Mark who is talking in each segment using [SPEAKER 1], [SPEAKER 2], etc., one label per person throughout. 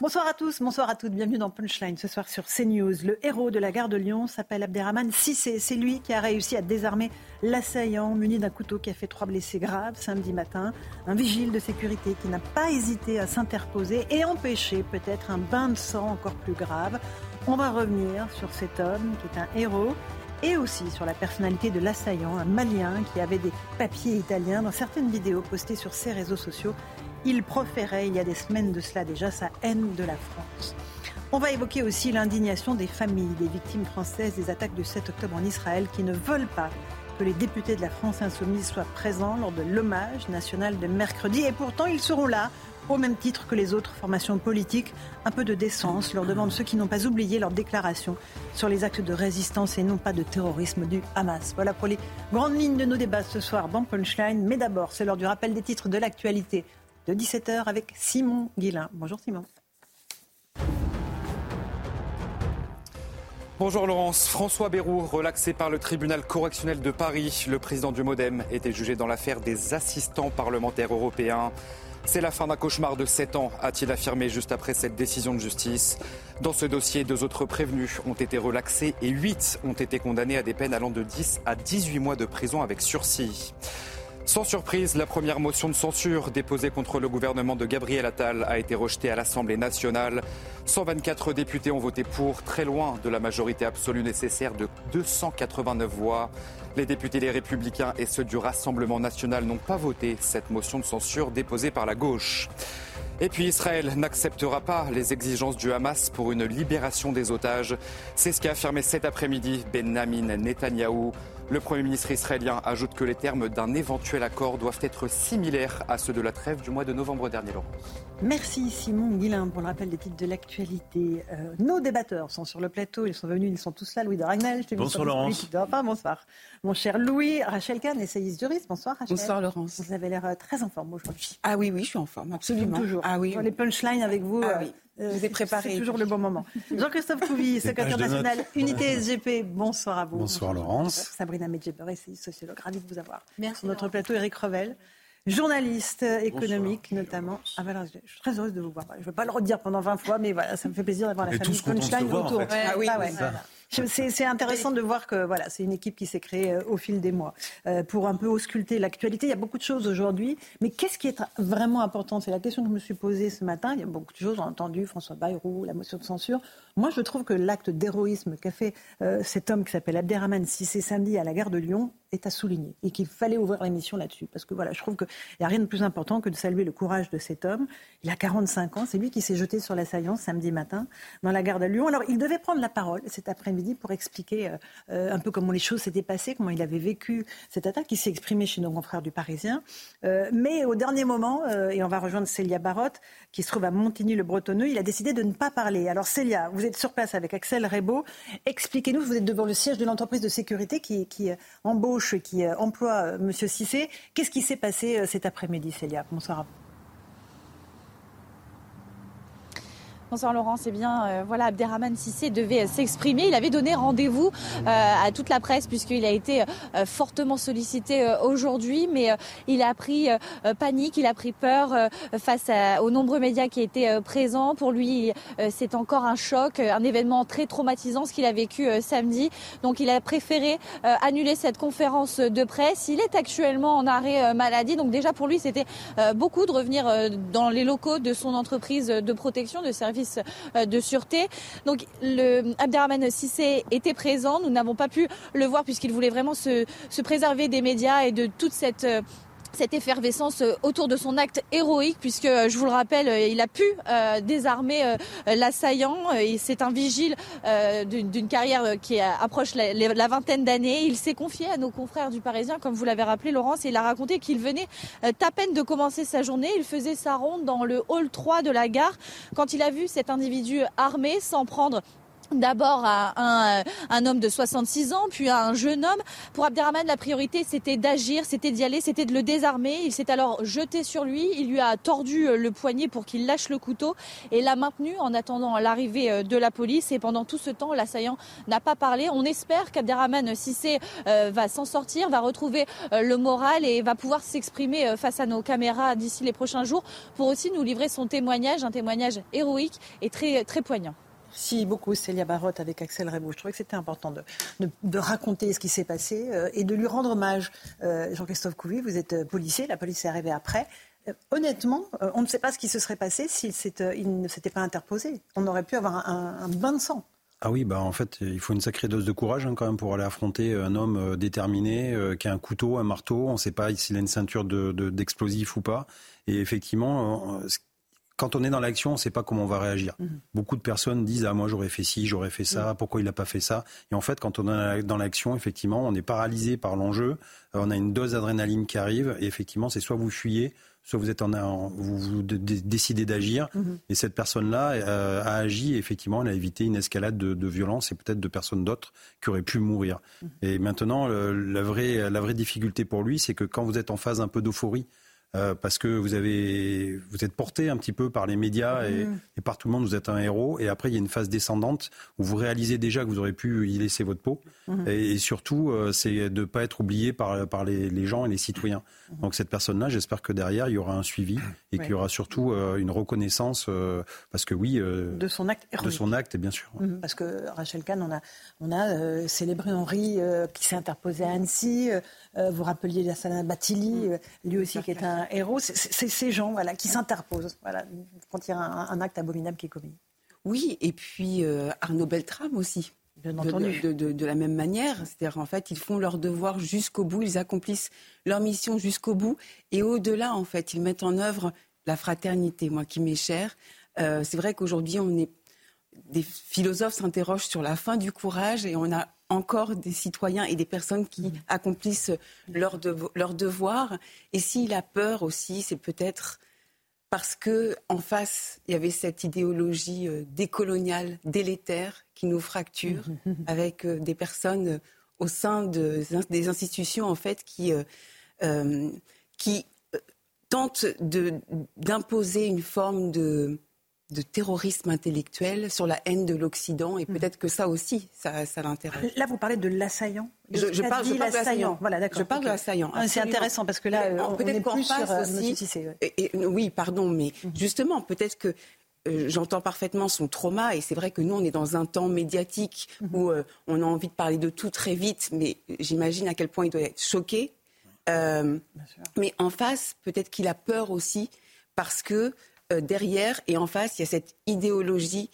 [SPEAKER 1] Bonsoir à tous, bonsoir à toutes. Bienvenue dans Punchline ce soir sur CNews. Le héros de la gare de Lyon s'appelle Abderrahman Sissé. C'est lui qui a réussi à désarmer l'assaillant muni d'un couteau qui a fait trois blessés graves samedi matin. Un vigile de sécurité qui n'a pas hésité à s'interposer et empêcher peut-être un bain de sang encore plus grave. On va revenir sur cet homme qui est un héros et aussi sur la personnalité de l'assaillant, un Malien qui avait des papiers italiens. Dans certaines vidéos postées sur ses réseaux sociaux, il proférait il y a des semaines de cela déjà sa haine de la France. On va évoquer aussi l'indignation des familles des victimes françaises des attaques du 7 octobre en Israël qui ne veulent pas que les députés de la France insoumise soient présents lors de l'hommage national de mercredi. Et pourtant, ils seront là au même titre que les autres formations politiques. Un peu de décence leur demande ceux qui n'ont pas oublié leur déclaration sur les actes de résistance et non pas de terrorisme du Hamas. Voilà pour les grandes lignes de nos débats ce soir dans Punchline. Mais d'abord, c'est l'heure du rappel des titres de l'actualité de 17h avec Simon Guillain. Bonjour Simon.
[SPEAKER 2] Bonjour Laurence. François Bayrou, relaxé par le tribunal correctionnel de Paris. Le président du Modem était jugé dans l'affaire des assistants parlementaires européens. C'est la fin d'un cauchemar de 7 ans, a-t-il affirmé juste après cette décision de justice. Dans ce dossier, deux autres prévenus ont été relaxés et 8 ont été condamnés à des peines allant de 10 à 18 mois de prison avec sursis. Sans surprise, la première motion de censure déposée contre le gouvernement de Gabriel Attal a été rejetée à l'Assemblée nationale. 124 députés ont voté pour, très loin de la majorité absolue nécessaire de 289 voix. Les députés des Républicains et ceux du Rassemblement national n'ont pas voté cette motion de censure déposée par la gauche. Et puis Israël n'acceptera pas les exigences du Hamas pour une libération des otages. C'est ce qu'a affirmé cet après-midi Benjamin Netanyahou. Le Premier ministre israélien ajoute que les termes d'un éventuel accord doivent être similaires à ceux de la trêve du mois de novembre dernier.
[SPEAKER 1] Merci Simon Guillain pour le rappel des titres de l'actualité. Euh, nos débatteurs sont sur le plateau, ils sont venus, ils sont tous là. Louis de Ragnel,
[SPEAKER 3] je bonsoir Laurence.
[SPEAKER 1] bonsoir. Mon cher Louis, Rachel Kahn, essayiste juriste, bonsoir Rachel.
[SPEAKER 4] Bonsoir Laurence.
[SPEAKER 1] Vous avez l'air euh, très en forme aujourd'hui.
[SPEAKER 4] Ah oui, oui, je suis en forme, absolument.
[SPEAKER 1] toujours.
[SPEAKER 4] Ah oui.
[SPEAKER 1] les punchlines avec vous.
[SPEAKER 4] Ah, oui.
[SPEAKER 1] Euh, vous êtes préparé. C'est toujours le bon moment. Jean-Christophe Couvi, secrétaire national Unité SGP, bonsoir à vous.
[SPEAKER 3] Bonsoir Laurence.
[SPEAKER 1] Sabrina Medjeber, sociologue, ravi de vous avoir.
[SPEAKER 4] Merci.
[SPEAKER 1] Sur notre plateau, Eric Revel journaliste économique notamment. Ah, je suis très heureuse de vous voir. Je ne vais pas le redire pendant 20 fois, mais voilà, ça me fait plaisir d'avoir la famille Punchline autour.
[SPEAKER 4] Ah oui,
[SPEAKER 1] ouais, c'est intéressant de voir que voilà, c'est une équipe qui s'est créée euh, au fil des mois euh, pour un peu ausculter l'actualité. Il y a beaucoup de choses aujourd'hui, mais qu'est-ce qui est vraiment important? C'est la question que je me suis posée ce matin. Il y a beaucoup de choses, on a entendu François Bayrou, la motion de censure. Moi, je trouve que l'acte d'héroïsme qu'a fait euh, cet homme qui s'appelle Abderrahman Sissé samedi à la gare de Lyon est à souligner et qu'il fallait ouvrir l'émission là-dessus. Parce que voilà, je trouve qu'il n'y a rien de plus important que de saluer le courage de cet homme. Il a 45 ans, c'est lui qui s'est jeté sur l'assaillant samedi matin dans la gare de Lyon. Alors, il devait prendre la parole cet après-midi pour expliquer euh, euh, un peu comment les choses s'étaient passées, comment il avait vécu cette attaque. Il s'est exprimé chez nos confrères du Parisien. Euh, mais au dernier moment, et on va rejoindre Célia Barotte, qui se trouve à Montigny-le-Bretonneux, il a décidé de ne pas parler. Alors, Célia, vous êtes sur place avec Axel Rebaud. Expliquez-nous, vous êtes devant le siège de l'entreprise de sécurité qui, qui embauche qui emploie M. Cissé. Qu'est-ce qui s'est passé cet après-midi, Célia. Bonsoir
[SPEAKER 5] Bonsoir Laurence. Eh bien, euh, voilà, Abderrahman Sissé devait s'exprimer. Il avait donné rendez-vous euh, à toute la presse puisqu'il a été euh, fortement sollicité aujourd'hui, mais il a pris panique, il a pris peur face aux nombreux médias qui étaient présents. Pour lui, c'est encore un choc, un événement très traumatisant ce qu'il a vécu samedi. Donc, il a préféré annuler cette conférence de presse. Il est actuellement en arrêt maladie. Donc, déjà pour lui, c'était beaucoup de revenir dans les locaux de son entreprise de protection, de service euh, de sûreté. Donc le Sissé était présent. Nous n'avons pas pu le voir puisqu'il voulait vraiment se, se, préserver des médias et de toute cette euh, cette effervescence euh, autour de son acte héroïque, puisque euh, je vous le rappelle, euh, il a pu désarmer l'assaillant. C'est un vigile d'une carrière qui approche la, vingtaine d'années. Il s'est confié à nos confrères du Parisien, comme vous l'avez rappelé, Laurence, et il a raconté qu'il venait à peine de commencer sa journée. Il faisait sa ronde dans le hall 3 de la gare quand il a vu cet individu armé s'en prendre D'abord à un, un, homme de 66 ans, puis à un jeune homme. Pour Abderrahman, la priorité, c'était d'agir, c'était d'y aller, c'était de le désarmer. Il s'est alors jeté sur lui, il lui a tordu euh, le poignet pour qu'il lâche le couteau et l'a maintenu en attendant l'arrivée euh, de la police. Et pendant tout ce temps, l'assaillant n'a pas parlé. On espère qu'Abderrahman Sissé euh, va s'en sortir, va retrouver le moral et va pouvoir s'exprimer face à nos caméras d'ici les prochains jours pour aussi nous livrer son témoignage, un témoignage héroïque et très, très poignant.
[SPEAKER 1] Merci beaucoup Célia Barotte avec Axel Rebou. Je trouvais que c'était important de, raconter ce qui s'est passé euh, et de lui rendre hommage. Euh, Jean-Christophe Couvi, vous êtes euh, policier, la police est arrivée après. honnêtement, on ne sait pas ce qui se serait passé s'il ne s'était pas interposé. On aurait pu avoir un, bain de sang.
[SPEAKER 3] Ah oui, bah en fait, il faut une sacrée dose de courage hein, quand même pour aller affronter un homme déterminé qui a un couteau, un marteau. On ne sait pas s'il a une ceinture d'explosifs ou pas. Et effectivement, quand on est dans l'action, on ne sait pas comment on va réagir. Mhm. Beaucoup de personnes disent ah moi j'aurais fait ci, j'aurais fait ça, mhm. pourquoi il n'a pas fait ça? Et en fait, quand on est dans l'action, effectivement, on est paralysé par l'enjeu. Euh, on a une dose d'adrénaline qui arrive et effectivement, c'est soit vous fuyez, soit vous êtes en, vous, décidez d'agir. Mhm. Et cette personne-là euh, a agi. Et effectivement, elle a évité une escalade de, violence et peut-être de personnes d'autres qui auraient pu mourir. Et maintenant, la vraie la vraie difficulté pour lui, c'est que quand vous êtes en phase un peu d'euphorie euh, parce que vous avez, vous êtes porté un petit peu par les médias et, mm. et, par tout le monde, vous êtes un héros. Et après, il y a une phase descendante où vous réalisez déjà que vous aurez pu y laisser votre peau. Mm. Et, surtout, euh, c'est de ne pas être oublié par, par les, les, gens et les citoyens. Mm. Donc cette personne-là, j'espère que derrière, il y aura un suivi et qu'il y aura surtout euh, une reconnaissance, parce que oui,
[SPEAKER 1] de son acte,
[SPEAKER 3] de son acte, bien sûr.
[SPEAKER 1] Parce que Rachel Kahn, on a, on a célébré Henri qui s'est interposé à Annecy. vous rappeliez Lassana Batili, lui aussi qui est un héros, c'est ces gens voilà, qui s'interposent voilà, quand il y a un, acte abominable qui est commis.
[SPEAKER 4] Oui, et puis euh, Arnaud Beltrame aussi. Bien entendu. De, la même manière, c'est-à-dire en fait, ils font leur devoir jusqu'au bout, ils accomplissent leur mission jusqu'au bout, et au-delà, en fait, ils mettent en œuvre la fraternité, moi qui m'est chère. Euh, c'est vrai qu'aujourd'hui, on est des philosophes s'interrogent sur la fin du courage, et on a encore des citoyens et des personnes qui mmh. accomplissent leur, devoir. Et s'il a peur aussi, c'est peut-être parce que en face, il y avait cette idéologie euh, décoloniale, délétère, qui nous fracture, mmh. avec euh, des personnes euh, au sein des institutions en fait qui, qui tentent d'imposer une forme de de terrorisme intellectuel sur la haine de l'Occident et hmm. peut-être que ça aussi, ça, ça l'intéresse.
[SPEAKER 1] Là, vous parlez de l'assaillant.
[SPEAKER 4] Je, parle, de l'assaillant.
[SPEAKER 1] Voilà, d'accord.
[SPEAKER 4] Je parle de l'assaillant.
[SPEAKER 1] Ah, c'est intéressant parce que là, on, est plus sur euh, aussi,
[SPEAKER 4] et, oui, pardon, mais hmm. justement, peut-être que euh, j'entends parfaitement son trauma et c'est vrai que nous, on est dans un temps médiatique hmm. où euh, on a envie de parler de tout très vite, mais j'imagine à quel point il doit être choqué. mais en face, peut-être qu'il a peur aussi parce que euh, derrière et en face, il y a cette idéologie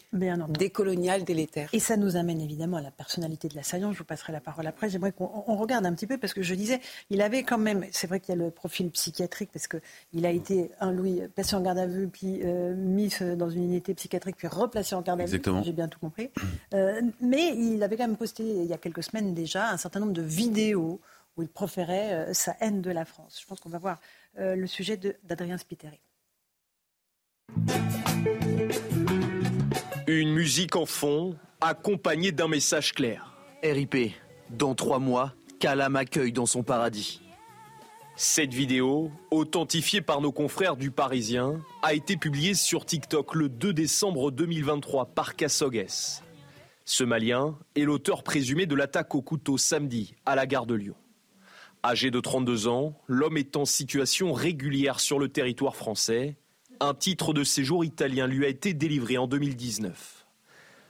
[SPEAKER 4] décoloniale délétère.
[SPEAKER 1] Et ça nous amène évidemment à la personnalité de l'assaillant. Je vous passerai la parole après. J'aimerais qu'on regarde un petit peu parce que je disais, il avait quand même, c'est vrai qu'il y a le profil psychiatrique parce qu'il a été, un Louis, placé en garde à vue, puis euh, mis dans une unité psychiatrique, puis replacé en garde à vue. J'ai bien tout compris. Euh, mais il avait quand même posté il y a quelques semaines déjà un certain nombre de vidéos où il proférait sa haine de la France. Je pense qu'on va voir le sujet d'Adrien Spiteri.
[SPEAKER 6] Une musique en fond, accompagnée d'un message clair.
[SPEAKER 7] RIP, dans trois mois, Kala m'accueille dans son paradis.
[SPEAKER 6] Cette vidéo, authentifiée par nos confrères du Parisien, a été publiée sur TikTok le 2 décembre 2023 par Kassogues. Ce Malien est l'auteur présumé de l'attaque au couteau samedi à la gare de Lyon. Âgé de 32 ans, l'homme est en situation régulière sur le territoire français un titre de séjour italien lui a été délivré en 2019.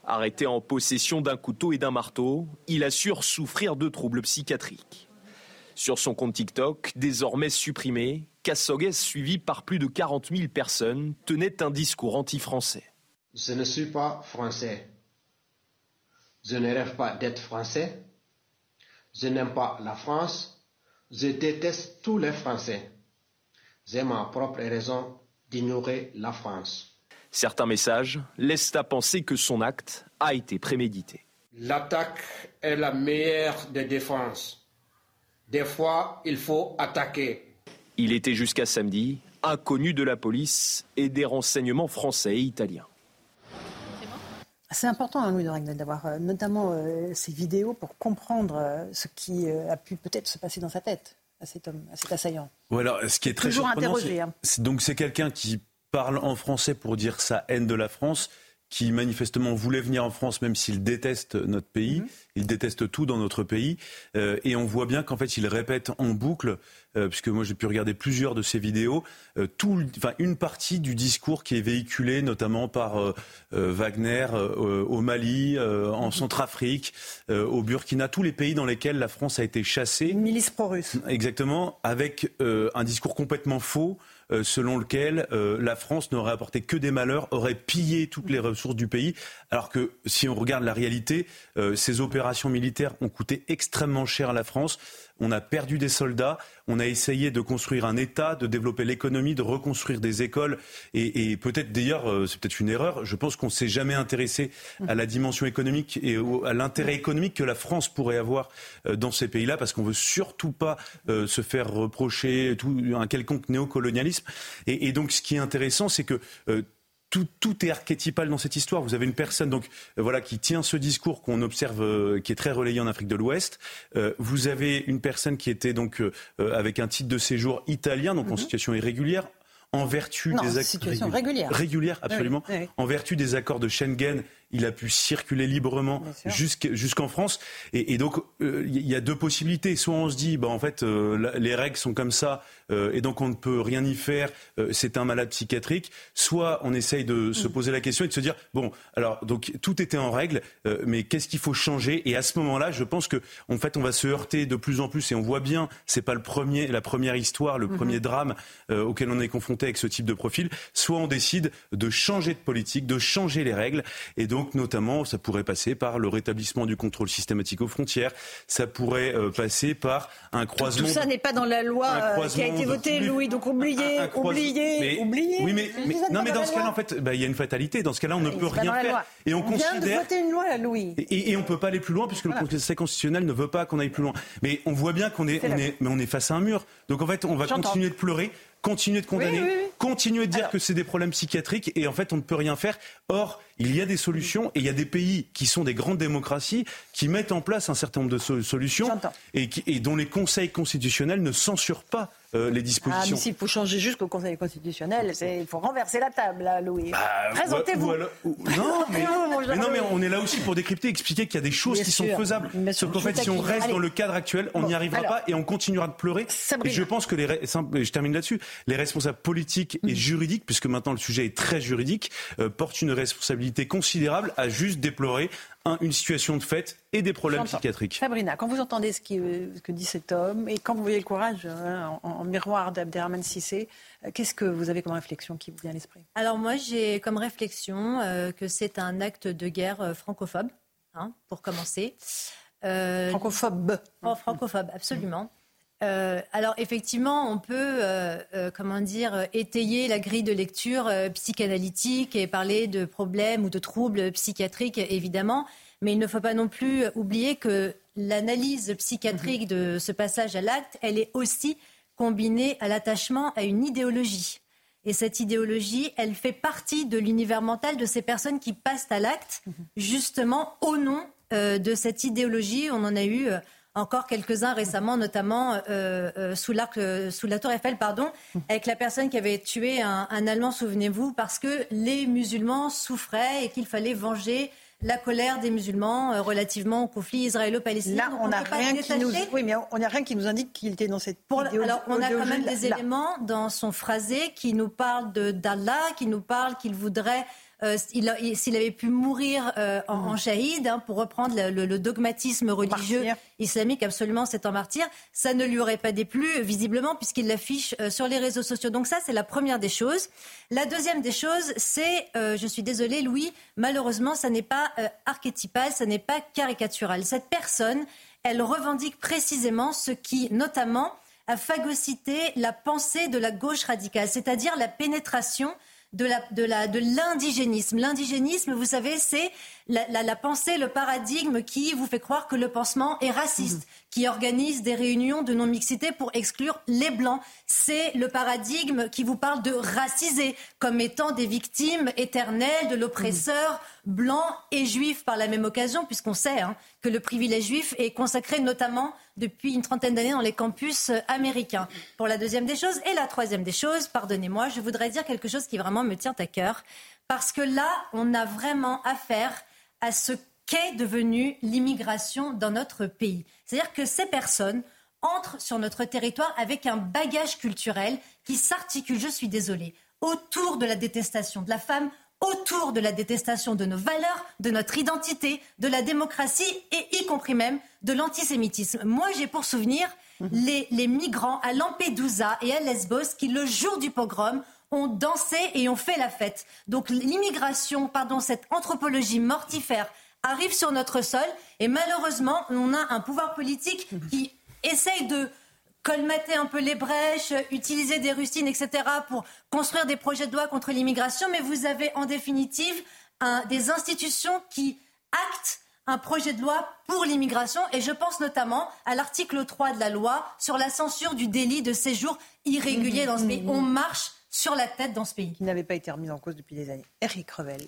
[SPEAKER 6] Arrêté en possession d'un couteau et d'un marteau, il assure souffrir de troubles psychiatriques. Sur son compte TikTok, désormais supprimé, Kassogues, suivi par plus de 40 000 personnes, tenait un discours anti-français.
[SPEAKER 8] Je ne suis pas français. Je ne rêve pas d'être français. Je n'aime pas la France. Je déteste tous les Français. j'ai ma propre raison d'ignorer la France.
[SPEAKER 6] Certains messages laissent à penser que son acte a été prémédité.
[SPEAKER 8] L'attaque est la meilleure des défenses. Des fois, il faut attaquer.
[SPEAKER 6] Il était jusqu'à samedi inconnu de la police et des renseignements français et italiens.
[SPEAKER 1] C'est important, hein, Louis de d'avoir euh, notamment euh, ces vidéos pour comprendre euh, ce qui a pu peut-être se passer dans sa tête à cet homme, à cet assaillant.
[SPEAKER 9] Voilà, ce qui est très
[SPEAKER 1] Toujours interrogé.
[SPEAKER 9] Hein. donc c'est quelqu'un qui parle en français pour dire sa haine de la France qui manifestement voulait venir en France, même s'il déteste notre pays, mhm. il déteste tout dans notre pays, euh, et on voit bien qu'en fait il répète en boucle, euh, puisque moi j'ai pu regarder plusieurs de ces vidéos, euh, tout, enfin une partie du discours qui est véhiculé notamment par Wagner au Mali, en mhm. Centrafrique, au Burkina, tous les pays dans lesquels la France a été chassée.
[SPEAKER 1] Une milice pro-russe.
[SPEAKER 9] Exactement, avec un discours complètement faux. Euh, selon lequel euh, la France n'aurait apporté que des malheurs, aurait pillé toutes les ressources du pays, alors que si on regarde la réalité, euh, ces opérations militaires ont coûté extrêmement cher à la France on a perdu des soldats, on a essayé de construire un État, de développer l'économie, de reconstruire des écoles. Et, peut-être d'ailleurs, euh, c'est peut-être une erreur, je pense qu'on ne s'est jamais intéressé à la dimension économique et à l'intérêt économique que la France pourrait avoir euh, dans ces pays-là, parce qu'on veut surtout pas euh, se faire reprocher tout, un quelconque néocolonialisme. Et, et, donc, ce qui est intéressant, c'est que tout, est archétypal dans cette histoire. Vous avez une personne donc euh, voilà qui tient ce discours qu'on observe, euh, qui est très relayé en Afrique de l'Ouest. Euh, vous avez une personne qui était donc avec un titre de séjour italien, donc en mhm. situation irrégulière, en vertu des
[SPEAKER 1] accords régulière.
[SPEAKER 9] régulière, absolument, en vertu des accords de Schengen il a pu circuler librement jusqu'en France. Et, donc, euh, il y a deux possibilités. Soit on se dit, bah, en fait, euh, les règles sont comme ça, euh, et donc on ne peut rien y faire, c'est un malade psychiatrique. Soit on essaye de se mm. poser la question et de se dire, bon, alors, donc tout était en règle, mais qu'est-ce qu'il faut changer? Et à ce moment-là, je pense que, en fait, on va se heurter de plus en plus, et on voit bien, c'est pas le premier, la première histoire, le mm-hmm. premier drame auquel on est confronté avec ce type de profil. Soit on décide de changer de politique, de changer les règles, et donc notamment, ça pourrait passer par le rétablissement du contrôle systématique aux frontières. Ça pourrait euh, passer par un croisement.
[SPEAKER 1] Tout, ça n'est pas dans la loi euh, qui a été votée, Louis. Donc oubliez, oubliez, oubliez.
[SPEAKER 9] Oui, mais, non, mais dans, ce cas-là, en fait, bah, il y a une fatalité. Dans ce cas-là, on ne peut rien faire.
[SPEAKER 1] Et on, considère. Vient de voter une loi, Louis.
[SPEAKER 9] Et, on ne peut pas aller plus loin puisque le Conseil constitutionnel ne veut pas qu'on aille plus loin. Mais on voit bien qu'on est, on est, mais on est face à un mur. Donc en fait, on va continuer de pleurer continuer de condamner, continuer de dire que c'est des problèmes psychiatriques et en fait on ne peut rien faire. Or, il y a des solutions et il y a des pays qui sont des grandes démocraties qui mettent en place un certain nombre de solutions et, et dont les conseils constitutionnels ne censurent pas euh, les dispositions. Ah, mais
[SPEAKER 1] s'il faut changer jusqu'au Conseil constitutionnel, il faut renverser la table, là, Louis. Bah, Présentez-vous.
[SPEAKER 9] Non, mais, non, mais on est là aussi pour décrypter, expliquer qu'il y a des choses qui sont faisables. Sauf qu'en fait, si on reste dans le cadre actuel, on n'y arrivera pas et on continuera de pleurer. Et je pense que les, je termine là-dessus, les responsables politiques et mm. juridiques, puisque maintenant le sujet est très juridique, euh, portent une responsabilité considérable à juste déplorer une situation de fait et des problèmes psychiatriques.
[SPEAKER 1] Sabrina, quand vous entendez ce, que dit cet homme et quand vous voyez le courage hein, en, miroir d'Abderrahmane Sissé, euh, qu'est-ce que vous avez comme réflexion qui vous vient à l'esprit?
[SPEAKER 10] Alors moi, j'ai comme réflexion euh, que c'est un acte de guerre euh, francophobe, hein, pour commencer.
[SPEAKER 1] francophobe
[SPEAKER 10] oh, Francophobe, absolument. Alors effectivement, on peut, comment dire, étayer la grille de lecture psychanalytique et parler de problèmes ou de troubles psychiatriques, évidemment. Mais il ne faut pas non plus oublier que l'analyse psychiatrique de ce passage à l'acte, elle est aussi combinée à l'attachement à une idéologie. Et cette idéologie, elle fait partie de l'univers mental de ces personnes qui passent à l'acte, justement au nom euh, de cette idéologie. On en a eu euh, encore quelques-uns récemment, notamment euh, sous, sous la tour Eiffel, pardon, avec la personne qui avait tué un, un Allemand, souvenez-vous, parce que les musulmans souffraient et qu'il fallait venger la colère des musulmans euh, relativement au conflit israélo-palestinien.
[SPEAKER 1] Là, on n'a rien qui nous, oui, mais on n'a rien qui nous indique qu'il était dans cette Pour,
[SPEAKER 10] Alors, on a quand même des éléments dans son phrasé qui nous parlent d'Allah, qui nous parlent qu'il voudrait euh, s'il avait pu mourir euh, en, mm. shahid, hein, pour reprendre le, dogmatisme religieux islamique, absolument, c'est un martyr, ça ne lui aurait pas déplu, visiblement, puisqu'il l'affiche euh, sur les réseaux sociaux. Donc ça, c'est la première des choses. La deuxième des choses, c'est, je suis désolée, Louis, malheureusement, ça n'est pas archétypal, ça n'est pas caricatural. Cette personne, elle revendique précisément ce qui, notamment, à phagocyter la pensée de la gauche radicale, c'est-à-dire la pénétration de l'indigénisme. L'indigénisme, vous savez, c'est la, pensée, le paradigme qui vous fait croire que le pansement est raciste, mhm. qui organise des réunions de non-mixité pour exclure les blancs. C'est le paradigme qui vous parle de raciser comme étant des victimes éternelles de l'oppresseur mhm. blanc et juif par la même occasion, puisqu'on sait hein, que le privilège juif est consacré notamment depuis une trentaine d'années dans les campus euh, américains. Pour la deuxième des choses. Et la troisième des choses, pardonnez-moi, je voudrais dire quelque chose qui vraiment me tient à cœur. Parce que là, on a vraiment affaire à ce qu'est devenue l'immigration dans notre pays. C'est-à-dire que ces personnes entrent sur notre territoire avec un bagage culturel qui s'articule, je suis désolée, autour de la détestation de la femme, autour de la détestation de nos valeurs, de notre identité, de la démocratie et y compris même de l'antisémitisme. Moi, j'ai pour souvenir mhm. les, les, migrants à Lampedusa et à Lesbos qui, le jour du pogrom, ont dansé et ont fait la fête. Donc l'immigration, pardon, cette anthropologie mortifère arrive sur notre sol et malheureusement, on a un pouvoir politique qui essaye de colmater un peu les brèches, utiliser des rustines, etc., pour construire des projets de loi contre l'immigration, mais vous avez en définitive des institutions qui actent un projet de loi pour l'immigration et je pense notamment à l'article 3 de la loi sur la censure du délit de séjour irrégulier dans ce pays. On marche sur la tête dans ce pays.
[SPEAKER 1] Qui n'avait pas été remis en cause depuis des années. Eric Revel.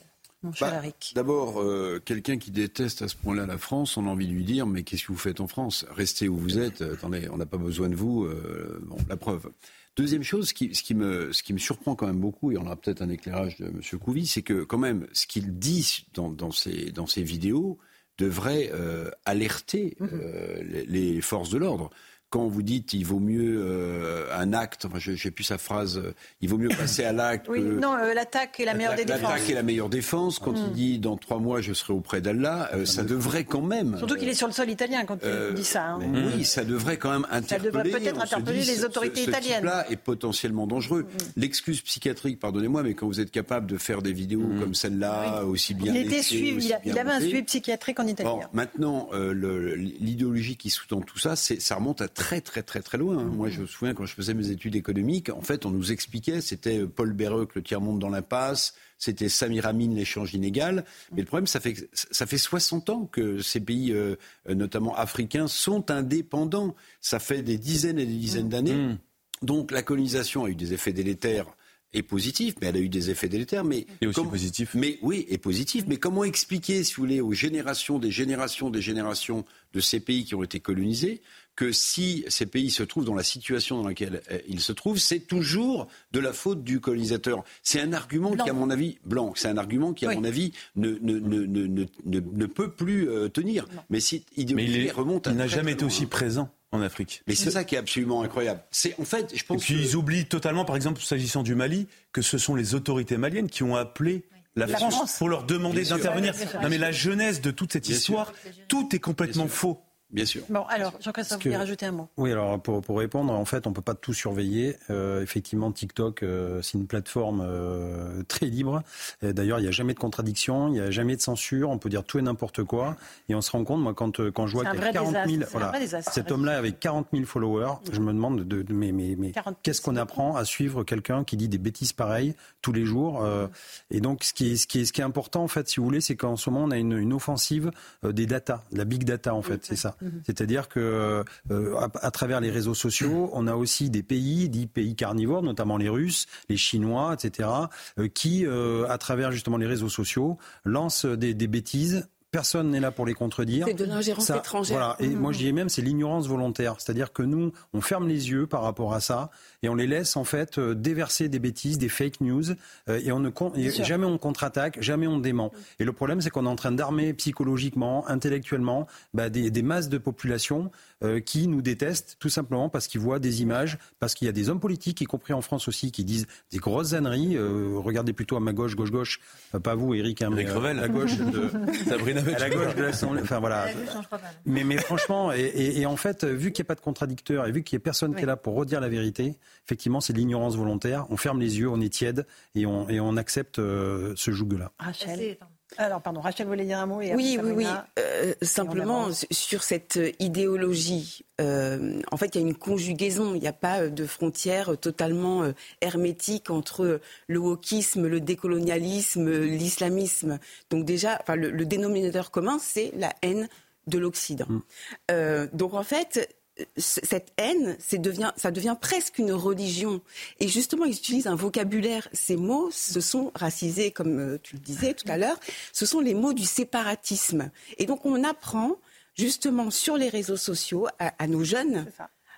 [SPEAKER 11] Bah, d'abord, euh, quelqu'un qui déteste à ce point-là la France, on a envie de lui dire Mais qu'est-ce que vous faites en France? Restez où vous êtes. Attendez, on n'a pas besoin de vous. Euh, bon, la preuve. Deuxième chose, ce qui, me, ce qui me surprend quand même beaucoup, et on aura peut-être un éclairage de M. Couvi, c'est que quand même, ce qu'il dit dans, dans, ses, dans vidéos devrait euh, alerter mm-hmm. les, forces de l'ordre quand vous dites il vaut mieux euh, un acte, enfin je n'ai plus sa phrase, euh, il vaut mieux passer à l'acte.
[SPEAKER 1] Oui, non, euh, l'attaque est la meilleure des défenses.
[SPEAKER 11] L'attaque est la meilleure défense. Quand il mm. dit dans trois mois je serai auprès d'Allah, ça devrait quand même.
[SPEAKER 1] Surtout qu'il est sur le sol italien quand il dit ça. Hein.
[SPEAKER 11] Oui, ça devrait quand même interpeller.
[SPEAKER 1] Ça devrait peut-être interpeller les autorités
[SPEAKER 11] ce,
[SPEAKER 1] italiennes.
[SPEAKER 11] Ce là est potentiellement dangereux. Mm. L'excuse psychiatrique, pardonnez-moi, mais quand vous êtes capable de faire des vidéos mm. comme celle-là, aussi bien.
[SPEAKER 1] Il était suivi, il, avait un suivi psychiatrique en Italie.
[SPEAKER 11] maintenant, l'idéologie qui sous-tend tout ça, ça remonte à très très très très loin. Hein. Moi, je me souviens quand je faisais mes études économiques, en fait, on nous expliquait, c'était Paul Béreuc, le tiers-monde dans l'impasse, c'était Samir Amin, l'échange inégal. Mais le problème, ça fait, ça fait 60 ans que ces pays, euh, notamment africains, sont indépendants. Ça fait des dizaines et des dizaines mmh. d'années. Mmh. Donc la colonisation a eu des effets délétères et positifs, mais elle a eu des effets délétères. Mais
[SPEAKER 9] et aussi positifs.
[SPEAKER 11] Mais oui, et positifs. Mais comment expliquer, si vous voulez, aux générations, des générations, des générations de ces pays qui ont été colonisés, que si ces pays se trouvent dans la situation dans laquelle euh, ils se trouvent, c'est toujours de la faute du colonisateur. C'est un argument qui, à mon avis, blanc, c'est un argument qui, à mon avis, ne, ne, ne, ne, ne peut plus euh, tenir. Mais si
[SPEAKER 9] il
[SPEAKER 11] remonte
[SPEAKER 9] Il n'a jamais été aussi présent en Afrique.
[SPEAKER 11] Mais c'est ça qui est absolument incroyable. C'est en fait, je pense.
[SPEAKER 9] Et puis ils oublient totalement, par exemple, s'agissant du Mali, que ce sont les autorités maliennes qui ont appelé la, France, pour leur demander d'intervenir. Non mais la jeunesse de toute cette histoire, tout est complètement faux.
[SPEAKER 11] Bien sûr.
[SPEAKER 1] Bon, alors, Jean-Christophe, vous voulez rajouter un mot?
[SPEAKER 3] Oui, alors pour, pour répondre, en fait, on ne peut pas tout surveiller. Euh, effectivement, TikTok, euh, c'est une plateforme euh, très libre. D'ailleurs, il n'y a jamais de contradiction, il n'y a jamais de censure, on peut dire tout et n'importe quoi. Et on se rend compte, moi, quand, quand je vois qu'il y a 40 000... Voilà, cet homme-là avec 40 000 followers, je me demande, de, de mais, mais, mais qu'est-ce qu'on apprend à suivre quelqu'un qui dit des bêtises pareilles tous les jours Et donc, ce qui, est, ce, qui est, ce qui est important, en fait, si vous voulez, c'est qu'en ce moment, on a une, une offensive des data, la big data, en fait, c'est ça. Mhm. C'est-à-dire que euh, à, travers les réseaux sociaux, on a aussi des pays, dits pays carnivores, notamment les Russes, les Chinois, etc., euh, qui, euh, à travers justement les réseaux sociaux, lancent des bêtises personne n'est là pour les contredire.
[SPEAKER 4] C'est de l'ingérence étrangère.
[SPEAKER 3] Voilà. Et moi, je dis même, c'est l'ignorance volontaire. C'est-à-dire que nous, on ferme les yeux par rapport à ça et on les laisse, en fait, euh, déverser des bêtises, des fake news euh, et on ne jamais on contre-attaque, jamais on dément. Et le problème, c'est qu'on est en train d'armer psychologiquement, intellectuellement, bah, des, des, masses de population euh, qui nous détestent tout simplement parce qu'ils voient des images, parce qu'il y a des hommes politiques, y compris en France aussi, qui disent des grosses âneries. regardez plutôt à ma gauche, gauche, gauche. pas vous, Eric, hein,
[SPEAKER 9] mais à
[SPEAKER 3] gauche
[SPEAKER 9] de Sabrina
[SPEAKER 3] à la gauche de l'Assemblée. Enfin voilà. Mais, mais franchement, et, en fait, vu qu'il n'y a pas de contradicteur et vu qu'il n'y a personne qui est là pour redire la vérité, effectivement, c'est de l'ignorance volontaire. On ferme les yeux, on est tiède et on, et on accepte euh, ce joug-là.
[SPEAKER 1] Rachel. Alors, pardon, Rachel voulait dire un mot. Et
[SPEAKER 4] oui, oui, oui, euh, simplement, sur cette idéologie, euh, en fait, il y a une conjugaison. Il n'y a pas de frontière totalement euh, hermétique entre le wokisme, le décolonialisme, l'islamisme. Donc déjà, enfin, le, dénominateur commun, c'est la haine de l'Occident. Mm. donc en fait, cette haine, devient, ça devient presque une religion. Et justement, ils utilisent un vocabulaire. Ces mots, ce sont racisés, comme euh, tu le disais tout à l'heure, ce sont les mots du séparatisme. Et donc, on apprend justement sur les réseaux sociaux à, nos jeunes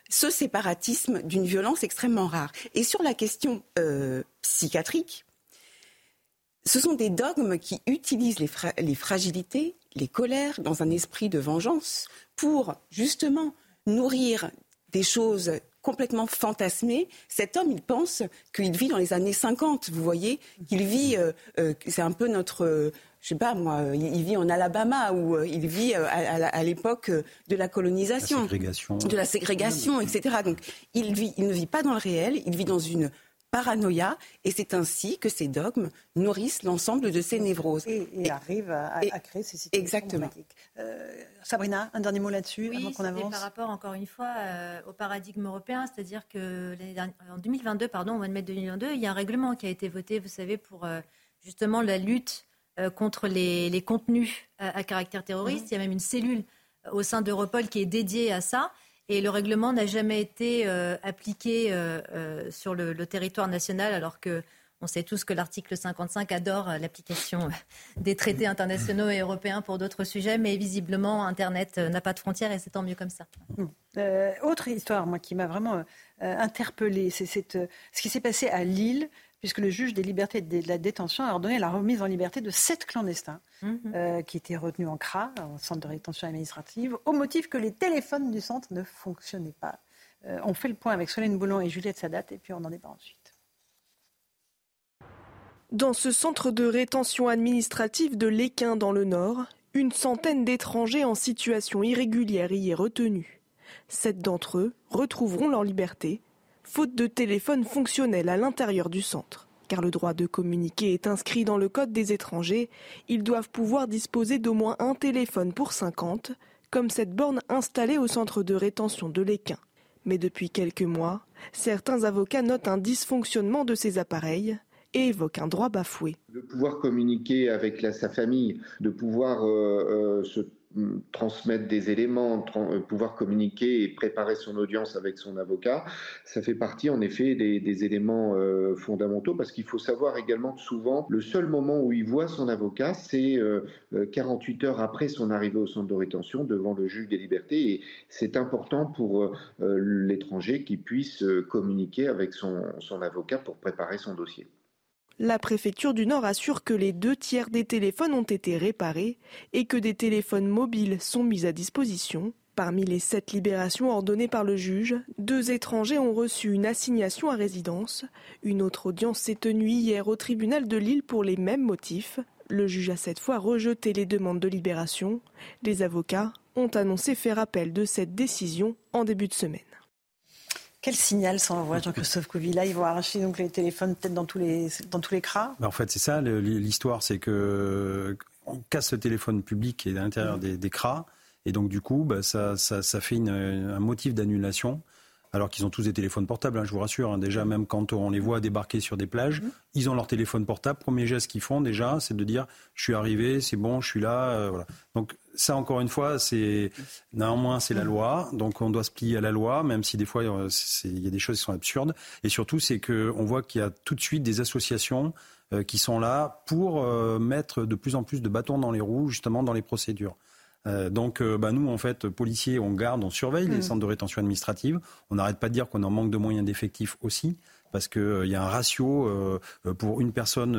[SPEAKER 4] ce séparatisme d'une violence extrêmement rare. Et sur la question euh, psychiatrique, ce sont des dogmes qui utilisent les fragilités, les colères, dans un esprit de vengeance, pour justement nourrir des choses complètement fantasmées. Cet homme, il pense qu'il vit dans les années 50, vous voyez, qu'il vit, euh, euh, c'est un peu notre, euh, je sais pas moi, il vit en Alabama ou il vit à, l'époque de la colonisation, de la ségrégation, etc. Donc il, vit, il ne vit pas dans le réel, il vit dans une paranoïa, et c'est ainsi que ces dogmes nourrissent l'ensemble de ces névroses.
[SPEAKER 1] Et, et, arrivent à, créer ces situations
[SPEAKER 4] exactement.
[SPEAKER 1] Euh, Sabrina, un dernier mot là-dessus avant qu'on avance
[SPEAKER 10] par rapport, encore une fois, euh, au paradigme européen, c'est-à-dire que en 2022, pardon, au mois de mai 2022, il y a un règlement qui a été voté, vous savez, pour euh, justement la lutte contre les, contenus à, caractère terroriste. Mhm. Il y a même une cellule au sein d'Europol qui est dédiée à ça. Et le règlement n'a jamais été euh, appliqué euh, euh, sur le, territoire national, alors que on sait tous que l'article 55 adore l'application des traités internationaux et européens pour d'autres sujets, mais visiblement, Internet n'a pas de frontières et c'est tant mieux comme ça.
[SPEAKER 1] autre histoire, moi, qui m'a vraiment interpellée, c'est ce qui s'est passé à Lille puisque le juge des libertés et de la détention a ordonné la remise en liberté de sept clandestins mhm. euh, qui étaient retenus en CRA, en centre de rétention administrative, au motif que les téléphones du centre ne fonctionnaient pas. Euh, on fait le point avec Solène Boulon et Juliette Sadat, et puis on en débat ensuite.
[SPEAKER 12] Dans ce centre de rétention administrative de l'Équin dans le Nord, une centaine d'étrangers en situation irrégulière y est retenue. Sept d'entre eux retrouveront leur liberté faute de téléphone fonctionnel à l'intérieur du centre. Car le droit de communiquer est inscrit dans le Code des étrangers, ils doivent pouvoir disposer d'au moins un téléphone pour 50, comme cette borne installée au centre de rétention de l'Équin. Mais depuis quelques mois, certains avocats notent un dysfonctionnement de ces appareils et évoquent un droit bafoué.
[SPEAKER 13] De pouvoir communiquer avec sa famille, de pouvoir euh, euh, se transmettre des éléments, euh, pouvoir communiquer et préparer son audience avec son avocat, ça fait partie en effet des, éléments euh, fondamentaux parce qu'il faut savoir également que souvent le seul moment où il voit son avocat, c'est 48 euh, heures après son arrivée au centre de rétention devant le juge des libertés et c'est important pour l'étranger qu'il puisse communiquer avec son avocat pour préparer son dossier.
[SPEAKER 12] La préfecture du Nord assure que les deux tiers des téléphones ont été réparés et que des téléphones mobiles sont mis à disposition. Parmi les sept libérations ordonnées par le juge, deux étrangers ont reçu une assignation à résidence. Une autre audience s'est tenue hier au tribunal de Lille pour les mêmes motifs. Le juge a cette fois rejeté les demandes de libération. Les avocats ont annoncé faire appel de cette décision en début de semaine.
[SPEAKER 1] Quel signal s'envoie Jean-Christophe Là, Ils vont arracher donc les téléphones peut-être dans tous les, dans tous les cras
[SPEAKER 3] bah, En fait, c'est ça l'histoire, c'est que on casse le téléphone public qui est à l'intérieur des, des, cras, et donc du coup, bah, ça, ça, ça, fait un motif d'annulation alors qu'ils ont tous des téléphones portables, hein, je vous rassure. Hein. déjà, même quand on les voit débarquer sur des plages, mhm. ils ont leur téléphone portable. Premier geste qu'ils font déjà, c'est de dire je suis arrivé, c'est bon, je suis là. Euh, voilà. Donc ça, encore une fois, c'est néanmoins c'est la loi, donc on doit se plier à la loi, même si des fois euh, il y a des choses qui sont absurdes. Et surtout, c'est que on voit qu'il y a tout de suite des associations euh, qui sont là pour mettre de plus en plus de bâtons dans les roues, justement dans les procédures. Euh, donc, euh, bah, nous, en fait, policiers, on garde, on surveille les mm. centres de rétention administrative. On n'arrête pas de dire qu'on en manque de moyens d'effectifs aussi parce qu'il euh, y a un ratio pour une personne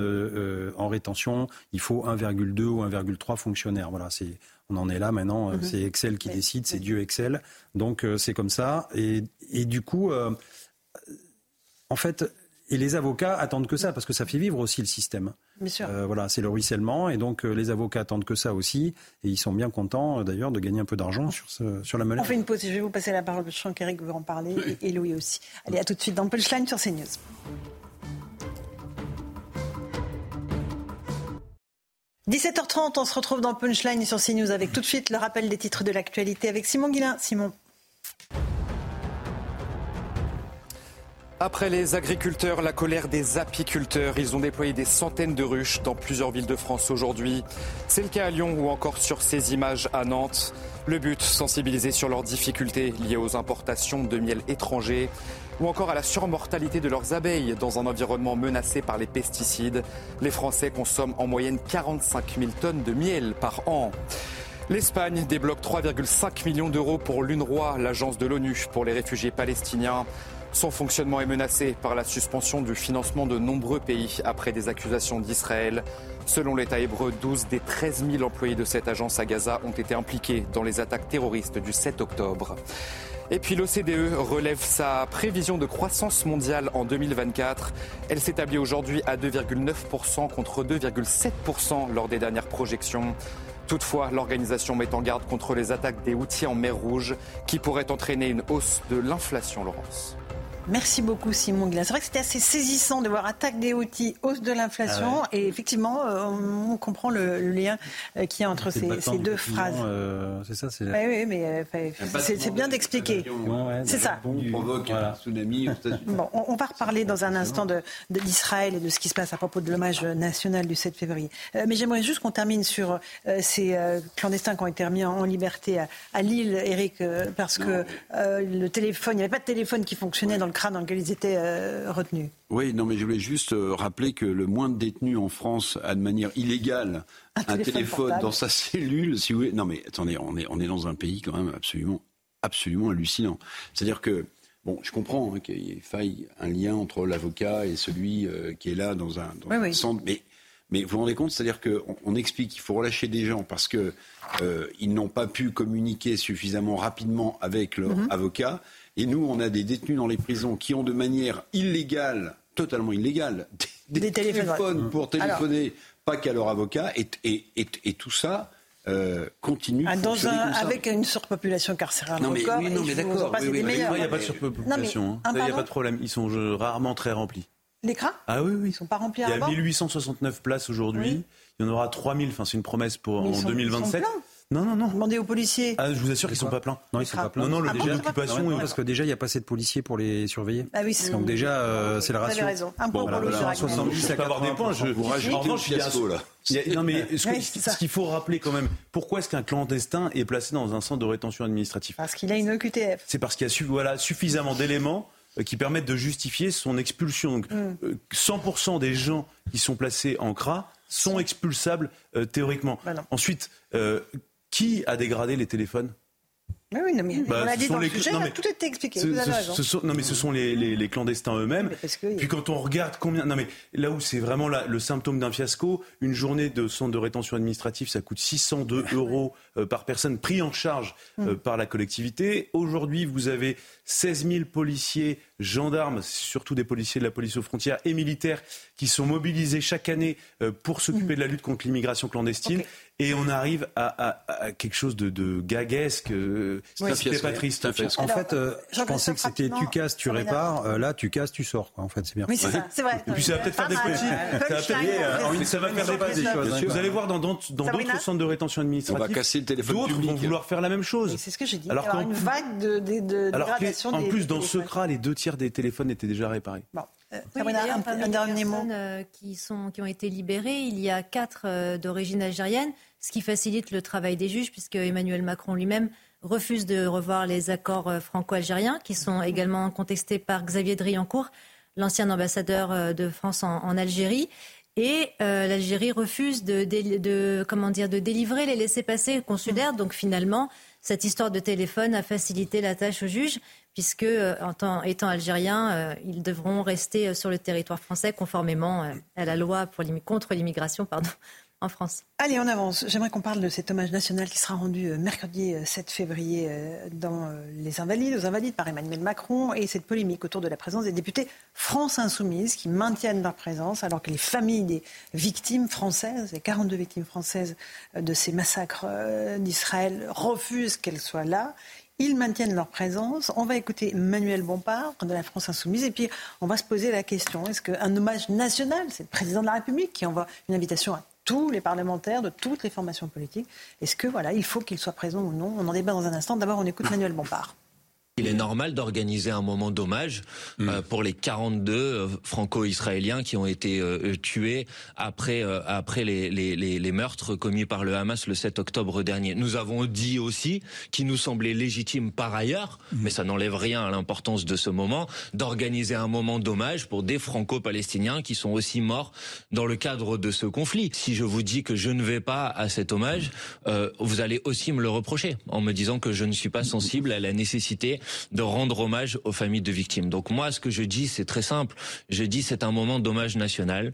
[SPEAKER 3] en rétention, il faut 1,2 ou 1,3 fonctionnaires. Voilà, c'est on en est là maintenant. Mm-hmm. C'est Excel qui décide, c'est Dieu Excel. Donc c'est comme ça. Et, et du coup, en fait, et les avocats attendent que ça, parce que ça fait vivre aussi le système.
[SPEAKER 1] Bien sûr.
[SPEAKER 3] Euh, voilà, c'est le ruissellement, et donc euh, les avocats attendent que ça aussi, et ils sont bien contents euh, d'ailleurs de gagner un peu d'argent sur, ce, sur la monnaie.
[SPEAKER 1] On fait une pause, je vais vous passer la parole, je sens qu'Eric veut en parler, et, Louis aussi. Allez, à tout de suite dans Punchline sur CNews. 17h30, on se retrouve dans Punchline sur CNews avec tout de suite le rappel des titres de l'actualité avec Simon Guillain. Simon.
[SPEAKER 2] Après les agriculteurs, la colère des apiculteurs. Ils ont déployé des centaines de ruches dans plusieurs villes de France aujourd'hui. C'est le cas à Lyon ou encore sur ces images à Nantes. Le but, sensibiliser sur leurs difficultés liées aux importations de miel étranger ou encore à la surmortalité de leurs abeilles dans un environnement menacé par les pesticides. Les Français consomment en moyenne 45 000 tonnes de miel par an. L'Espagne débloque 3,5 millions d'euros pour l'UNRWA, l'agence de l'ONU pour les réfugiés palestiniens. Son fonctionnement est menacé par la suspension du financement de nombreux pays après des accusations d'Israël. Selon l'État hébreu, 12 des 13 000 employés de cette agence à Gaza ont été impliqués dans les attaques terroristes du 7 octobre. Et puis l'OCDE relève sa prévision de croissance mondiale en 2024. Elle s'établit aujourd'hui à 2,9% contre 2,7% lors des dernières projections. Toutefois, l'organisation met en garde contre les attaques des outils en mer Rouge qui pourraient entraîner une hausse de l'inflation, Laurence.
[SPEAKER 1] Merci beaucoup Simon Guillain. C'est vrai que c'était assez saisissant de voir attaque des outils, hausse de l'inflation. Ah et effectivement, euh, on, comprend le, lien euh, qu'il y a entre ces, deux phrases.
[SPEAKER 3] Euh, c'est ça c'est
[SPEAKER 1] Oui, mais c'est bien d'expliquer. c'est ça.
[SPEAKER 11] provoque un tsunami
[SPEAKER 1] bon, on, va reparler dans un instant d'Israël de, et de ce qui se passe à propos de l'hommage national du 7 février. mais j'aimerais juste qu'on termine sur ces clandestins qui ont été remis en, liberté à, Lille, Eric, parce que le téléphone, il n'y avait pas de téléphone qui fonctionnait dans le dans lequel ils étaient euh, retenus.
[SPEAKER 11] Oui, non, mais je voulais juste euh, rappeler que le moins de détenus en France a de manière illégale un, téléphone, dans sa cellule. Si vous Non, mais attendez, on est, on est dans un pays quand même absolument, absolument hallucinant. C'est-à-dire que Bon, je comprends hein, qu'il faille un lien entre l'avocat et celui euh, qui est là dans un, centre, mais, mais vous vous rendez compte, c'est-à-dire qu'on on explique qu'il faut relâcher des gens parce que ils n'ont pas pu communiquer suffisamment rapidement avec leur mhm. avocat. Et nous, on a des détenus dans les prisons qui ont de manière illégale, totalement illégale, des, téléphones, pour téléphoner, pas qu'à leur avocat. Et, et, et, tout ça. Euh, continue
[SPEAKER 1] ah, dans un, avec une surpopulation carcérale
[SPEAKER 11] non mais, oui, non, mais d'accord.
[SPEAKER 9] il n'y a pas de surpopulation. Hein. Il n'y a pas de problème. Ils sont rarement très remplis.
[SPEAKER 1] Les cras
[SPEAKER 9] Ah oui, oui.
[SPEAKER 1] Ils sont pas remplis
[SPEAKER 9] Il y a 1869 places aujourd'hui. Il y en aura 3000. Enfin, c'est une promesse pour en 2027. Non, non, non.
[SPEAKER 1] Demandez aux policiers.
[SPEAKER 9] Ah, je vous assure qu'ils sont pas pleins.
[SPEAKER 3] Non, ils sont pas pleins.
[SPEAKER 9] Non, non, le déjà
[SPEAKER 3] l'occupation, parce que déjà il n'y a pas assez de policiers pour les surveiller.
[SPEAKER 1] Ah oui,
[SPEAKER 3] Donc déjà, euh, c'est la ratio. Vous
[SPEAKER 1] avez raison. Un point pour le
[SPEAKER 9] 70 à avoir des points. Je, vous rajoutez
[SPEAKER 11] en revanche, là.
[SPEAKER 9] non mais ce, qu'il faut rappeler quand même, pourquoi est-ce qu'un clandestin est placé dans un centre de rétention administrative?
[SPEAKER 1] Parce qu'il a une OQTF.
[SPEAKER 9] C'est parce qu'il y a voilà, suffisamment d'éléments euh, qui permettent de justifier son expulsion. Donc, 100% mm. euh, des gens qui sont placés en CRA sont expulsables théoriquement. Bah Ensuite, qui a dégradé les téléphones
[SPEAKER 1] oui, non, mais bah, on l'a dit dans le sujet, tout est expliqué.
[SPEAKER 9] non, mais ce sont les, les, les clandestins eux-mêmes. Puis quand on regarde combien... Non, mais là où c'est vraiment le symptôme d'un fiasco, une journée de centre de rétention administrative, ça coûte 602 euros euh, par personne pris en charge euh, mm. par la collectivité. Aujourd'hui, vous avez 16 000 policiers, gendarmes, surtout des policiers de la police aux frontières et militaires qui sont mobilisés chaque année euh, pour s'occuper mm. de la lutte contre l'immigration clandestine. Et on arrive à, quelque chose de, de gaguesque. C'était pas triste. En fait,
[SPEAKER 3] fait je pensais que c'était tu casses, tu répares. là, tu casses, tu sors. En fait, c'est bien.
[SPEAKER 1] Oui, c'est ça. C'est vrai.
[SPEAKER 9] Et puis ça va peut-être faire des petits. Ça va faire des petits. Vous allez voir dans d'autres centres de rétention administrative D'autres vont vouloir faire la même chose.
[SPEAKER 1] C'est ce que j'ai dit. Alors, une vague de, dégradation.
[SPEAKER 9] En plus, dans ce CRA, les deux tiers des téléphones étaient déjà réparés.
[SPEAKER 10] Bon. Euh, oui, un, un dernier mot. Euh, qui, sont, qui ont été libérées, il y a quatre euh, d'origine algérienne, ce qui facilite le travail des juges, puisque Emmanuel Macron lui-même refuse de revoir les accords franco-algériens, qui sont également contestés par Xavier Driancourt, l'ancien ambassadeur de France en Algérie. Et euh, l'Algérie refuse de, comment dire, de délivrer les laissés-passer consulaires. Donc finalement, cette histoire de téléphone a facilité la tâche aux juges, puisque, euh, en tant, étant algériens, euh, ils devront rester sur le territoire français conformément à la loi contre l'immigration. En France.
[SPEAKER 1] Allez, on avance. J'aimerais qu'on parle de cet hommage national qui sera rendu euh, mercredi 7 euh, février euh, dans les Invalides, aux Invalides par Emmanuel Macron et cette polémique autour de la présence des députés France Insoumise qui maintiennent leur présence alors que les familles des victimes françaises, les 42 victimes françaises de ces massacres d'Israël refusent qu'elles soient là ils maintiennent leur présence. On va écouter Manuel Bompard de la France Insoumise et puis on va se poser la question est-ce qu'un hommage national, c'est le président de la République qui envoie une invitation à tous les parlementaires, de toutes les formations politiques. Est-ce que voilà, il faut qu'ils soient présents ou non? On en débat dans un instant. D'abord, on écoute Manuel Bompard.
[SPEAKER 14] Il est normal d'organiser un moment d'hommage mm. euh, pour les 42 euh, franco-israéliens qui ont été euh, tués après après les, les, les, meurtres commis par le Hamas le 7 octobre dernier. Nous avons dit aussi qu'il nous semblait légitime par ailleurs, mm. mais ça n'enlève rien à l'importance de ce moment, d'organiser un moment d'hommage pour des franco-palestiniens qui sont aussi morts dans le cadre de ce conflit. Si je vous dis que je ne vais pas à cet hommage, vous allez aussi me le reprocher en me disant que je ne suis pas sensible à la nécessité de rendre hommage aux familles de victimes. Donc moi, ce que je dis, c'est très simple. Je dis c'est un moment d'hommage national.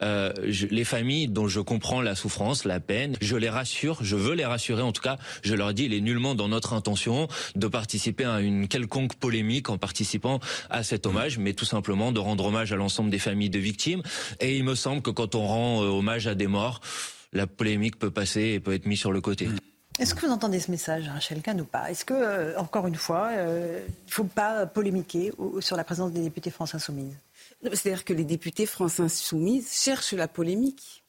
[SPEAKER 14] Euh, les familles dont je comprends la souffrance, la peine, je les rassure, je veux les rassurer en tout cas, je leur dis il est nullement dans notre intention de participer à une quelconque polémique en participant à cet hommage, mais tout simplement de rendre hommage à l'ensemble des familles de victimes. Et il me semble que quand on rend euh, hommage à des morts, la polémique peut passer et peut être mise sur le côté.
[SPEAKER 1] Est-ce que vous entendez ce message, Rachel Kahn, ou pas? Est-ce que, euh, encore une fois, euh, il ne faut pas polémiquer sur la présence des députés France Insoumise?
[SPEAKER 4] C'est-à-dire que les députés France Insoumise cherchent la polémique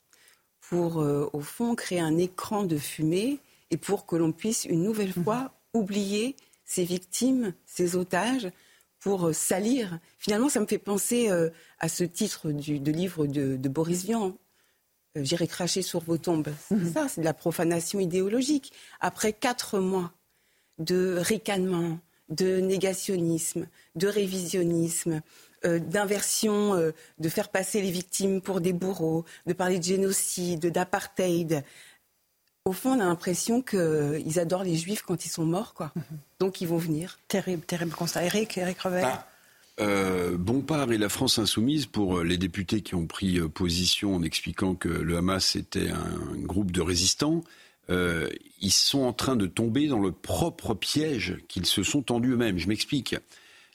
[SPEAKER 4] pour, euh, au fond, créer un écran de fumée et pour que l'on puisse une nouvelle fois mhm. oublier ces victimes, ces otages, pour salir. Finalement, ça me fait penser à ce titre du, de livre de, de Boris Vian, euh, j'irai cracher sur vos tombes. C'est mhm. ça, c'est de la profanation idéologique. Après quatre mois de ricanement, de négationnisme, de révisionnisme, euh, d'inversion, euh, de faire passer les victimes pour des bourreaux, de parler de génocide, d'apartheid. Au fond, on a l'impression qu'ils adorent les juifs quand ils sont morts, quoi. Mhm. Donc ils vont venir.
[SPEAKER 1] Terrible, terrible constat. Eric, Eric Revel. Bah,
[SPEAKER 11] euh, Bompard et la France insoumise, pour euh, les députés qui ont pris euh, position en expliquant que le Hamas était un groupe de résistants, ils sont en train de tomber dans le propre piège qu'ils se sont tendus eux-mêmes. Je m'explique.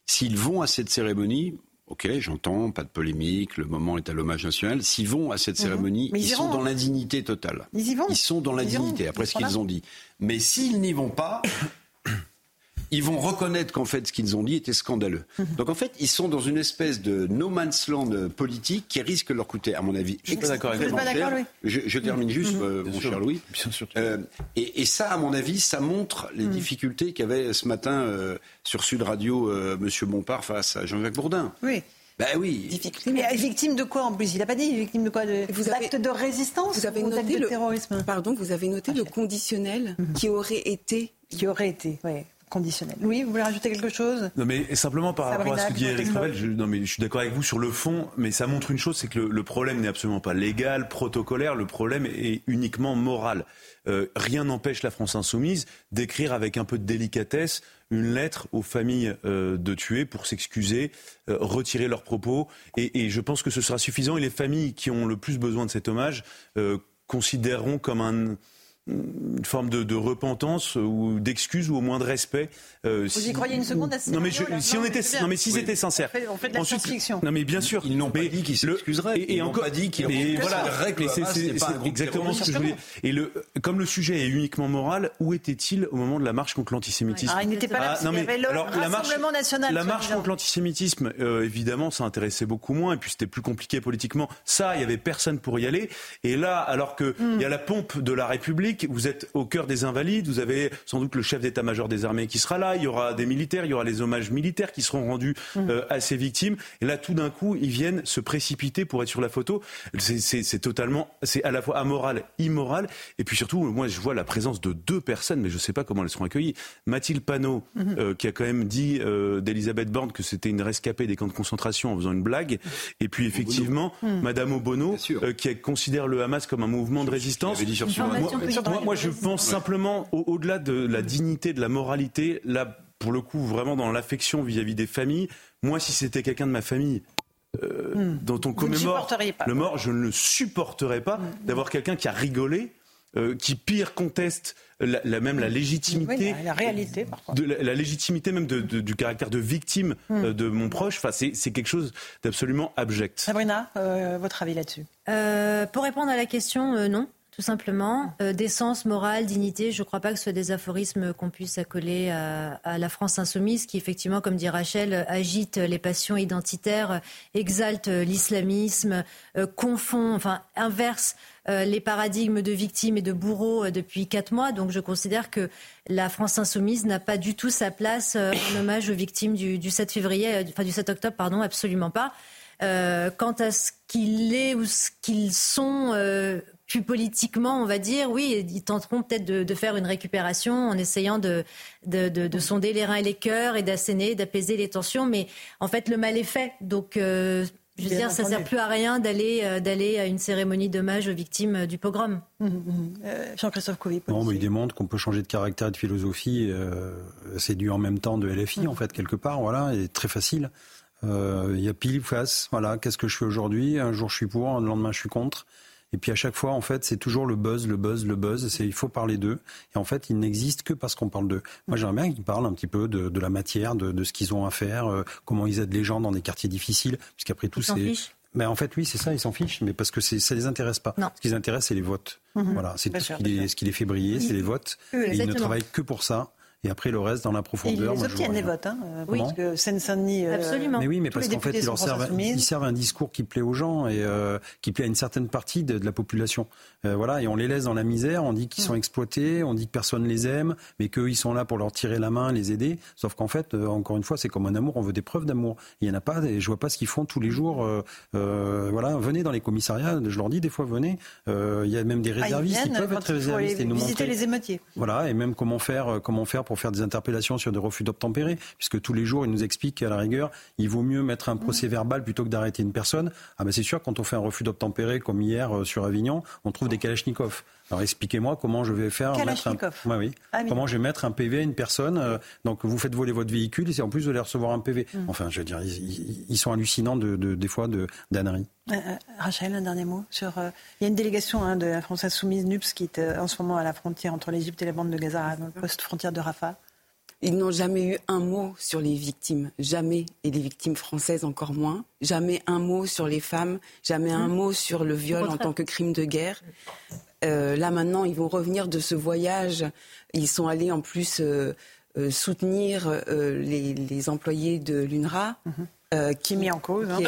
[SPEAKER 11] S'ils vont à cette cérémonie, ok, j'entends, pas de polémique, le moment est à l'hommage national. S'ils vont à cette mhm. cérémonie, ils, sont dans l'indignité totale.
[SPEAKER 1] Ils y vont.
[SPEAKER 11] Ils sont dans l'indignité, après ce qu'ils ont dit. Mais s'ils n'y vont pas, ils vont reconnaître qu'en fait, ce qu'ils ont dit était scandaleux. Mhm. Donc en fait, ils sont dans une espèce de no man's land politique qui risque de leur coûter, à mon avis.
[SPEAKER 1] Je suis pas d'accord avec vous.
[SPEAKER 11] Je, termine juste, mhm. euh, mon cher Louis. Bien sûr. Euh, et, ça, à mon avis, ça montre les mhm. difficultés qu'avait ce matin euh, sur Sud Radio Monsieur Bompard face à Jean-Jacques Bourdin.
[SPEAKER 1] Oui.
[SPEAKER 11] Ben oui.
[SPEAKER 1] Mais victime de quoi en plus? Il n'a pas dit victime de quoi? De,
[SPEAKER 4] vous
[SPEAKER 1] avez, de résistance
[SPEAKER 4] Vous avez noté le terrorisme? Pardon, vous avez noté le conditionnel qui aurait été.
[SPEAKER 1] Qui aurait été, oui conditionnel. Oui, vous voulez rajouter quelque chose?
[SPEAKER 9] Non, mais simplement par rapport à ce que dit Eric Revel, je, non, mais je suis d'accord avec vous sur le fond, mais ça montre une chose, c'est que le, problème n'est absolument pas légal, protocolaire, le problème est uniquement moral. Euh, rien n'empêche la France insoumise d'écrire avec un peu de délicatesse une lettre aux familles euh, de tués pour s'excuser, euh, retirer leurs propos, et, et, je pense que ce sera suffisant. Et les familles qui ont le plus besoin de cet hommage considéreront comme un une forme de, de repentance ou d'excuse ou au moins de respect.
[SPEAKER 1] Euh, Vous y croyez une seconde à
[SPEAKER 9] Non mais je, si on était, non mais si c'était sincère.
[SPEAKER 1] On fait, de la science-fiction.
[SPEAKER 9] Non mais bien sûr.
[SPEAKER 11] Ils n'ont pas dit qu'ils s'excuseraient.
[SPEAKER 9] Et, et encore
[SPEAKER 11] pas dit qu'ils.
[SPEAKER 9] Et voilà. C'est exactement ce que je voulais. Et le, comme le sujet est uniquement moral, où était-il au moment de la marche contre l'antisémitisme
[SPEAKER 1] ah, il n'était pas là. Ah, non, mais, il y alors, le la marche, national.
[SPEAKER 9] La marche contre l'antisémitisme, euh, évidemment, ça intéressait beaucoup moins. Et puis c'était plus compliqué politiquement. Ça, il y avait personne pour y aller. Et là, alors que hmm. il y a la pompe de la République, vous êtes au des invalides. Vous avez sans doute le chef d'état-major des armées qui sera là. Il y aura des militaires, il y aura les hommages militaires qui seront rendus mmh. euh, à ces victimes. Et là, tout d'un coup, ils viennent se précipiter pour être sur la photo. C'est totalement, c'est à la fois amoral, immoral. Et puis surtout, moi, je vois la présence de deux personnes, mais je ne sais pas comment elles seront accueillies. Mathilde Panot, mmh. euh, qui a quand même dit euh, d'Elisabeth Borne que c'était une rescapée des camps de concentration en faisant une blague. Et puis effectivement, Mme mmh. Madame Obono, qui considère le Hamas comme un mouvement de résistance. Moi, moi, je pense simplement, au-delà de la dignité, de la moralité, là, pour le coup, vraiment dans l'affection vis-à-vis des familles, moi, si c'était quelqu'un de ma famille, euh, hmm. dont on commémore le mort, je ne le supporterais pas hmm. d'avoir quelqu'un qui a rigolé, euh, qui pire conteste la, même la légitimité,
[SPEAKER 1] la, réalité,
[SPEAKER 9] de la, légitimité même du caractère de victime hmm. euh, de mon proche. Enfin, c'est quelque chose d'absolument abject.
[SPEAKER 1] Sabrina, votre avis là-dessus?
[SPEAKER 10] Pour répondre à la question, non tout simplement. Euh, décence, morale, dignité, je ne crois pas que ce soit des aphorismes qu'on puisse accoler à, la France insoumise, qui effectivement, comme dit Rachel, agite les passions identitaires, exalte l'islamisme, euh, confond, enfin inverse euh, les paradigmes de victimes et de bourreaux depuis quatre mois. Donc je considère que la France insoumise n'a pas du tout sa place en hommage aux victimes du, du 7 février, enfin du 7 octobre, pardon, absolument pas. quant à ce qu'il est ou ce qu'ils sont plus politiquement, on va dire, oui, ils tenteront peut-être de, faire une récupération en essayant de, de, sonder les reins et les cœurs et d'asséner, d'apaiser les tensions. Mais en fait, le mal est fait. Donc, euh, je veux dire, ça ne sert plus à rien d'aller euh, d'aller à une cérémonie d'hommage aux victimes du pogrom.
[SPEAKER 1] Mmh, mmh, mmh. Euh, Jean-Christophe Couvi.
[SPEAKER 3] Non, mais il démontre qu'on peut changer de caractère et de philosophie. c'est dû en même temps de LFI, en fait, quelque part. Voilà, et très facile. Il y a pile ou face. Voilà, qu'est-ce que je fais aujourd'hui? Un jour, je suis pour, le lendemain, je suis contre. Et puis à chaque fois, en fait, c'est toujours le buzz, le buzz, le buzz. C'est il faut parler d'eux. Et en fait, ils n'existent que parce qu'on parle d'eux. Moi, j'aimerais bien qu'ils parlent un petit peu de, la matière, de, ce qu'ils ont à faire, euh, comment ils aident les gens dans des quartiers difficiles, puisqu'après tout, c'est. Mais en fait, oui, c'est ça, ils s'en fichent, mais parce que ça les intéresse pas. Ce qui les intéresse, c'est les votes. Mhm. Voilà, c'est tout ce qui, les, ce qui, les, fait briller, c'est les votes. et ils ne travaillent que pour ça. Et après, le reste, dans la profondeur.
[SPEAKER 1] Et ils obtiennent les votes, hein, oui. parce que Seine-Saint-Denis. Euh,
[SPEAKER 10] Absolument.
[SPEAKER 3] Mais oui, mais parce qu'en fait, ils, leur servent, ils servent un discours qui plaît aux gens et euh, qui plaît à une certaine partie de, la population. Euh, voilà, et on les laisse dans la misère, on dit qu'ils sont mm. exploités, on dit que personne les aime, mais qu'eux, ils sont là pour leur tirer la main, les aider. Sauf qu'en fait, encore une fois, c'est comme un amour, on veut des preuves d'amour. Il n'y en a pas, et je vois pas ce qu'ils font tous les jours. voilà, venez dans les commissariats, je leur dis des fois, venez. Il y a même des ah, réservistes, ils, peuvent être réservistes et nous
[SPEAKER 1] visiter les émeutiers.
[SPEAKER 3] Voilà, et même comment faire, comment faire pour faire des interpellations sur des refus d'obtempérer, puisque tous les jours, il nous explique qu'à la rigueur, il vaut mieux mettre un procès verbal plutôt que d'arrêter une personne. Ah ben c'est sûr, quand on fait un refus d'obtempérer, comme hier euh, sur Avignon, on trouve des kalachnikovs. Alors expliquez-moi comment je vais faire mettre un... oui. Ah comment je vais mettre un PV à une personne. Euh, donc vous faites voler votre véhicule et en plus vous allez recevoir un PV. Mm. Enfin, je veux dire, ils, sont hallucinants de, des fois de d'ânerie.
[SPEAKER 1] Euh, Rachel, un dernier mot sur. il y a une délégation hein, de la France Insoumise NUPS qui est en ce moment à la frontière entre l'Égypte et la bande de Gaza, le poste frontière de Rafah.
[SPEAKER 4] Ils n'ont jamais eu un mot sur les victimes, jamais, et les victimes françaises encore moins. Jamais un mot sur les femmes, jamais un mmh. mot sur le viol en tant que crime de guerre. Euh, là maintenant, ils vont revenir de ce voyage. Ils sont allés en plus euh, euh, soutenir les, employés de l'UNRWA.
[SPEAKER 1] Mmh. qui est mis en cause. Hein.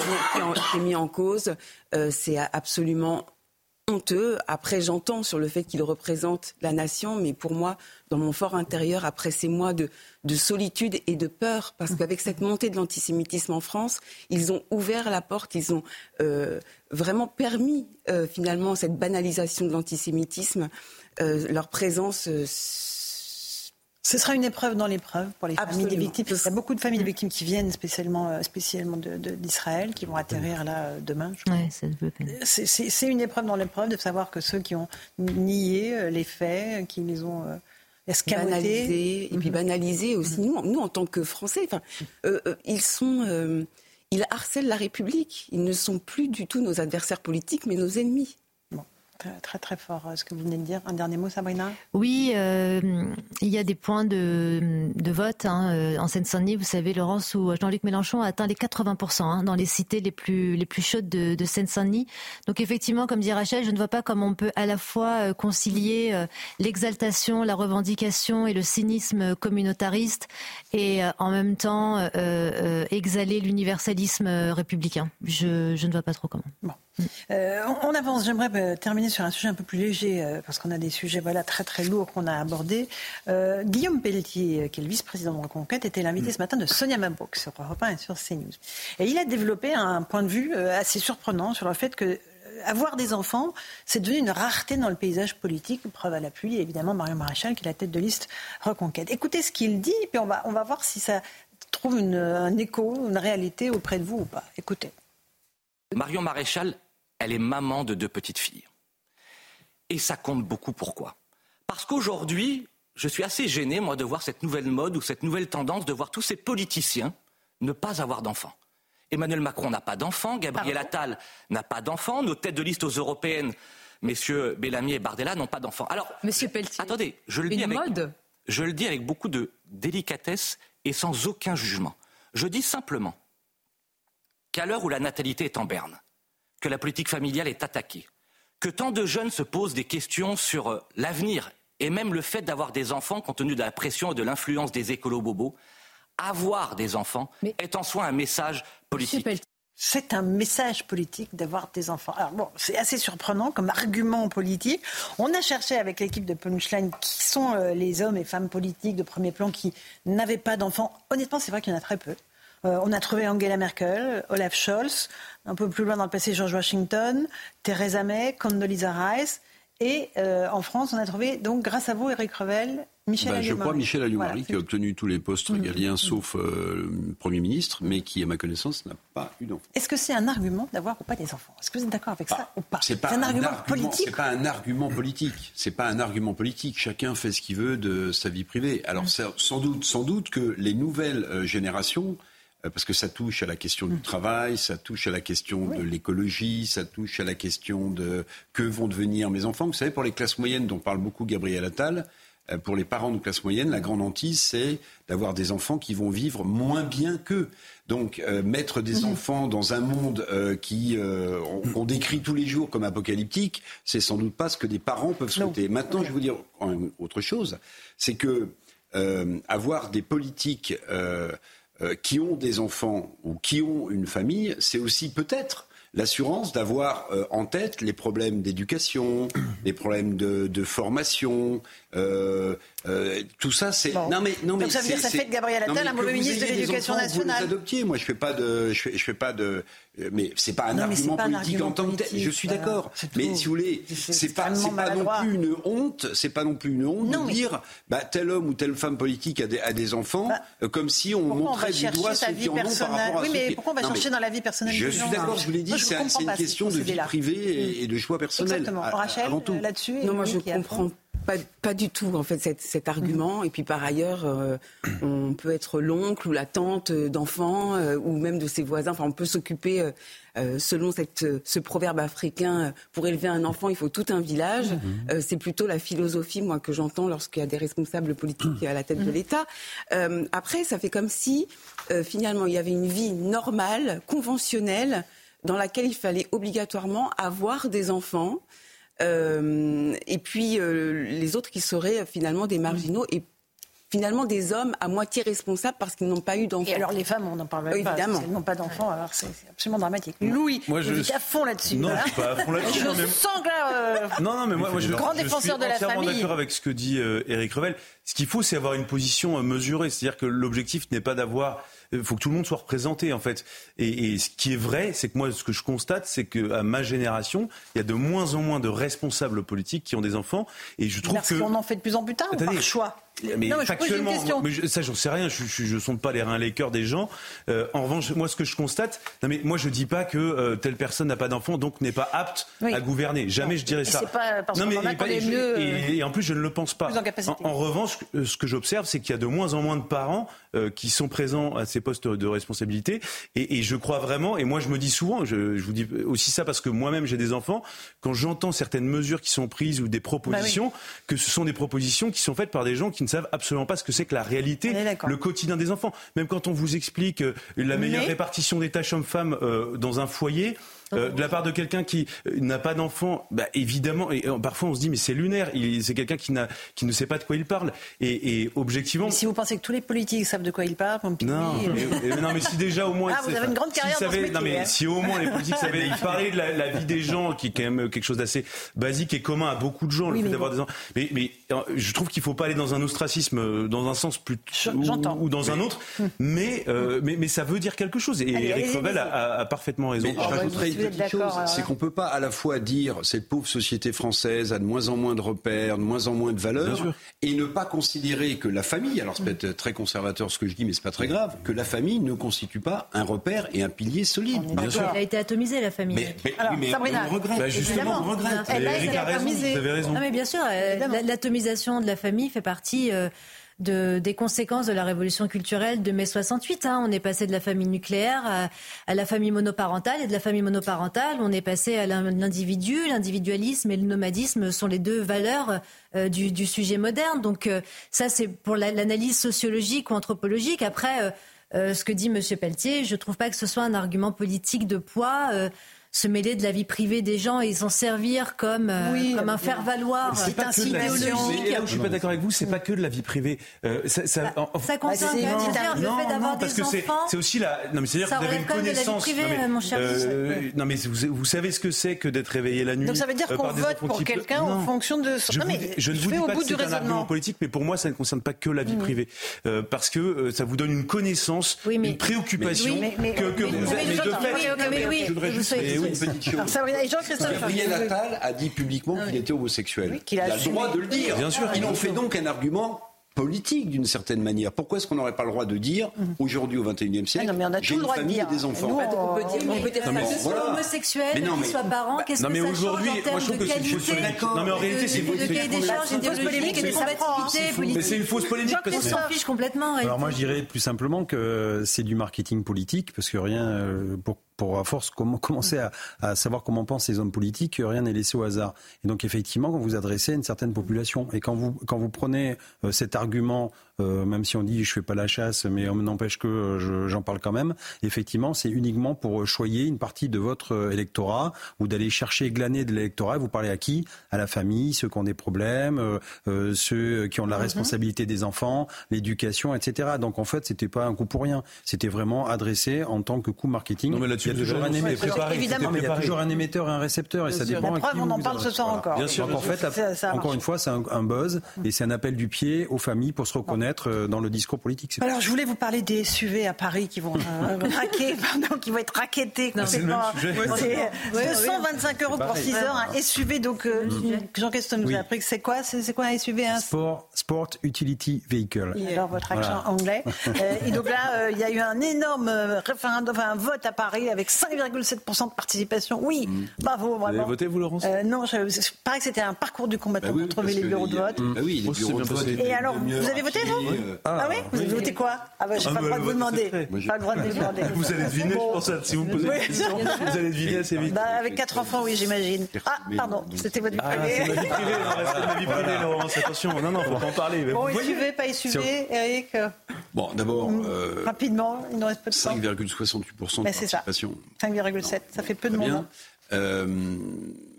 [SPEAKER 4] qui est mis en cause. C'est absolument honteux. Après, j'entends sur le fait qu'il représente la nation, mais pour moi, dans mon fort intérieur, après ces mois de, solitude et de peur, parce qu'avec cette montée de l'antisémitisme en France, ils ont ouvert la porte, ils ont euh, vraiment permis euh, finalement cette banalisation de l'antisémitisme. Euh, leur présence
[SPEAKER 1] ce sera une épreuve dans l'épreuve pour les familles des victimes. Il y a beaucoup de familles de victimes qui viennent spécialement, euh, spécialement d'Israël, qui vont atterrir là euh, demain. C'est une épreuve dans l'épreuve de savoir que ceux qui ont nié euh, les faits, qui les ont
[SPEAKER 4] escamotés. et puis mhm. banalisés aussi. Nous, nous, en tant que Français, enfin, ils sont, ils harcèlent la République. Ils ne sont plus du tout nos adversaires politiques, mais nos ennemis.
[SPEAKER 1] Très, très, fort ce que vous venez de dire. Un dernier mot, Sabrina?
[SPEAKER 10] Oui, euh, il y a des points de, de vote hein, euh, en Seine-Saint-Denis. Vous savez, Laurence, où Jean-Luc Mélenchon a atteint les 80% hein, dans les cités les plus, les plus chaudes de, de Seine-Saint-Denis. Donc effectivement, comme dit Rachel, je ne vois pas comment on peut à la fois euh, concilier l'exaltation, la revendication et le cynisme communautariste et en même temps exhaler l'universalisme républicain. Je, je, ne vois pas trop comment.
[SPEAKER 1] Bon. Euh, on, avance. J'aimerais euh, terminer sur un sujet un peu plus léger, euh, parce qu'on a des sujets voilà, très très lourds qu'on a abordés. Guillaume Pelletier, qui est le vice-président de Reconquête, était l'invité ce matin de Sonia Mabrouk sur Europe 1 et sur CNews. Et il a développé un point de vue assez surprenant sur le fait que avoir des enfants, c'est devenu une rareté dans le paysage politique. Preuve à l'appui, évidemment, Marion Maréchal, qui est la tête de liste Reconquête. Écoutez ce qu'il dit, et puis on va, on va voir si ça trouve un écho, une réalité auprès de vous ou pas. Écoutez.
[SPEAKER 15] Marion Maréchal elle est maman de deux petites filles. Et ça compte beaucoup pourquoi Parce qu'aujourd'hui, je suis assez gêné, moi, de voir cette nouvelle mode ou cette nouvelle tendance de voir tous ces politiciens ne pas avoir d'enfants. Emmanuel Macron n'a pas d'enfants, Gabriel Attal n'a pas d'enfants, nos têtes de liste aux européennes, messieurs Bellamy et Bardella, n'ont pas d'enfants. Alors,
[SPEAKER 4] Monsieur Pelletier,
[SPEAKER 15] attendez, je le, dis avec, je le dis avec beaucoup de délicatesse et sans aucun jugement. Je dis simplement qu'à l'heure où la natalité est en berne, que la politique familiale est attaquée, que tant de jeunes se posent des questions sur euh, l'avenir et même le fait d'avoir des enfants compte tenu de la pression et de l'influence des écolos bobos. Avoir des enfants est en soi un message politique.
[SPEAKER 1] C'est un message politique d'avoir des enfants. Alors bon, c'est assez surprenant comme argument politique. On a cherché avec l'équipe de Punchline qui sont euh, les hommes et femmes politiques de premier plan qui n'avaient pas d'enfants. Honnêtement, c'est vrai qu'il y en a très peu. Euh, on a trouvé Angela Merkel, Olaf Scholz, un peu plus loin dans le passé George Washington, Theresa May, Condoleezza Rice. Et euh, en France, on a trouvé, donc grâce à vous, Eric Revel, Michel bah,
[SPEAKER 11] Je crois Michel Alliot-Marie qui a obtenu tous les postes mm. régaliens sauf euh, Premier ministre, mais qui, à ma connaissance, n'a pas eu d'enfant.
[SPEAKER 1] Est-ce que c'est un argument d'avoir ou pas des enfants? Est-ce que vous êtes d'accord avec ça ou pas?
[SPEAKER 11] C'est pas un, argument, politique. C'est pas un argument politique. C'est pas un argument politique. Chacun fait ce qu'il veut de sa vie privée. Alors mm. sans doute, sans doute que les nouvelles euh, générations parce que ça touche à la question du mm. travail, ça touche à la question de l'écologie, ça touche à la question de que vont devenir mes enfants. Vous savez, pour les classes moyennes dont parle beaucoup Gabriel Attal, euh, pour les parents de classe moyenne, la grande hantise, c'est d'avoir des enfants qui vont vivre moins bien qu'eux. Donc, euh, mettre des mm-hmm. enfants dans un monde qui qu'on décrit tous les jours comme apocalyptique, c'est sans doute pas ce que des parents peuvent souhaiter. Maintenant, je vais vous dire autre chose, c'est que avoir des politiques euh, qui ont des enfants ou qui ont une famille, c'est aussi peut-être l'assurance d'avoir euh, en tête les problèmes d'éducation, les problèmes de, de formation, euh, euh, tout ça, c'est.
[SPEAKER 1] Non mais non mais. Donc ça veut dire ça fait de Gabriel Attal un mauvais ministre de l'Éducation nationale.
[SPEAKER 11] Vous adoptiez. Moi, je fais pas de, je fais, je fais pas de. Mais c'est pas un argument politique en tant que tel. Je suis d'accord. Mais si vous voulez, c'est pas, pas non plus une honte. C'est pas non plus une honte de dire, bah, tel homme ou telle femme politique a des, a des enfants, bah, euh, comme si on montrait du doigt ceux qui en ont par rapport à
[SPEAKER 1] Oui, mais pourquoi on va chercher dans la vie personnelle
[SPEAKER 11] Je suis d'accord. Je vous l'ai dit, c'est une question de vie privée et de choix personnel.
[SPEAKER 1] Exactement. Rachel, là-dessus.
[SPEAKER 4] Non, moi je comprends pas, du tout, en fait, cet, argument. Et puis, par ailleurs, euh, on peut être l'oncle ou la tante d'enfants euh, ou même de ses voisins. Enfin, on peut s'occuper, euh, selon cette, ce proverbe africain, pour élever un enfant, il faut tout un village. Mhm. c'est plutôt la philosophie, moi, que j'entends lorsqu'il y a des responsables politiques à la tête de mhm. l'État. après, ça fait comme si, finalement, il y avait une vie normale, conventionnelle, dans laquelle il fallait obligatoirement avoir des enfants. Euh, et puis euh, les autres qui seraient finalement des marginaux et finalement des hommes à moitié responsables parce qu'ils n'ont pas eu d'enfants.
[SPEAKER 1] Et alors les femmes, on n'en parle pas. Évidemment. Elles n'ont pas d'enfants, alors c'est absolument dramatique. Louis, moi, je suis à fond là-dessus.
[SPEAKER 9] Non, je suis pas à fond là-dessus.
[SPEAKER 1] je sens là. Euh...
[SPEAKER 9] Non, non, mais moi, moi je,
[SPEAKER 1] grand défenseur de la famille.
[SPEAKER 9] Je suis d'accord avec ce que dit euh, Éric Revel. Ce qu'il faut, c'est avoir une position mesurée. C'est-à-dire que l'objectif n'est pas d'avoir il faut que tout le monde soit représenté en fait. Et, et ce qui est vrai, c'est que moi, ce que je constate, c'est qu'à ma génération, il y a de moins en moins de responsables politiques qui ont des enfants. Et je trouve
[SPEAKER 1] Parce qu'on en fait de plus en plus tard, ou par choix?
[SPEAKER 9] Mais non, mais factuellement, mais je, ça j'en sais rien, je, je, je, sonde pas les reins les cœurs des gens. Euh, en revanche, moi ce que je constate, non mais moi je dis pas que euh, telle personne n'a pas d'enfant donc n'est pas apte à gouverner. Jamais je dirais ça.
[SPEAKER 1] Pas parce non mais et, mieux,
[SPEAKER 9] et, et, en plus je ne le pense pas. En, en, revanche, ce que j'observe, c'est qu'il y a de moins en moins de parents euh, qui sont présents à ces postes de responsabilité. Et, je crois vraiment, et moi je me dis souvent, je, vous dis aussi ça parce que moi-même j'ai des enfants, quand j'entends certaines mesures qui sont prises ou des propositions, bah que ce sont des propositions qui sont faites par des gens qui ne savent absolument pas ce que c'est que la réalité, le quotidien des enfants. Même quand on vous explique euh, la meilleure répartition des tâches hommes-femmes euh, dans un foyer, euh, de la part de quelqu'un qui euh, n'a pas d'enfant, bah, évidemment, et euh, parfois on se dit mais c'est lunaire, c'est quelqu'un qui, ne sait pas de quoi il parle. Et, et objectivement.
[SPEAKER 1] Mais si vous pensez que tous les politiques savent de quoi ils parlent, comme
[SPEAKER 9] non, mais, non, mais si déjà au moins.
[SPEAKER 1] Ah, vous avez une grande carrière
[SPEAKER 9] si, non, mais si au moins les politiques savaient parler de la, vie des gens, qui est quand même quelque chose d'assez basique et commun à beaucoup de gens, le fait d'avoir des enfants. Mais, mais je trouve qu'il ne faut pas aller dans un ostracisme, dans un sens plus ou, ou, dans un autre. Hum. Mais, mais, mais ça veut dire quelque chose. Et Eric Revel a, parfaitement raison
[SPEAKER 11] c'est qu'on peut pas à la fois dire cette pauvre société française a de moins en moins de repères, de moins en moins de valeurs, et ne pas considérer que la famille, alors c'est peut-être très conservateur ce que je dis, mais c'est pas très grave, que la famille ne constitue pas un repère et un pilier solide.
[SPEAKER 10] Bien sûr. Elle a été atomisée la famille.
[SPEAKER 11] Mais, mais, alors, mais on regrette.
[SPEAKER 9] Bah, justement, on regrette. Elle, a été atomisée. Vous avez raison.
[SPEAKER 10] Non, mais bien sûr, euh, l'atomisation de la famille fait partie. Euh, de, des conséquences de la révolution culturelle de mai 68. Hein. On est passé de la famille nucléaire à, la famille monoparentale et de la famille monoparentale, on est passé à l'individu. L'individualisme et le nomadisme sont les deux valeurs euh, du, du, sujet moderne. Donc euh, ça, c'est pour l'analyse sociologique ou anthropologique. Après, euh, ce que dit M. Pelletier, je ne trouve pas que ce soit un argument politique de poids se mêler de la vie privée des gens et s'en servir comme, euh, comme un faire-valoir
[SPEAKER 9] C'est un idéologique. Là où je suis pas d'accord avec vous, c'est pas que de la vie privée.
[SPEAKER 10] Euh, ça, ça, bah, ça concerne le fait d'avoir des enfants.
[SPEAKER 9] C'est aussi la. Non, mais c'est-à-dire que vous avez une connaissance.
[SPEAKER 10] Privée, non, mais, mon cher
[SPEAKER 9] euh, non, mais vous, vous, savez ce que c'est que d'être réveillé la nuit.
[SPEAKER 1] Donc ça veut dire
[SPEAKER 9] euh,
[SPEAKER 1] qu'on vote pour quelqu'un en fonction de.
[SPEAKER 9] Je, non, mais je ne vous dis pas que c'est un argument politique, mais pour moi, ça ne concerne pas que la vie mm. privée, parce que ça vous donne une connaissance, une préoccupation que vous avez. Mais de fait,
[SPEAKER 11] je une petite chose. Gabriel Attal a dit publiquement qu'il était homosexuel. Il a le droit de le dire. Bien sûr. Il en fait donc un argument politique d'une certaine manière. Pourquoi est-ce qu'on n'aurait pas le droit de dire mhm. aujourd'hui au XXIe siècle
[SPEAKER 1] ah j'ai une famille et
[SPEAKER 11] des enfants nous,
[SPEAKER 10] on peut dire, on peut dire non, qu'il soit homosexuel, qu'il soit parent, qu'est-ce que
[SPEAKER 9] mais
[SPEAKER 10] ça change en termes de qualité
[SPEAKER 9] Non mais en réalité c'est
[SPEAKER 10] une cahier des charges, une fausse polémique et de combativité politique.
[SPEAKER 9] Mais c'est une fausse polémique
[SPEAKER 10] parce que s'en fiche complètement.
[SPEAKER 3] Alors moi je dirais plus simplement que c'est du marketing politique parce que rien euh, pour à force commencer à, à, savoir comment pensent les hommes politiques, rien n'est laissé au hasard. Et donc effectivement, quand vous adressez à une certaine population, et quand vous quand vous prenez euh, cet argument euh, même si on dit je fais pas la chasse, mais on n'empêche que euh, j'en parle quand même. Effectivement, c'est uniquement pour choyer une partie de votre euh, électorat ou d'aller chercher glaner de l'électorat. Vous parlez à qui? À la famille, ceux qui ont des problèmes, ceux qui ont la mhm. responsabilité des enfants, l'éducation, etc. Donc en fait, c'était pas un coup pour rien. C'était vraiment adressé en tant que coup marketing.
[SPEAKER 9] Non mais là-dessus, il y a toujours un émetteur.
[SPEAKER 3] Un et un récepteur, et ça dépend.
[SPEAKER 1] La preuve, on en parle ce soir encore.
[SPEAKER 3] Bien sûr. Donc en fait, encore une fois, c'est un, buzz et c'est un appel du pied aux familles pour se reconnaître euh, dans le discours politique.
[SPEAKER 1] Alors, je voulais vous parler des SUV à Paris qui vont euh, pardon, qui vont être raquettés.
[SPEAKER 9] C'est le même sujet.
[SPEAKER 1] 225 euros pour 6 heures, un SUV. Donc, euh, Jean Queston nous a appris que c'est quoi C'est quoi un SUV
[SPEAKER 3] Sport, Sport Utility Vehicle.
[SPEAKER 1] Alors, votre accent anglais. et donc là, il y a eu un énorme référendum, enfin, un vote à Paris avec 5,7% de participation. Oui, mm. bravo.
[SPEAKER 9] Vous avez voté, vous, Laurence?
[SPEAKER 1] Non, je, pareil que c'était un parcours du combattant bah pour trouver les bureaux de vote.
[SPEAKER 11] Bah oui, les bureaux de vote.
[SPEAKER 1] Et alors, vous avez voté, vous? Ah, oui Vous avez voté quoi Ah bah j'ai pas le droit de vous demander. Pas le droit de vous demander.
[SPEAKER 9] Vous allez deviner, je pense, si vous me posez une question, vous allez deviner assez vite.
[SPEAKER 1] Bah, avec quatre enfants, oui, j'imagine. Ah, pardon, c'était votre vie ah, privée.
[SPEAKER 9] C'est ma vie privée, non, c'est ma vie privée, Laurence, attention. Non, non, faut pas en parler.
[SPEAKER 1] Bon, SUV, pas SUV, Eric
[SPEAKER 11] Bon, d'abord. Mm.
[SPEAKER 1] Euh, rapidement, il nous reste peu de temps.
[SPEAKER 11] 5,68% de participation.
[SPEAKER 1] 5,7, ça fait peu de monde.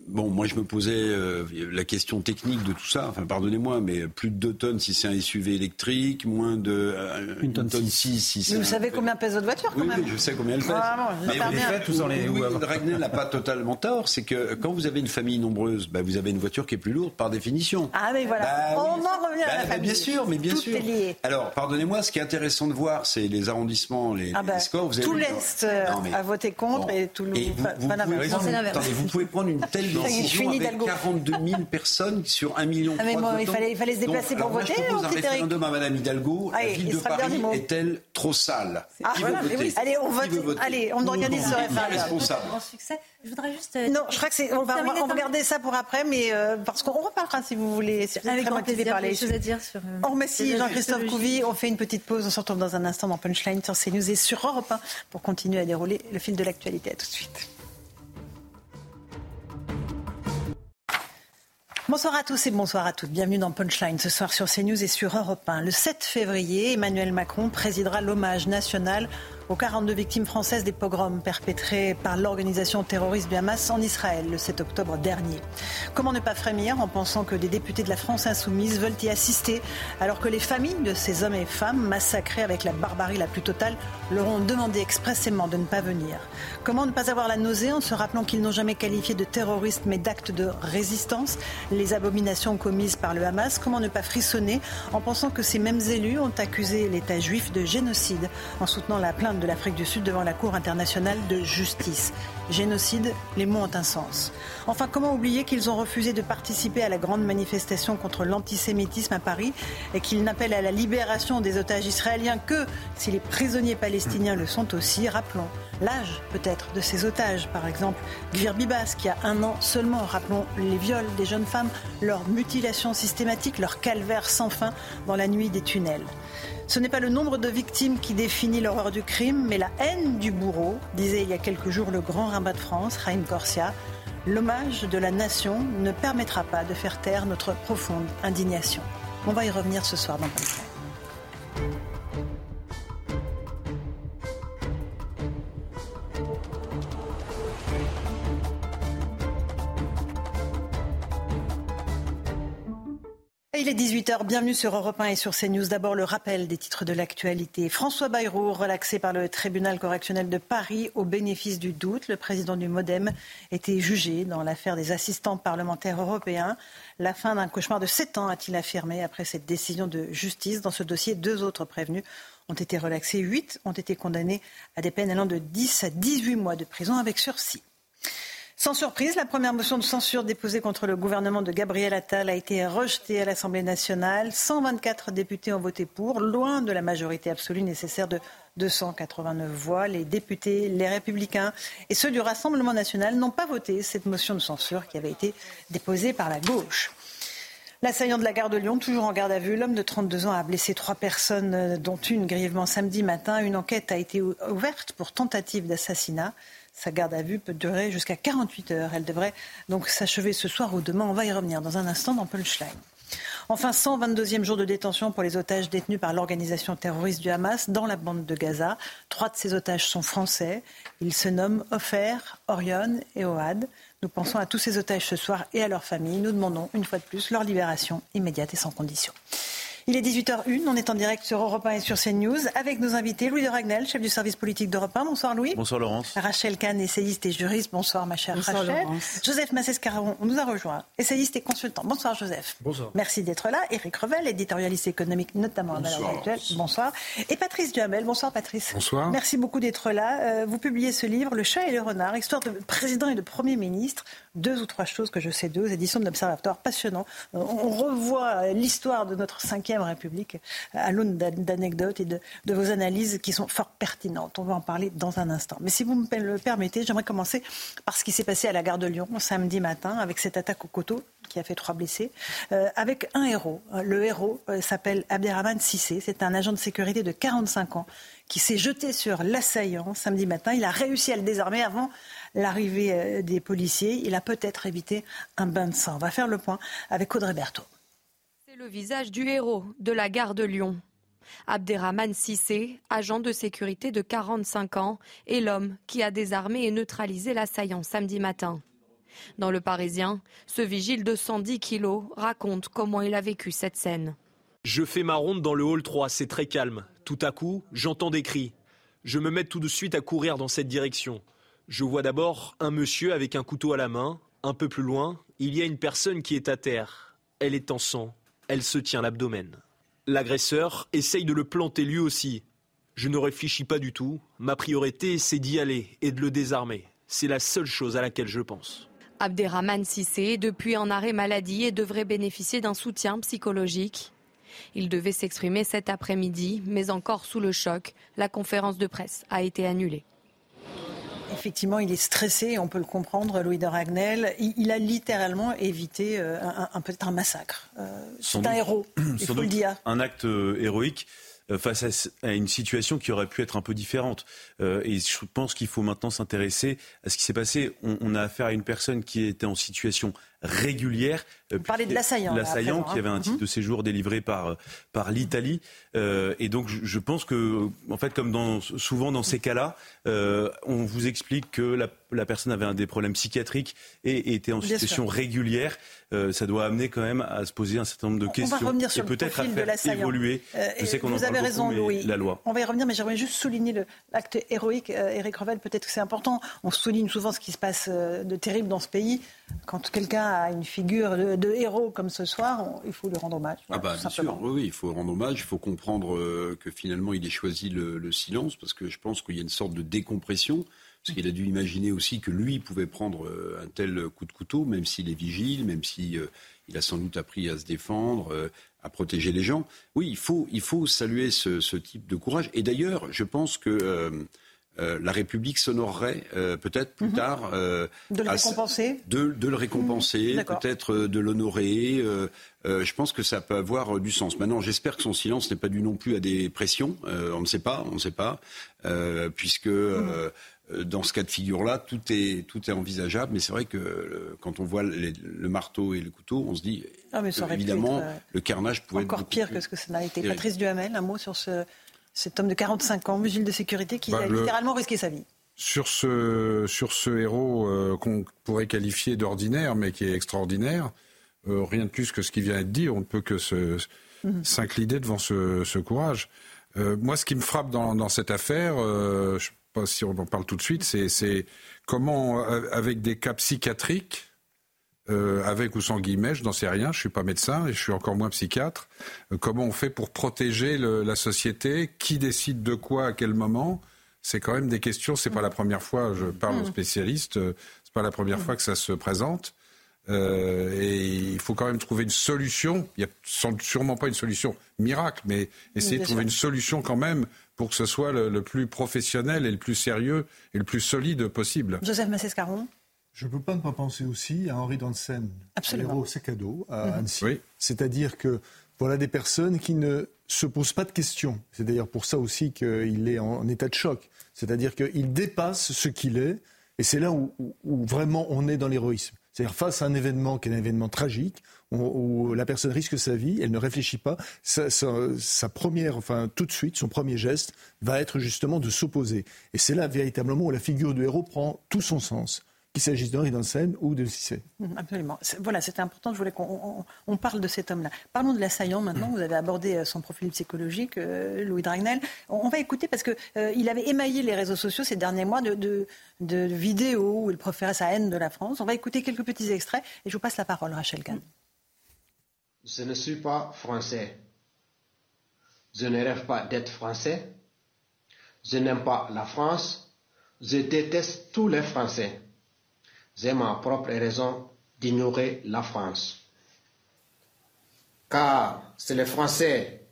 [SPEAKER 11] Euh, bon, moi je me posais euh, la question technique de tout ça. Enfin, pardonnez-moi, mais plus de 2 tonnes si c'est un SUV électrique, moins de
[SPEAKER 3] euh, une, tonne 6 si
[SPEAKER 1] c'est. Vous savez combien pèse votre voiture quand
[SPEAKER 11] oui,
[SPEAKER 1] même
[SPEAKER 11] Oui, je sais combien elle pèse. Ah,
[SPEAKER 3] mais vous fait, tous les.
[SPEAKER 11] Oui, Dragnel n'a pas totalement tort. C'est que quand vous avez une famille nombreuse, bah, vous avez une voiture qui est plus lourde par définition.
[SPEAKER 1] Ah mais voilà. Bah On en revient à la bah, famille.
[SPEAKER 11] Bien sûr, mais bien
[SPEAKER 1] tout
[SPEAKER 11] sûr.
[SPEAKER 1] Est lié.
[SPEAKER 11] Alors, pardonnez-moi, ce qui est intéressant de voir, c'est les arrondissements, les,
[SPEAKER 1] ah
[SPEAKER 11] les scores.
[SPEAKER 1] Vous avez tout l'est euh, a voté contre et tout le.
[SPEAKER 11] Vous pouvez prendre une telle décision avec 42 000 personnes sur 1 million
[SPEAKER 1] ah, mais bon, il, fallait, il fallait se déplacer pour voter.
[SPEAKER 11] je propose un référendum à Mme Hidalgo. la ville de Paris est-elle trop sale
[SPEAKER 1] ah, voilà, oui. Allez, on vote. Allez, on organise ce référendum.
[SPEAKER 10] Je voudrais juste.
[SPEAKER 1] Euh, non, je crois que c'est. On va, on va garder ça pour après, mais euh, parce qu'on reparlera si vous voulez.
[SPEAKER 10] C'est très motivé par les
[SPEAKER 1] choses à dire sur. Euh, on remercie Jean-Christophe Couvi. On fait une petite pause. On se retrouve dans un instant dans Punchline sur CNews et sur Europe 1 pour continuer à dérouler le fil de l'actualité. À tout de suite. Bonsoir à tous et bonsoir à toutes. Bienvenue dans Punchline ce soir sur CNews et sur Europe 1. Le 7 février, Emmanuel Macron présidera l'hommage national aux 42 victimes françaises des pogroms perpétrés par l'organisation terroriste Hamas en Israël le 7 octobre dernier. Comment ne pas frémir en pensant que des députés de la France insoumise veulent y assister alors que les familles de ces hommes et femmes massacrés avec la barbarie la plus totale leur ont demandé expressément de ne pas venir? Comment ne pas avoir la nausée en se rappelant qu'ils n'ont jamais qualifié de terroristes mais d'actes de résistance? Les abominations commises par le Hamas Comment ne pas frissonner en pensant que ces mêmes élus ont accusé l'État juif de génocide en soutenant la plainte de l'Afrique du Sud devant la Cour internationale de justice. Génocide, les mots ont un sens. Enfin, comment oublier qu'ils ont refusé de participer à la grande manifestation contre l'antisémitisme à Paris et qu'ils n'appellent à la libération des otages israéliens que si les prisonniers palestiniens le sont aussi? Rappelons l'âge peut-être de ces otages. Par exemple, Gvir Bibas, qui a un an seulement. Rappelons les viols des jeunes femmes, leur mutilation systématique, leur calvaire sans fin dans la nuit des tunnels. Ce n'est pas le nombre de victimes qui définit l'horreur du crime, mais la haine du bourreau, disait il y a quelques jours le grand rabbin de France, Raïm Corsia. L'hommage de la nation ne permettra pas de faire taire notre profonde indignation. On va y revenir ce soir dans Punchline. Il est 18h, bienvenue sur Europe 1 et sur CNews. D'abord le rappel des titres de l'actualité. François Bayrou, relaxé par le tribunal correctionnel de Paris au bénéfice du doute. Le président du Modem était jugé dans l'affaire des assistants parlementaires européens. La fin d'un cauchemar de 7 ans, a-t-il affirmé, après cette décision de justice. Dans ce dossier, deux autres prévenus ont été relaxés. Huit ont été condamnés à des peines allant de 10 à 18 mois de prison avec sursis. Sans surprise, la première motion de censure déposée contre le gouvernement de Gabriel Attal a été rejetée à l'Assemblée nationale. 124 députés ont voté pour, loin de la majorité absolue nécessaire de 289 voix. Les députés, les républicains et ceux du Rassemblement national n'ont pas voté cette motion de censure qui avait été déposée par la gauche. L'assaillant de la gare de Lyon, toujours en garde à vue, l'homme de 32 ans a blessé trois personnes, dont une grièvement samedi matin. Une enquête a été ouverte pour tentative d'assassinat. Sa garde à vue peut durer jusqu'à 48 heures. Elle devrait donc s'achever ce soir ou demain. On va y revenir dans un instant dans Punchline. Enfin, 122e jour de détention pour les otages détenus par l'organisation terroriste du Hamas dans la bande de Gaza. Trois de ces otages sont français. Ils se nomment Ofer, Orion et Oad. Nous pensons à tous ces otages ce soir et à leurs familles. Nous demandons une fois de plus leur libération immédiate et sans condition. Il est 18h01, on est en direct sur Europe 1 et sur CNews avec nos invités Louis de Ragnel, chef du service politique d'Europe 1. Bonsoir Louis.
[SPEAKER 9] Bonsoir Laurence.
[SPEAKER 1] Rachel Kahn, essayiste et juriste. Bonsoir ma chère Bonsoir, Rachel. Laurence. Joseph Massescaron nous a rejoint, essayiste et consultant. Bonsoir Joseph.
[SPEAKER 16] Bonsoir.
[SPEAKER 1] Merci d'être là. Éric Revel, éditorialiste économique notamment à Valeurs Actuelles. Bonsoir. Et Patrice Duhamel. Bonsoir Patrice.
[SPEAKER 16] Bonsoir.
[SPEAKER 1] Merci beaucoup d'être là. Euh, vous publiez ce livre, Le chat et le renard, histoire de président et de premier ministre. Deux ou trois choses que je sais d'eux, aux éditions de l'Observatoire. Passionnant. Euh, on revoit l'histoire de notre cinquième République à l'aune d'anecdotes et de, vos analyses qui sont fort pertinentes. On va en parler dans un instant. Mais si vous me le permettez, j'aimerais commencer par ce qui s'est passé à la gare de Lyon samedi matin avec cette attaque au couteau qui a fait trois blessés, euh, avec un héros. Le héros euh, s'appelle Abderrahman Sissé. C'est un agent de sécurité de 45 ans qui s'est jeté sur l'assaillant samedi matin. Il a réussi à le désarmer avant l'arrivée euh, des policiers. Il a peut-être évité un bain de sang. On va faire le point avec Audrey Berthaud
[SPEAKER 17] le visage du héros de la gare de Lyon. Abderrahman Sissé, agent de sécurité de 45 ans, est l'homme qui a désarmé et neutralisé l'assaillant samedi matin. Dans le Parisien, ce vigile de 110 kilos raconte comment il a vécu cette scène.
[SPEAKER 6] Je fais ma ronde dans le hall 3, c'est très calme. Tout à coup, j'entends des cris. Je me mets tout de suite à courir dans cette direction. Je vois d'abord un monsieur avec un couteau à la main. Un peu plus loin, il y a une personne qui est à terre. Elle est en sang elle se tient l'abdomen. L'agresseur essaye de le planter lui aussi. Je ne réfléchis pas du tout. Ma priorité, c'est d'y aller et de le désarmer. C'est la seule chose à laquelle je pense.
[SPEAKER 17] Abderrahman Sissé est depuis en arrêt maladie et devrait bénéficier d'un soutien psychologique. Il devait s'exprimer cet après-midi, mais encore sous le choc, la conférence de presse a été annulée.
[SPEAKER 1] Effectivement, il est stressé, on peut le comprendre, Louis de Ragnel. Il, a littéralement évité euh, un, peut-être un massacre. Euh, c'est un héros, il faut le dire.
[SPEAKER 9] Un acte euh, héroïque face à, une situation qui aurait pu être un peu différente. et je pense qu'il faut maintenant s'intéresser à ce qui s'est passé. On, a affaire à une personne qui était en situation régulière.
[SPEAKER 1] Vous parlez de l'assaillant.
[SPEAKER 9] L'assaillant qui avait un titre mhm. de séjour délivré par, par l'Italie. et donc je, pense que, en fait, comme dans, souvent dans ces cas-là, on vous explique que la la personne avait un des problèmes psychiatriques et était en situation régulière, euh, ça doit amener quand même à se poser un certain nombre de questions
[SPEAKER 1] on va revenir sur
[SPEAKER 9] et peut-être à faire évoluer.
[SPEAKER 1] Euh, Je sais qu'on vous avez raison, Louis.
[SPEAKER 9] La loi.
[SPEAKER 1] On va y revenir, mais j'aimerais juste souligner l'acte héroïque. Eric euh, Revel, peut-être que c'est important. On souligne souvent ce qui se passe de terrible dans ce pays. Quand quelqu'un a une figure de, héros comme ce soir, il faut lui rendre hommage.
[SPEAKER 11] ah bah, bien sûr, oui, il faut rendre hommage. Il faut comprendre que finalement il ait choisi le, le silence parce que je pense qu'il y a une sorte de décompression. Parce qu'il a dû imaginer aussi que lui pouvait prendre euh, un tel coup de couteau, même s'il est vigile, même s'il si, euh, a sans doute appris à se défendre, euh, à protéger les gens. Oui, il faut, il faut saluer ce, type de courage. Et d'ailleurs, je pense que la République s'honorerait peut-être plus mhm. tard
[SPEAKER 1] de le récompenser,
[SPEAKER 11] de, le récompenser, mhm. peut-être de l'honorer. je pense que ça peut avoir du sens. Maintenant, j'espère que son silence n'est pas dû non plus à des pressions. on ne sait pas, on ne sait pas, puisque. Mhm. Euh, dans ce cas de figure-là, tout est, tout est envisageable. Mais c'est vrai que euh, quand on voit le marteau et le couteau, on se dit ah, évidemment euh, le carnage pouvait
[SPEAKER 1] encore pire que ce que ça n'a été. Patrice Duhamel, un mot sur ce, cet homme de 45 ans, vigile de sécurité, qui bah, a littéralement risqué sa vie.
[SPEAKER 16] Sur ce, sur ce héros qu'on pourrait qualifier d'ordinaire, mais qui est extraordinaire, rien de plus que ce qui vient d'être dit. On ne peut que mhm. s'incliner devant ce, courage. moi, ce qui me frappe dans, cette affaire, je ne sais pas si on en parle tout de suite, c'est comment, avec des cas psychiatriques, euh, avec ou sans guillemets, je n'en sais rien, je suis pas médecin et je suis encore moins psychiatre. Euh, comment on fait pour protéger la société? Qui décide de quoi à quel moment? C'est quand même des questions. C'est pas la première fois. Je parle aux mm. spécialistes. Euh, c'est pas la première fois que ça se présente. et il faut quand même trouver une solution. Il n'y a sûrement pas une solution miracle, mais essayer de trouver une solution quand même pour que ce soit le, plus professionnel et le plus sérieux et le plus solide possible.
[SPEAKER 1] Joseph Massescaron
[SPEAKER 18] je ne peux pas ne pas penser aussi à Henri Dansen, héros Secado à mhm. Annecy. C'est-à-dire que voilà des personnes qui ne se posent pas de questions. C'est d'ailleurs pour ça aussi qu'il est en état de choc. C'est-à-dire qu'il dépasse ce qu'il est, et c'est là où, vraiment on est dans l'héroïsme. C'est-à-dire face à un événement qui est un événement tragique, où, la personne risque sa vie, elle ne réfléchit pas, sa, sa, première, enfin tout de suite, son premier geste va être justement de s'opposer. Et c'est là véritablement où la figure du héros prend tout son sens qu'il s'agisse d'Henri Dansen ou de Cissé.
[SPEAKER 1] Mmh, absolument. Voilà, c'était important. Je voulais qu'on parle de cet homme-là. Parlons de l'assaillant maintenant. Vous avez abordé euh, son profil psychologique, euh, Louis Dragnel. On, va écouter parce qu'il euh, il avait émaillé les réseaux sociaux ces derniers mois de, de, vidéos où il proférait sa haine de la France. On va écouter quelques petits extraits et je vous passe la parole, Rachel Kahn.
[SPEAKER 8] Je ne suis pas français. Je ne rêve pas d'être français. Je n'aime pas la France. Je déteste tous les Français j'ai ma propre raison d'ignorer la France. Car c'est les Français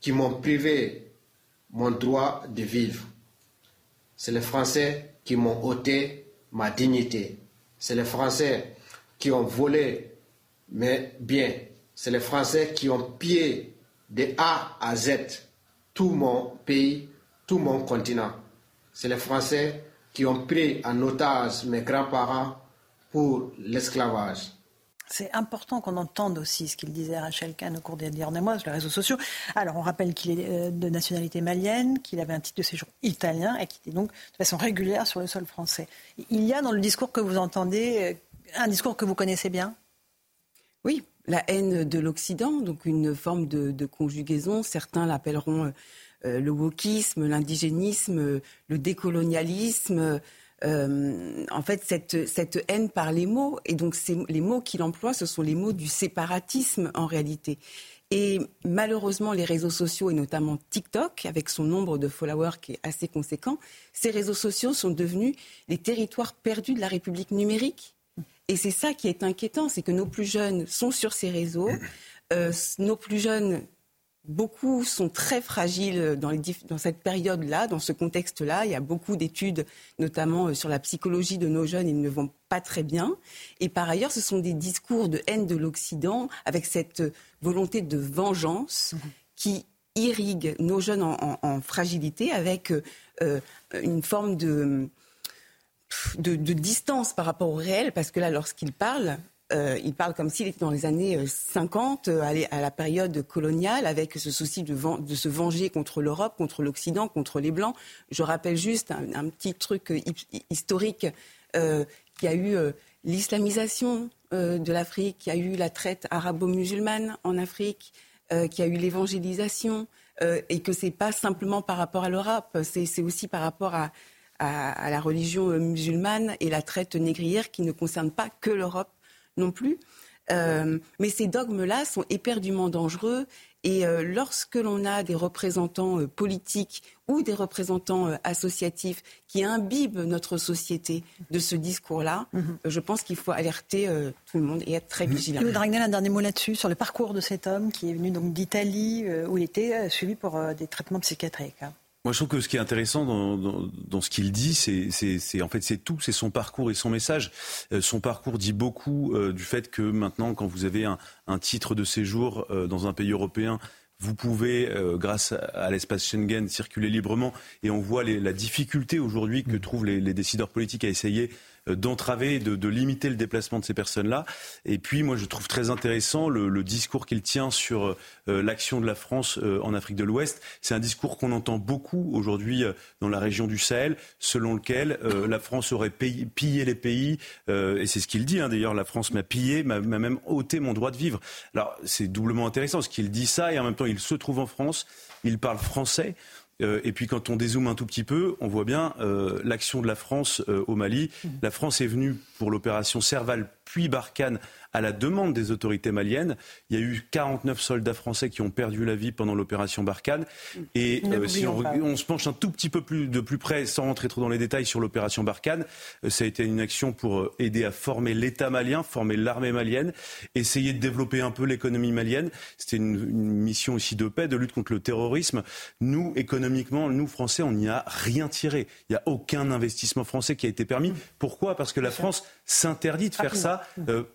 [SPEAKER 8] qui m'ont privé mon droit de vivre. C'est les Français qui m'ont ôté ma dignité. C'est les Français qui ont volé mes biens. C'est les Français qui ont pillé de A à Z tout mon pays, tout mon continent. C'est les Français qui ont pris en otage mes grands-parents pour l'esclavage.
[SPEAKER 1] C'est important qu'on entende aussi ce qu'il disait Rachel Kahn au cours des derniers mois sur les réseaux sociaux. Alors, on rappelle qu'il est euh, de nationalité malienne, qu'il avait un titre de séjour italien et qu'il était donc de façon régulière sur le sol français. Il y a dans le discours que vous entendez euh, un discours que vous connaissez bien?
[SPEAKER 4] Oui, la haine de l'Occident, donc une forme de, conjugaison. Certains l'appelleront euh, le wokisme, l'indigénisme, le décolonialisme. Euh, en fait, cette, cette, haine par les mots, et donc les mots qu'il emploie, ce sont les mots du séparatisme en réalité. Et malheureusement, les réseaux sociaux, et notamment TikTok, avec son nombre de followers qui est assez conséquent, ces réseaux sociaux sont devenus les territoires perdus de la République numérique. Et c'est ça qui est inquiétant, c'est que nos plus jeunes sont sur ces réseaux, euh, nos plus jeunes Beaucoup sont très fragiles dans, cette période-là, dans ce contexte-là. Il y a beaucoup d'études, notamment euh, sur la psychologie de nos jeunes, ils ne vont pas très bien. Et par ailleurs, ce sont des discours de haine de l'Occident, avec cette volonté de vengeance mhm. qui irrigue nos jeunes en, fragilité, avec euh, euh, une forme de, de, distance par rapport au réel, parce que là, lorsqu'ils parlent, euh, il parle comme s'il était dans les années 50, euh, euh, à la période coloniale, avec ce souci de, se venger contre l'Europe, contre l'Occident, contre les Blancs. Je rappelle juste un, petit truc historique qui a eu l'islamisation de l'Afrique, qui a eu la traite arabo-musulmane en Afrique, qui a eu l'évangélisation, et que c'est pas simplement par rapport à l'Europe, c'est aussi par rapport à, la religion musulmane et la traite négrière qui ne concerne pas que l'Europe non plus. Euh, mais ces dogmes-là sont éperdument dangereux et euh, lorsque l'on a des représentants euh, politiques ou des représentants associatifs qui imbibent notre société de ce discours-là, mhm. je pense qu'il faut alerter tout le monde et être très mhm. vigilant.
[SPEAKER 1] Louis Dragnel, un dernier mot là-dessus, sur le parcours de cet homme qui est venu donc d'Italie, où il était suivi pour des traitements psychiatriques. Hein.
[SPEAKER 9] Moi, je trouve que ce qui est intéressant dans, ce qu'il dit, c'est en fait c'est tout, c'est son parcours et son message. Euh, son parcours dit beaucoup euh, du fait que maintenant, quand vous avez un, titre de séjour euh, dans un pays européen, vous pouvez, grâce à, l'espace Schengen, circuler librement. Et on voit la difficulté aujourd'hui que trouvent les, décideurs politiques à essayer d'entraver, de, de, limiter le déplacement de ces personnes-là. Et puis, moi, je trouve très intéressant le, discours qu'il tient sur l'action de la France en Afrique de l'Ouest. C'est un discours qu'on entend beaucoup aujourd'hui dans la région du Sahel, selon lequel la France aurait pillé les pays, et c'est ce qu'il dit, hein, d'ailleurs, la France m'a pillé, m'a même ôté mon droit de vivre. Alors, c'est doublement intéressant, parce qu'il dit ça, et en même temps, il se trouve en France, il parle français. Euh, et puis quand on dézoome un tout petit peu, on voit bien euh, l'action de la France euh, au Mali. Mmh. La France est venue pour l'opération Serval puis Barkhane à la demande des autorités maliennes. Il y a eu 49 soldats français qui ont perdu la vie pendant l'opération Barkhane. Et euh, si on, se penche un tout petit peu plus de plus près, sans rentrer trop dans les détails sur l'opération Barkhane, euh, ça a été une action pour euh, aider à former l'État malien, former l'armée malienne, essayer de développer un peu l'économie malienne. C'était une, une, mission aussi de paix, de lutte contre le terrorisme. Nous, économiquement, nous Français, on n'y a rien tiré. Il n'y a aucun investissement français qui a été permis. Pourquoi? Parce que la France s'interdit de faire ça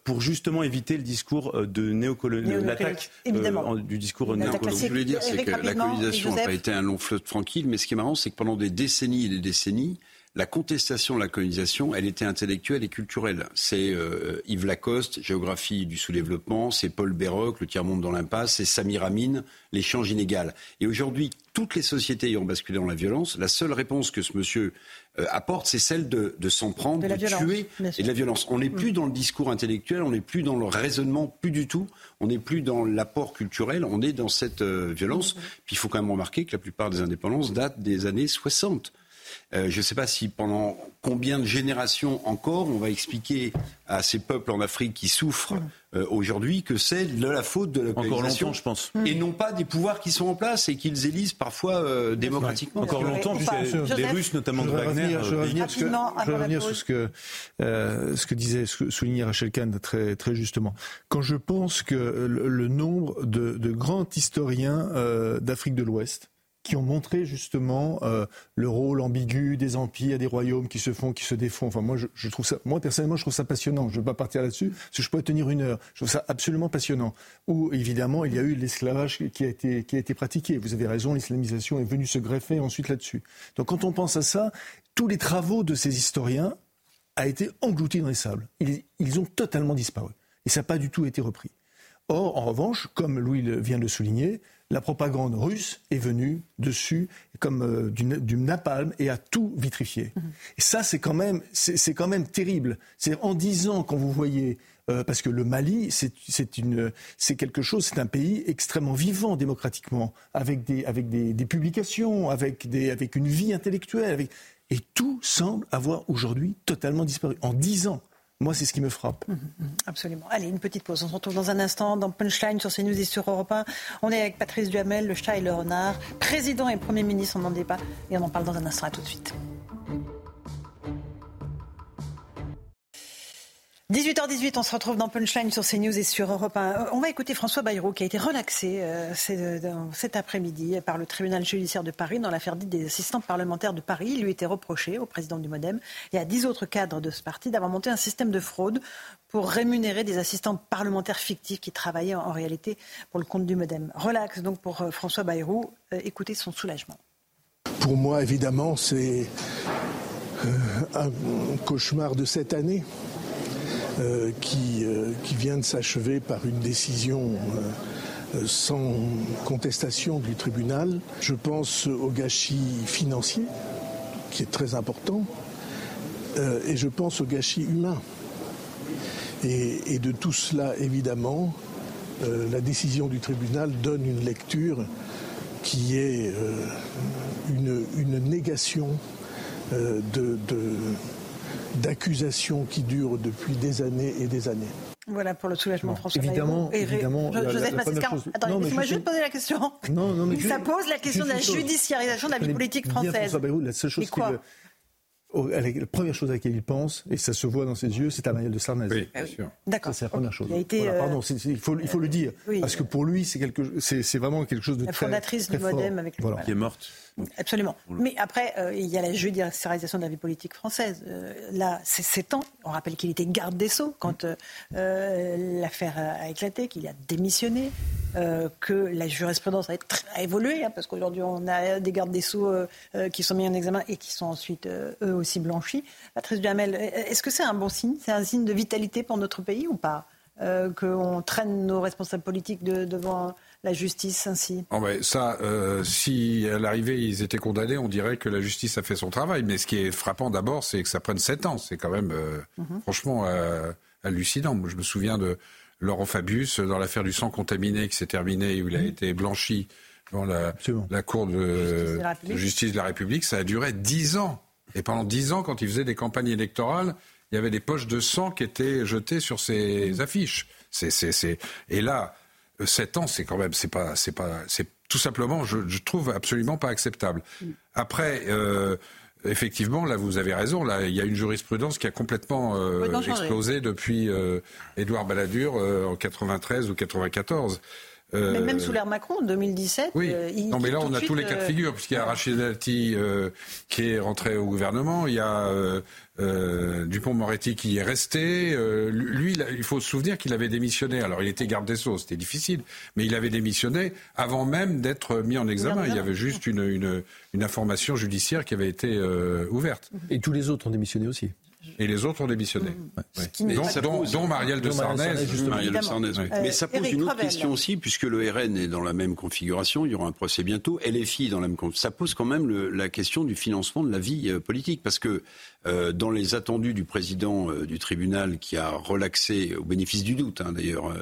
[SPEAKER 9] pour juste justement éviter le discours euh, de néocolonial, l'attaque euh, du discours néocolonial.
[SPEAKER 11] Ce que je voulais dire, c'est que la colonisation n'a pas été un long fleuve tranquille, mais ce qui est marrant, c'est que pendant des décennies et des décennies, la contestation de la colonisation, elle était intellectuelle et culturelle. C'est euh, Yves Lacoste, Géographie du sous-développement, c'est Paul Béroc, Le tiers-monde dans l'impasse, c'est Samir Amin, L'échange inégal. Et aujourd'hui, toutes les sociétés ayant basculé dans la violence, la seule réponse que ce monsieur euh, apporte, c'est celle de, de s'en prendre, de, tuer et de la violence. On n'est plus mm. dans le discours intellectuel, on n'est plus dans le raisonnement, plus du tout. On n'est plus dans l'apport culturel, on est dans cette euh, violence. Mm. Puis il faut quand même remarquer que la plupart des indépendances datent des années 60. Euh, je ne sais pas si pendant combien de générations encore on va expliquer à ces peuples en Afrique qui souffrent mm. euh, aujourd'hui que c'est de la faute de la.
[SPEAKER 9] Encore longtemps, je pense.
[SPEAKER 11] Et non pas des pouvoirs qui sont en place et qu'ils élisent parfois euh, démocratiquement.
[SPEAKER 9] Encore longtemps, puisque les Russes, notamment de Wagner.
[SPEAKER 18] Je vais revenir, sur, ce que, ce que disait, ce que soulignait Rachel Kahn très, très justement. Quand je pense que le, nombre de, de grands historiens d'Afrique de l'Ouest qui ont montré justement euh, le rôle ambigu des empires, des royaumes qui se font, qui se défont. Enfin, moi, je, trouve ça, moi personnellement, je trouve ça passionnant. Je ne veux pas partir là-dessus, parce que je pourrais tenir une heure. Je trouve ça absolument passionnant. Où évidemment, il y a eu l'esclavage qui a été qui a été pratiqué. Vous avez raison, l'islamisation est venue se greffer ensuite là-dessus. Donc, quand on pense à ça, tous les travaux de ces historiens a été engloutis dans les sables. Ils, ils ont totalement disparu. Et ça n'a pas du tout été repris. Or, en revanche, comme Louis vient de le souligner, la propagande russe est venue dessus comme euh, du, napalm et a tout vitrifié. Mhm. Et ça, c'est quand même, c'est quand même terrible. C'est en disant quand vous voyez euh, parce que le Mali, c'est quelque chose, c'est un pays extrêmement vivant démocratiquement, avec des, avec des, publications, avec, des, avec une vie intellectuelle, et tout semble avoir aujourd'hui totalement disparu en dix ans. Moi, c'est ce qui me frappe. Mmh,
[SPEAKER 1] mmh, absolument. Allez, une petite pause. On se retrouve dans un instant dans Punchline sur CNews et sur Europe 1. On est avec Patrice Duhamel, le chat et le renard, président et Premier ministre, on n'en débat et on en parle dans un instant. À tout de suite. 18h18, on se retrouve dans Punchline sur CNews et sur Europe 1. Euh, on va écouter François Bayrou qui a été relaxé euh, cet après-midi par le tribunal judiciaire de Paris dans l'affaire dite des assistants parlementaires de Paris. Il lui était reproché au président du Modem et à dix autres cadres de ce parti d'avoir monté un système de fraude pour rémunérer des assistants parlementaires fictifs qui travaillaient en réalité pour le compte du Modem. Relax donc pour euh, François Bayrou. écoutez son soulagement.
[SPEAKER 19] Pour moi, évidemment, c'est un cauchemar de cette année. Euh, qui, euh, qui, vient de s'achever par une décision euh, sans contestation du tribunal. Je pense au gâchis financier, qui est très important, et je pense au gâchis humain. Et, de tout cela, évidemment, la décision du tribunal donne une lecture qui est une, négation de, d'accusations qui durent depuis des années et des années.
[SPEAKER 1] Voilà pour le soulagement, François.
[SPEAKER 18] Évidemment, évidemment.
[SPEAKER 1] Joseph attendez, laissez-moi juste poser la question.
[SPEAKER 18] Non, non, mais
[SPEAKER 1] ça pose la question de la judiciarisation de la vie politique française.
[SPEAKER 18] la seule chose la première chose à laquelle il pense, et ça se voit dans ses yeux, c'est à Marielle de Sarnez.
[SPEAKER 16] Oui, bien sûr.
[SPEAKER 1] D'accord.
[SPEAKER 18] C'est la première chose. Euh, pardon, il, faut, il faut le dire. Parce que pour lui, c'est, quelque, c'est, vraiment quelque chose de
[SPEAKER 1] la
[SPEAKER 18] très.
[SPEAKER 1] La fondatrice
[SPEAKER 18] du
[SPEAKER 1] Modem avec
[SPEAKER 9] Qui est morte.
[SPEAKER 1] Absolument. Mais après, euh, il y a la judiciarisation de la vie politique française. Euh, là, c'est sept ans. On rappelle qu'il était garde des Sceaux quand l'affaire a éclaté, qu'il a démissionné. que la jurisprudence a, évolué, hein, parce qu'aujourd'hui on a des gardes des sceaux qui sont mis en examen et qui sont ensuite eux aussi blanchis. Patrice Duhamel, est-ce que c'est un bon signe? C'est un signe de vitalité pour notre pays ou pas? Qu'on traîne nos responsables politiques devant la justice ainsi
[SPEAKER 16] oh Ça, euh, si à l'arrivée ils étaient condamnés, on dirait que la justice a fait son travail. Mais ce qui est frappant d'abord, c'est que ça prenne sept ans. C'est quand même euh, mhm. franchement euh, hallucinant. je me souviens de Laurent Fabius dans l'affaire du sang contaminé qui s'est terminée où il a mhm. été blanchi dans la, Cour de justice de, la République. Ça a duré dix ans. Et pendant dix ans, quand il faisait des campagnes électorales, il y avait des poches de sang qui étaient jetées sur ses mhm. affiches. C'est, Et là, 7 ans, c'est quand même, c'est pas, c'est pas, c'est tout simplement, je, trouve absolument pas acceptable. Mm. Après. Euh, effectivement, là, vous avez raison. Là, il y a une jurisprudence qui a complètement euh, explosé depuis euh, Édouard Balladur en 93 ou 94.
[SPEAKER 1] Mais même sous l'ère Macron, en 2017.
[SPEAKER 16] Oui. non, mais là, on a tous les cas de figure, puisqu'il y a Rachid Dati qui est rentré au gouvernement, il y a euh, Dupont-Moretti qui est resté. Euh, lui, il faut se souvenir qu'il avait démissionné. Alors, il était garde des Sceaux, c'était difficile, mais il avait démissionné avant même d'être mis en examen. Il y avait juste une, une, une information judiciaire qui avait été euh, ouverte.
[SPEAKER 18] Et tous les autres ont démissionné aussi.
[SPEAKER 16] Et les autres ont démissionné. Mmh. Dont, Marielle de Sarnez.
[SPEAKER 11] Mais ça pose une autre question aussi, puisque le RN est dans la même configuration, il y aura un procès bientôt, LFI dans la même Ça pose quand même la question du financement de la vie euh, politique, parce que euh, dans les attendus du président euh, du tribunal qui a relaxé, au bénéfice du doute hein, d'ailleurs,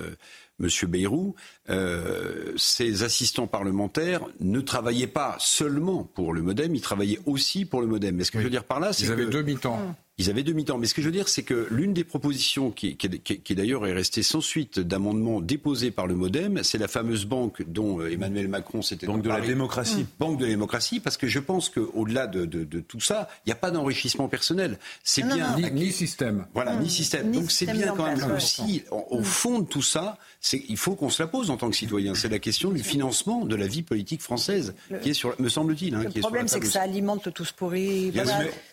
[SPEAKER 11] Monsieur Bayrou, euh, ses assistants parlementaires ne travaillaient pas seulement pour le MoDem, ils travaillaient aussi pour le MoDem. Mais ce que je veux dire par là, c'est
[SPEAKER 16] qu'ils avaient
[SPEAKER 11] deux
[SPEAKER 16] mi-temps.
[SPEAKER 11] Ils avaient deux mi-temps. Mais ce que je veux dire, c'est que l'une des propositions qui, qui, d'ailleurs est restée sans suite d'amendements déposés par le MoDem, c'est la fameuse banque dont euh, Emmanuel Macron s'était
[SPEAKER 9] Banque de la démocratie.
[SPEAKER 11] Banque de la démocratie, parce que je pense qu'au-delà de, de, tout ça, il n'y a pas d'enrichissement personnel. C'est bien.
[SPEAKER 16] Ni, système.
[SPEAKER 11] Voilà, ni système. Donc c'est bien quand même aussi, au fond de tout ça, il faut qu'on se la pose en tant que citoyen. C'est la question du financement de la vie politique française, qui est sur, me semble-t-il.
[SPEAKER 1] Hein, le problème, c'est que ça alimente le tous pourri.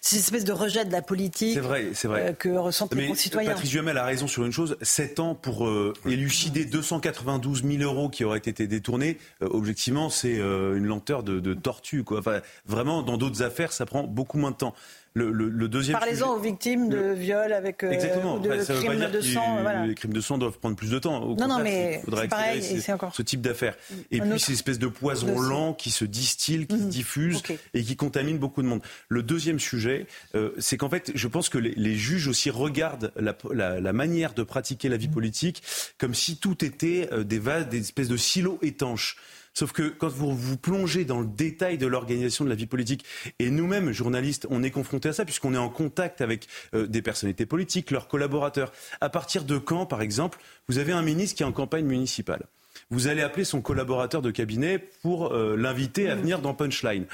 [SPEAKER 1] C'est une espèce de rejet de la politique
[SPEAKER 9] c'est vrai, c'est vrai.
[SPEAKER 1] Euh, que ressentent les concitoyens.
[SPEAKER 9] Patrice Duhamel a raison sur une chose 7 ans pour euh, élucider 292 000 euros qui auraient été détournés, euh, objectivement, c'est une lenteur de, de tortue. Quoi. Enfin, vraiment, dans d'autres affaires, ça prend beaucoup moins de temps. Le, deuxième
[SPEAKER 1] Parlez-en aux victimes de viol avec euh, de crimes de sang.
[SPEAKER 9] Les crimes de sang doivent prendre plus de temps.
[SPEAKER 1] non, non, mais c'est pareil, c'est encore
[SPEAKER 9] ce type d'affaires. Et puis ces espèces de poisons lents qui se distillent, qui se mhm. diffusent et qui contaminent beaucoup de monde. Le deuxième sujet, euh, c'est qu'en fait, je pense que les, juges aussi regardent la, manière de pratiquer la vie mhm. politique comme si tout était euh, des vases, des espèces de silos étanches. Sauf que quand vous vous plongez dans le détail de l'organisation de la vie politique, et nous-mêmes, journalistes, on est confrontés à ça, puisqu'on est en contact avec euh, des personnalités politiques, leurs collaborateurs. À partir de quand, par exemple, vous avez un ministre qui est en campagne municipale? Vous allez appeler son collaborateur de cabinet pour euh, l'inviter à mmh. venir dans Punchline.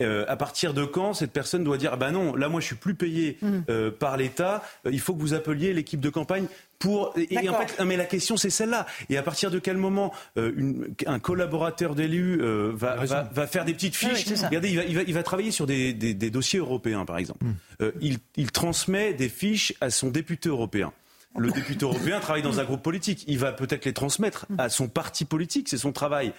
[SPEAKER 9] Euh, à partir de quand cette personne doit dire ah ben non là moi je suis plus payé mmh. par l'État il faut que vous appeliez l'équipe de campagne pour et en fait mais la question c'est celle-là. Et à partir de quel moment euh, une, un collaborateur d'élu euh, va, va, va, faire des petites fiches? regardez il va, il va, il va, travailler sur des, des, des, dossiers européens par exemple. Hmm. euh, il, il transmet des fiches à son député européen le député européen travaille dans un groupe politique. Il va peut-être les transmettre à son parti politique, c'est son travail.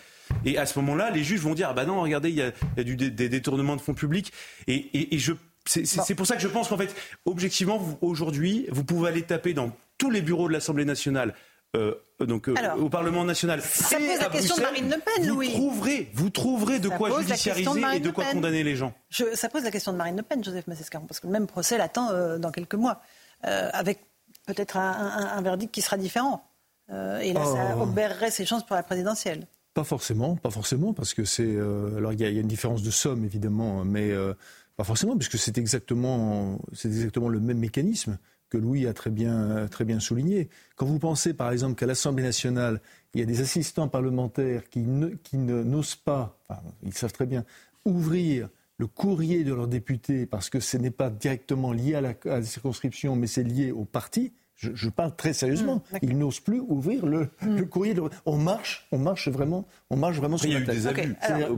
[SPEAKER 9] Et à ce moment-là, les juges vont dire ah bah non, regardez, il y a, il y a du, des, détournements de fonds publics. Et, et, et je, c'est pour ça que je pense qu'en fait, objectivement, aujourd'hui, vous pouvez aller taper dans tous les bureaux de l'Assemblée nationale. Euh, donc euh, au Parlement national.
[SPEAKER 1] Ça pose la question de Marine Le Pen, Louis.
[SPEAKER 9] Vous trouverez, vous trouverez de quoi judiciariser et de quoi condamner les gens.
[SPEAKER 1] ça pose la question de Marine Le Pen, Joseph Massescaron, parce que le même procès l'attend euh, dans quelques mois, avec peut-être un, verdict qui sera différent. et là, ça oh. obérerait ses chances pour la présidentielle.
[SPEAKER 18] Pas forcément, pas forcément, parce que c'est. alors il y, a une différence de somme évidemment, mais pas forcément, puisque c'est exactement, c'est exactement le même mécanisme que Louis a très bien, très bien souligné. Quand vous pensez par exemple qu'à l'Assemblée nationale, il y a des assistants parlementaires qui, ne, qui n'osent pas, ils savent très bien, ouvrir le courrier de leurs députés parce que ce n'est pas directement lié à la, à la circonscription, mais c'est lié au parti, je, parle très sérieusement. Mmh, Ils n'osent plus ouvrir le, mmh. courrier. On marche, on marche vraiment, on marche vraiment sur la
[SPEAKER 9] tête. Des abus.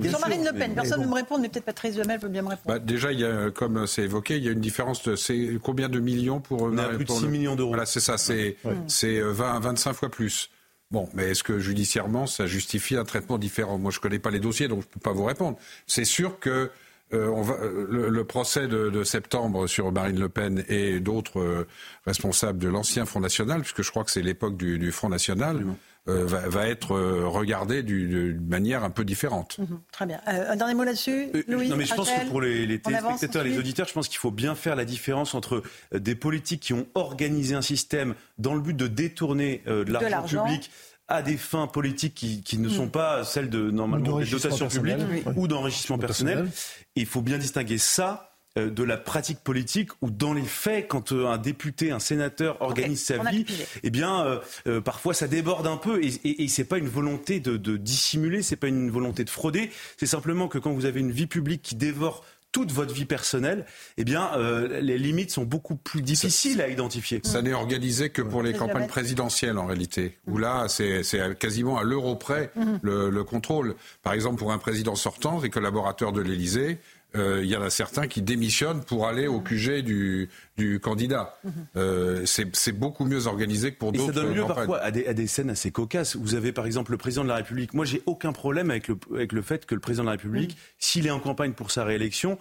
[SPEAKER 1] Jean-Marine Le Pen, personne ne me répond, mais peut-être Patrice Duhamel peut bien me répondre.
[SPEAKER 16] Bah, déjà, il y a, comme c'est évoqué, il y a une différence. De, c'est combien de millions pour
[SPEAKER 9] On a plus de 6 millions d'euros.
[SPEAKER 16] Voilà, c'est ça. C'est, c'est 20, euh, 25 fois plus. Bon, mais est-ce que judiciairement, ça justifie un traitement différent? Moi, je ne connais pas les dossiers, donc je ne peux pas vous répondre. C'est sûr que euh, on va, euh, le, procès de, septembre sur Marine Le Pen et d'autres euh, responsables de l'ancien Front National, puisque je crois que c'est l'époque du, Front National, va, être regardé d'une manière un peu différente.
[SPEAKER 1] Mhm, très bien. un dernier mot là-dessus, Louis
[SPEAKER 9] Non, mais je pense que pour les, les téléspectateurs, les auditeurs, je pense qu'il faut bien faire la différence entre des politiques qui ont organisé un système dans le but de détourner de l'argent public à des fins politiques qui, ne sont mm. pas celles de normalement des dotations publiques ou d'enrichissement personnel. il faut bien distinguer ça euh, de la pratique politique ou dans les faits, quand euh, un député, un sénateur organise sa vie, eh bien, euh, parfois ça déborde un peu. Et, et, et c'est pas une volonté de, de dissimuler, c'est pas une volonté de frauder, c'est simplement que quand vous avez une vie publique qui dévore toute votre vie personnelle, eh bien, euh, les limites sont beaucoup plus difficiles à identifier.
[SPEAKER 16] Ça n'est organisé que pour les campagnes présidentielles, en réalité, où là, c'est quasiment à l'euro près mhm. le, le, contrôle. Par exemple, pour un président sortant, des collaborateurs de l'Élysée, il y en a certains qui démissionnent pour aller au QG du, du candidat. Mhm. Euh, c'est beaucoup mieux organisé que pour d'autres.
[SPEAKER 9] Ça donne lieu parfois à des, à des, scènes assez cocasses. Vous avez par exemple le président de la République. Moi, j'ai aucun problème avec le, avec le fait que le président de la République, mhm. s'il est en campagne pour sa réélection,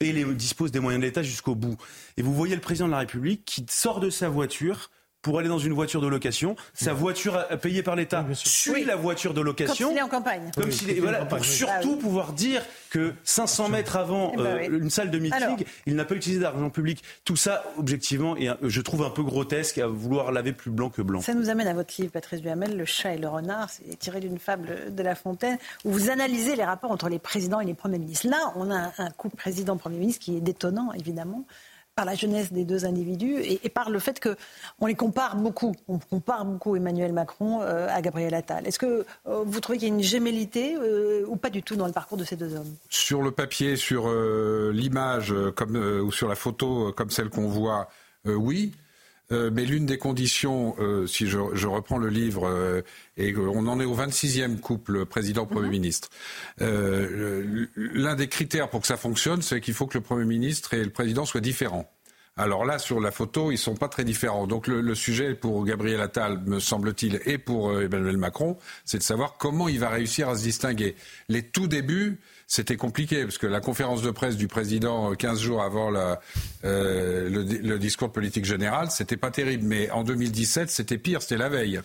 [SPEAKER 9] et les, dispose des moyens de l'État jusqu'au bout. Et vous voyez le président de la République qui sort de sa voiture pour aller dans une voiture de location. Sa voiture payée par l'État suit la voiture de location.
[SPEAKER 1] Comme s'il est en campagne.
[SPEAKER 9] Comme s'il voilà, pour surtout pouvoir dire que 500 mètres avant eh ben euh, une salle de meeting, il n'a pas utilisé d'argent public. Tout ça, objectivement, et je trouve un peu grotesque à vouloir laver plus blanc que blanc.
[SPEAKER 1] Ça nous amène à votre livre, Patrice Duhamel, Le chat et le renard. C'est tiré d'une fable de La Fontaine, où vous analysez les rapports entre les présidents et les premiers ministres. Là, on a un couple président-premier ministre qui est détonnant, évidemment par la jeunesse des deux individus et, par le fait qu'on les compare beaucoup. On compare beaucoup Emmanuel Macron euh, à Gabriel Attal. Est-ce que euh, vous trouvez qu'il y a une gémellité euh, ou pas du tout dans le parcours de ces deux hommes?
[SPEAKER 16] Sur le papier, sur l'image ou sur la photo comme celle qu'on voit, oui. Mais l'une des conditions, si je, reprends le livre, et on en est au 26e couple président-premier mhm. ministre, l'un des critères pour que ça fonctionne, c'est qu'il faut que le Premier ministre et le président soient différents. Alors là, sur la photo, ils sont pas très différents. Donc le, sujet pour Gabriel Attal, me semble-t-il, et pour euh, Emmanuel Macron, c'est de savoir comment il va réussir à se distinguer. Les tout débuts, c'était compliqué parce que la conférence de presse du président 15 euh, jours avant la, euh, le, discours de politique générale, c'était pas terrible. Mais en 2017, c'était pire, c'était la veille.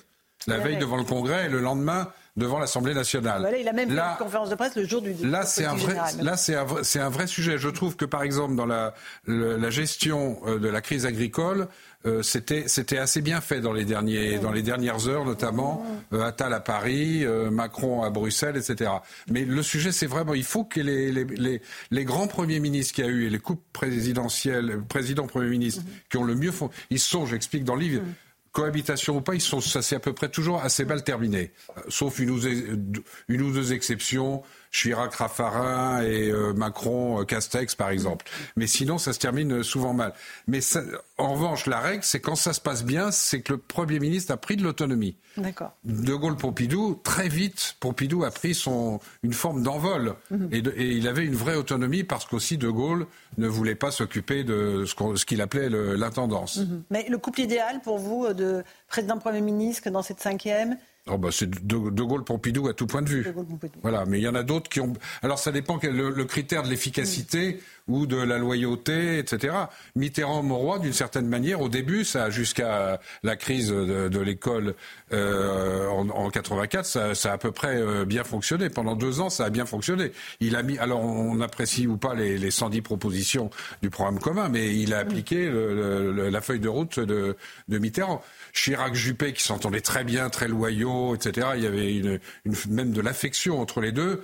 [SPEAKER 16] La, veille, devant le Congrès et le lendemain, devant l'Assemblée nationale.
[SPEAKER 1] Voilà, il a même fait une conférence de presse le jour du
[SPEAKER 16] Là, c'est un vrai, là, c'est un, c'est un vrai sujet. Je trouve que, par exemple, dans la, la gestion euh, de la crise agricole, euh, c'était c'était assez bien fait dans les derniers dans les dernières heures notamment euh, Attal à Paris euh, Macron à Bruxelles etc mais le sujet c'est vraiment il faut que les, les, les, les grands premiers ministres qu'il y a eu et les coupes présidentielles président premier ministre mhm. qui ont le mieux font ils sont j'explique dans le livre mhm cohabitation ou pas, ils sont, ça c'est à peu près toujours assez mal terminé, euh, sauf une ou, deux, une ou deux exceptions. Chirac, Raffarin et euh, Macron, euh, Castex par exemple. Mais sinon, ça se termine souvent mal. Mais en revanche, la règle, c'est quand ça se passe bien, c'est que le Premier ministre a pris de l'autonomie.
[SPEAKER 1] D'accord.
[SPEAKER 16] De Gaulle-Pompidou, très vite, Pompidou a pris son, une forme d'envol. Mhm. et, et, il avait une vraie autonomie parce qu'aussi De Gaulle ne voulait pas s'occuper de ce qu'il appelait l'intendance. Mhm.
[SPEAKER 1] Mais le couple idéal pour vous de président-premier ministre dans cette cinquième
[SPEAKER 16] Oh bah c'est de, Gaulle Pompidou à tout point de vue. Voilà, mais il y en a d'autres qui ont. Alors ça dépend quel le, le critère de l'efficacité ou de la loyauté, etc. Mitterrand, Mauroy, d'une certaine manière, au début, ça jusqu'à la crise de, l'école euh, en, en, 84, ça, ça, a à peu près euh, bien fonctionné. Pendant deux ans, ça a bien fonctionné. Il a mis. Alors on apprécie ou pas les, les 110 propositions du programme commun, mais il a appliqué la feuille de route de, de Mitterrand. Chirac Juppé qui s'entendaient très bien, très loyaux, etc. Il y avait une, même de l'affection entre les deux.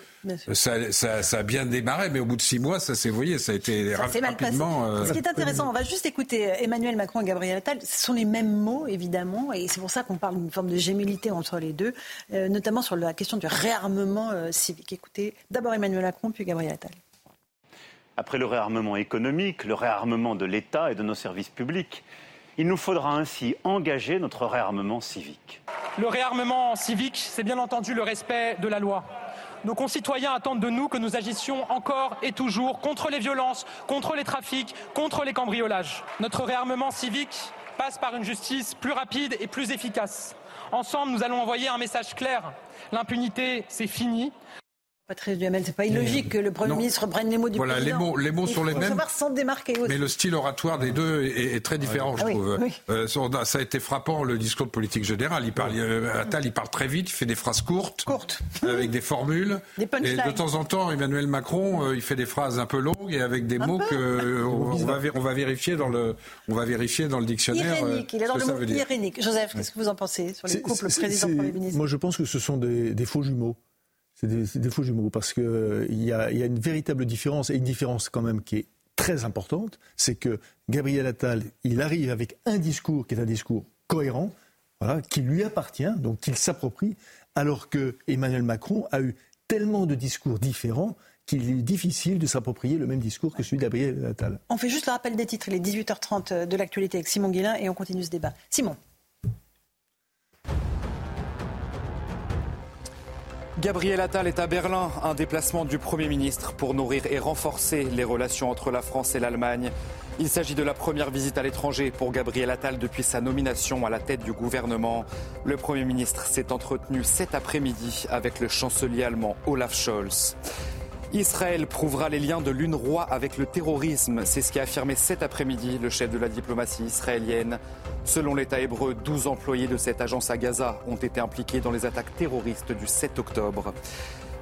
[SPEAKER 16] Ça, ça, a bien démarré, mais au bout de six mois, ça s'est voyé, ça a été ça rapidement.
[SPEAKER 1] Euh, Ce qui est intéressant, on va juste écouter Emmanuel Macron et Gabriel Attal. Ce sont les mêmes mots, évidemment, et c'est pour ça qu'on parle d'une forme de gémilité entre les deux, euh, notamment sur la question du réarmement euh, civique. Écoutez, d'abord Emmanuel Macron, puis Gabriel Attal.
[SPEAKER 20] Après le réarmement économique, le réarmement de l'État et de nos services publics, il nous faudra ainsi engager notre réarmement civique.
[SPEAKER 21] Le réarmement civique, c'est bien entendu le respect de la loi. Nos concitoyens attendent de nous que nous agissions encore et toujours contre les violences, contre les trafics, contre les cambriolages. Notre réarmement civique passe par une justice plus rapide et plus efficace Ensemble, nous allons envoyer un message clair. L'impunité, c'est fini.
[SPEAKER 1] Patrice Duhamel, c'est pas illogique que le Premier ministre reprenne les mots du
[SPEAKER 16] voilà,
[SPEAKER 1] président.
[SPEAKER 16] Les mots, les mots sont les mêmes.
[SPEAKER 1] savoir s'en démarquer aussi.
[SPEAKER 16] Mais le style oratoire des deux est, très différent, je
[SPEAKER 1] ah
[SPEAKER 16] trouve. Euh, ça a été frappant, le discours de politique générale. Il parle, euh, Attal, il parle très vite, il fait des phrases courtes.
[SPEAKER 1] Courtes.
[SPEAKER 16] avec des formules.
[SPEAKER 1] Des
[SPEAKER 16] et de temps en temps, Emmanuel Macron, euh, il fait des phrases un peu longues et avec des mots que on, va, on, va, vérifier dans le, on va vérifier dans le dictionnaire.
[SPEAKER 1] Irénique, il est dans le mot irénique. Joseph, qu'est-ce que vous en pensez sur les couples président-premier ministre
[SPEAKER 18] Moi, je pense que ce sont des faux jumeaux. C'est des, faux jumeaux parce qu'il euh, y, a, y a une véritable différence et une différence quand même qui est très importante, c'est que Gabriel Attal, il arrive avec un discours qui est un discours cohérent, voilà, qui lui appartient, donc qu'il s'approprie, alors que Emmanuel Macron a eu tellement de discours différents qu'il est difficile de s'approprier le même discours que celui de Gabriel Attal.
[SPEAKER 1] On fait juste le rappel des titres, il est 18h30 de l'actualité avec Simon Guillain et on continue ce débat. Simon.
[SPEAKER 2] Gabriel Attal est à Berlin, un déplacement du Premier ministre pour nourrir et renforcer les relations entre la France et l'Allemagne. Il s'agit de la première visite à l'étranger pour Gabriel Attal depuis sa nomination à la tête du gouvernement. Le Premier ministre s'est entretenu cet après-midi avec le chancelier allemand Olaf Scholz. Israël prouvera les liens de l'UNRWA avec le terrorisme. C'est ce qu'a affirmé cet après-midi le chef de la diplomatie israélienne. Selon l'État hébreu, 12 employés de cette agence à Gaza ont été impliqués dans les attaques terroristes du 7 octobre.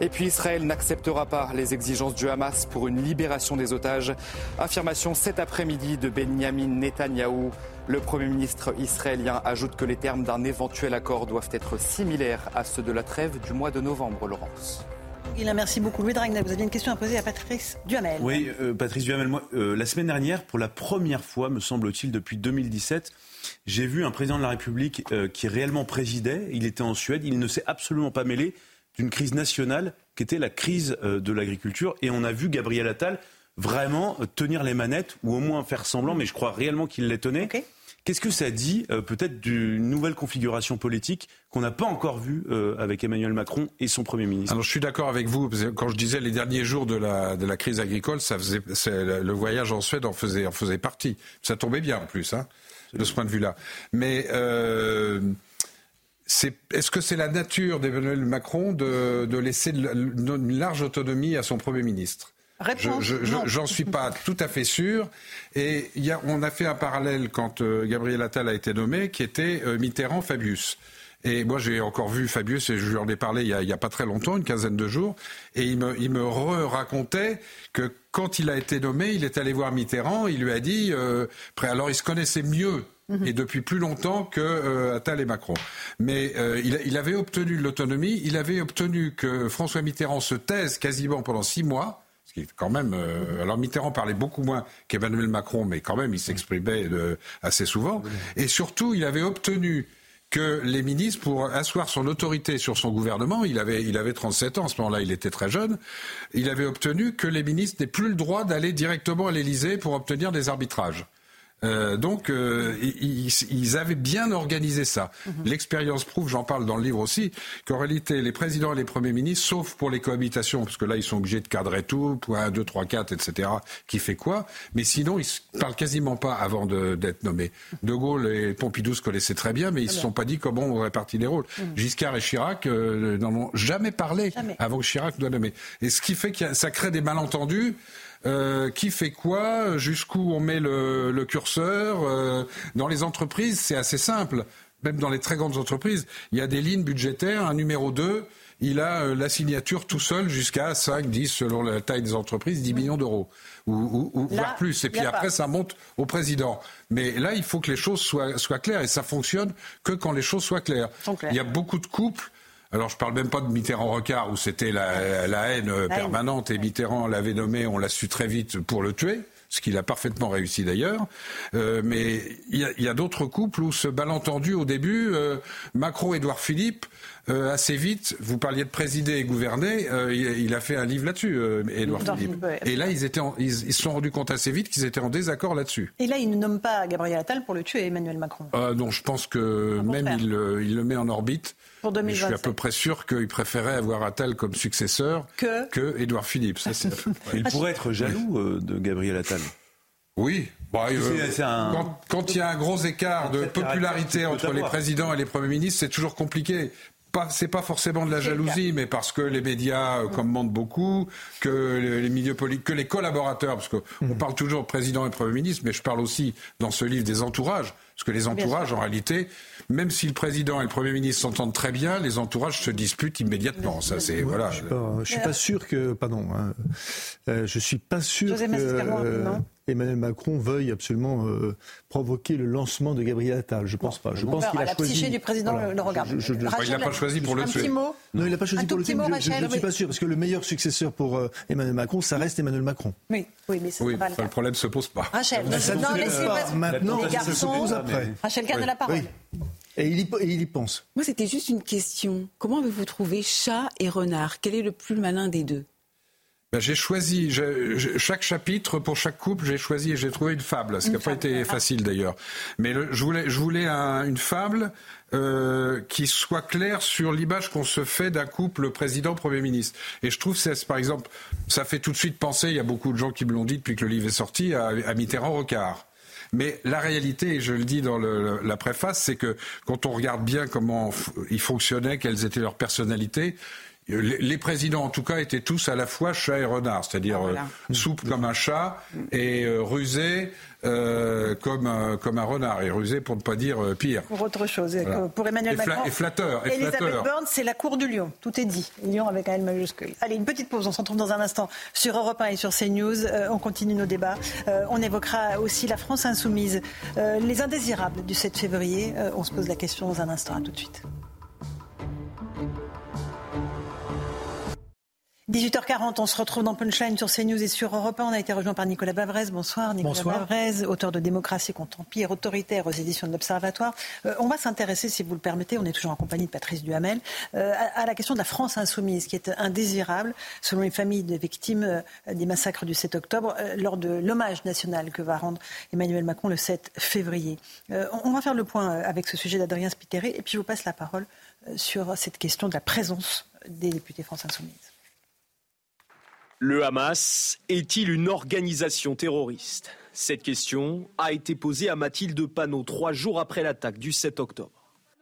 [SPEAKER 2] Et puis Israël n'acceptera pas les exigences du Hamas pour une libération des otages. Affirmation cet après-midi de Benjamin Netanyahou. Le Premier ministre israélien ajoute que les termes d'un éventuel accord doivent être similaires à ceux de la trêve du mois de novembre, Laurence.
[SPEAKER 1] Merci beaucoup. Louis Dragna, vous aviez une question à poser à Patrice Duhamel.
[SPEAKER 9] Oui, euh, Patrice Duhamel, moi, euh, la semaine dernière, pour la première fois, me semble-t-il, depuis 2017, j'ai vu un président de la République euh, qui réellement présidait. Il était en Suède. Il ne s'est absolument pas mêlé d'une crise nationale qui était la crise de l'agriculture. Et on a vu Gabriel Attal vraiment tenir les manettes, ou au moins faire semblant, mais je crois réellement qu'il les tenait. Qu'est-ce que ça dit euh, peut-être d'une nouvelle configuration politique qu'on n'a pas encore vue euh, avec Emmanuel Macron et son Premier ministre?
[SPEAKER 16] Alors je suis d'accord avec vous. quand je disais les derniers jours de la, crise agricole, ça faisait, le voyage en Suède en faisait, en faisait partie. Ça tombait bien en plus, hein, de ce point de vue-là. Mais euh, est-ce que c'est la nature d'Emmanuel Macron de laisser une large autonomie à son Premier ministre? Je J'en suis pas tout à fait sûr. Et y a, on a fait un parallèle quand euh, Gabriel Attal a été nommé, qui était euh, Mitterrand-Fabius. Et moi, j'ai encore vu Fabius, et je lui en ai parlé il y, a, pas très longtemps, une quinzaine de jours, et il me, il me racontait que quand il a été nommé, il est allé voir Mitterrand, il lui a dit, euh, alors il se connaissait mieux mhm. et depuis plus longtemps que euh, Attal et Macron. Mais il, il, avait obtenu l'autonomie, il avait obtenu que François Mitterrand se taise quasiment pendant six mois, quand même. Euh, alors Mitterrand parlait beaucoup moins qu'Emmanuel Macron, mais quand même il s'exprimait euh, assez souvent. Et surtout, il avait obtenu que les ministres, pour asseoir son autorité sur son gouvernement, il avait, il avait 37 ans, à ce moment-là, il était très jeune, il avait obtenu que les ministres n'aient plus le droit d'aller directement à l'Élysée pour obtenir des arbitrages. Euh, donc, euh, ils, avaient bien organisé ça. Mhm. L'expérience prouve, j'en parle dans le livre aussi, qu'en réalité, les présidents et les premiers ministres, sauf pour les cohabitations, parce que là, ils sont obligés de cadrer tout, point 1, 2, 3, 4, etc., qui fait quoi, mais sinon, ils ne parlent quasiment pas avant d'être nommés. De Gaulle et Pompidou se connaissaient très bien, mais ils ne se sont pas dit comment on répartit les rôles. Mhm. Giscard et Chirac euh, n'en ont jamais parlé avant que Chirac doit nommer. Et ce qui fait que ça crée des malentendus. Euh, qui fait quoi, jusqu'où on met le, curseur. Euh, dans les entreprises, c'est assez simple. Même dans les très grandes entreprises, il y a des lignes budgétaires, un numéro 2, il a euh, la signature tout seul jusqu'à 5, 10, selon la taille des entreprises, 10 millions d'euros, ou, voire plus. Et puis après, ça monte au président. Mais là, il faut que les choses soient, soient claires, et ça fonctionne que quand les choses soient claires. Il y a beaucoup de couples alors je parle même pas de Mitterrand-Rocard où c'était la, haine permanente et Mitterrand l'avait nommé, on l'a su très vite pour le tuer ce qu'il a parfaitement réussi d'ailleurs. Euh, mais il y a, d'autres couples où ce malentendu au début, euh, Macron-Édouard Philippe, euh, assez vite, vous parliez de présider et gouverner, il, a fait un livre là-dessus, Édouard Philippe. Et là, ils, étaient ils, se sont rendus compte assez vite qu'ils étaient en désaccord là-dessus.
[SPEAKER 1] Et là, il ne nomme pas Gabriel Attal pour le tuer, Emmanuel Macron.
[SPEAKER 16] non, je pense que même il, il, le met en orbite. Je suis à peu près sûr qu'il préférait avoir Attal comme successeur que, que Édouard Philippe.
[SPEAKER 9] Il pourrait être jaloux euh, de Gabriel Attal.
[SPEAKER 16] Oui. Bah, euh, quand, il y a un gros écart de popularité entre les présidents et les premiers ministres, c'est toujours compliqué c'est pas forcément de la jalousie, mais parce que les médias euh, commandent beaucoup, que les milieux politiques, que les collaborateurs, parce qu'on mmh. parle toujours président et premier ministre, mais je parle aussi dans ce livre des entourages. Parce que les entourages, en réalité, même si le président et le Premier ministre s'entendent très bien, les entourages se disputent immédiatement. Ça, c'est voilà.
[SPEAKER 18] Je suis pas, suis pas sûr que, pardon, hein, euh, je suis pas sûr que euh, Emmanuel Macron veuille absolument euh, provoquer le lancement de Gabriel Attal. Je pense pas. Je pense qu'il a
[SPEAKER 1] la
[SPEAKER 18] choisi.
[SPEAKER 1] psyché du président le regarde.
[SPEAKER 18] il
[SPEAKER 16] n'a pas choisi pour le tuer.
[SPEAKER 18] Non, il n'a pas choisi pour le tuer. Je ne suis pas sûr parce que le meilleur successeur pour Emmanuel Macron, ça reste Emmanuel Macron.
[SPEAKER 1] Oui, oui, mais ça
[SPEAKER 16] oui,
[SPEAKER 1] pas le,
[SPEAKER 16] le problème se pose pas.
[SPEAKER 1] Rachel, non, laissez
[SPEAKER 18] maintenant.
[SPEAKER 1] Les garçons. Rachel garde la parole.
[SPEAKER 18] Et il, y, il y pense.
[SPEAKER 4] Moi, c'était juste une question. Comment avez-vous trouvé chat et renard? Quel est le plus malin des deux?
[SPEAKER 16] Ben, j'ai choisi, chaque chapitre, pour chaque couple, j'ai choisi et j'ai trouvé une fable, ce qui n'a pas été facile d'ailleurs. Mais je voulais, je voulais une fable euh, qui soit claire sur l'image qu'on se fait d'un couple président-premier ministre. Et je trouve, c'est par exemple, ça fait tout de suite penser, il y a beaucoup de gens qui me l'ont dit depuis que le livre est sorti, à, à Mitterrand-Rocard. Mais la réalité, et je le dis dans la préface, c'est que quand on regarde bien comment ils fonctionnaient, quelles étaient leurs personnalités, les présidents, en tout cas, étaient tous à la fois chat et renard, c'est-à-dire euh, souple comme un chat et euh, rusé euh, comme, un, comme un renard, et rusé pour ne pas dire pire.
[SPEAKER 1] Pour autre chose, pour Emmanuel Macron.
[SPEAKER 16] Et flatteur.
[SPEAKER 1] Et Elisabeth Borne, c'est la cour du lion, tout est dit. Lion avec un L majuscule. Allez, une petite pause, on se retrouve dans un instant sur Europe 1 et sur CNews. on continue nos débats. on évoquera aussi la France insoumise, les indésirables du 7 février. on se pose la question dans un instant, à tout de suite. 18h40, on se retrouve dans Punchline sur CNews et sur Europe 1. On a été rejoint par Nicolas Bavrez. Bonsoir Nicolas Bavrez, auteur de Démocratie contre empire autoritaire aux éditions de l'Observatoire. Euh, on va s'intéresser, si vous le permettez, on est toujours en compagnie de Patrice Duhamel, euh, à, la question de la France insoumise, qui est indésirable, selon les familles de victimes euh, des massacres du 7 octobre, lors de l'hommage national que va rendre Emmanuel Macron le 7 février. on va faire le point avec ce sujet d'Adrien Spiteri, et puis je vous passe la parole sur cette question de la présence des députés France insoumise.
[SPEAKER 6] Le Hamas est-il une organisation terroriste? Cette question a été posée à Mathilde Panot trois jours après l'attaque du 7 octobre.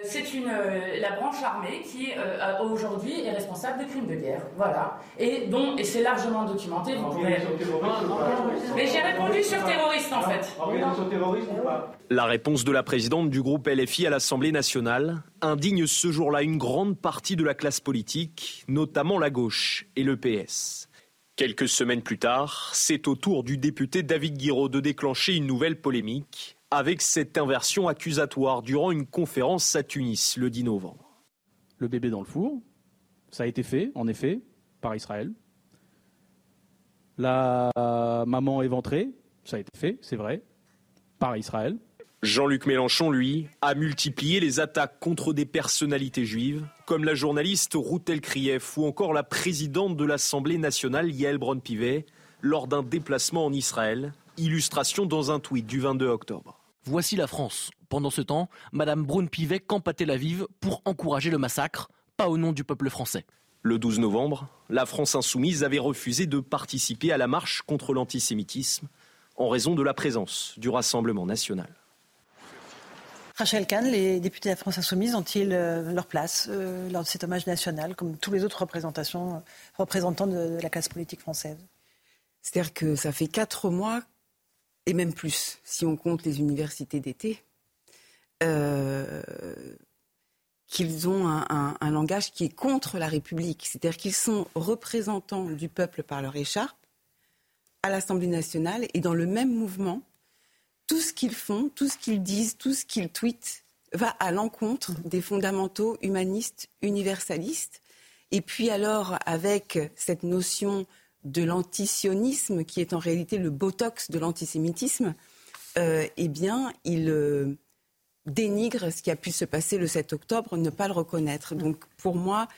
[SPEAKER 22] C'est euh, la branche armée qui euh, aujourd'hui est responsable des crimes de guerre, voilà, et dont et c'est largement documenté. Vous pourrez... Mais j'ai répondu sur terroriste en fait.
[SPEAKER 6] La réponse de la présidente du groupe LFI à l'Assemblée nationale indigne ce jour-là une grande partie de la classe politique, notamment la gauche et le PS. Quelques semaines plus tard, c'est au tour du député David Guiraud de déclencher une nouvelle polémique avec cette inversion accusatoire durant une conférence à Tunis le 10 novembre.
[SPEAKER 23] Le bébé dans le four, ça a été fait, en effet, par Israël. La maman éventrée, ça a été fait, c'est vrai, par Israël.
[SPEAKER 6] Jean-Luc Mélenchon, lui, a multiplié les attaques contre des personnalités juives, comme la journaliste Routel Krief ou encore la présidente de l'Assemblée nationale Yael Braun-Pivet, lors d'un déplacement en Israël. Illustration dans un tweet du 22 octobre.
[SPEAKER 24] Voici la France. Pendant ce temps, Madame Braun-Pivet campe à Tel Aviv pour encourager le massacre, pas au nom du peuple français.
[SPEAKER 6] Le 12 novembre, la France insoumise avait refusé de participer à la marche contre l'antisémitisme en raison de la présence du Rassemblement national.
[SPEAKER 1] Rachel Kahn, les députés de la France Insoumise ont-ils euh, leur place euh, lors de cet hommage national, comme tous les autres euh, représentants de, la classe politique française?
[SPEAKER 4] C'est-à-dire que ça fait quatre mois, et même plus, si on compte les universités d'été, qu'ils ont un, langage qui est contre la République. C'est-à-dire qu'ils sont représentants du peuple par leur écharpe à l'Assemblée nationale et dans le même mouvement tout ce qu'ils font, tout ce qu'ils disent, tout ce qu'ils tweetent va à l'encontre des fondamentaux humanistes, universalistes. Et puis alors, avec cette notion de l'antisionisme, qui est en réalité le botox de l'antisémitisme, euh, eh bien, il euh, dénigre ce qui a pu se passer le 7 octobre, ne pas le reconnaître. Donc, pour moi,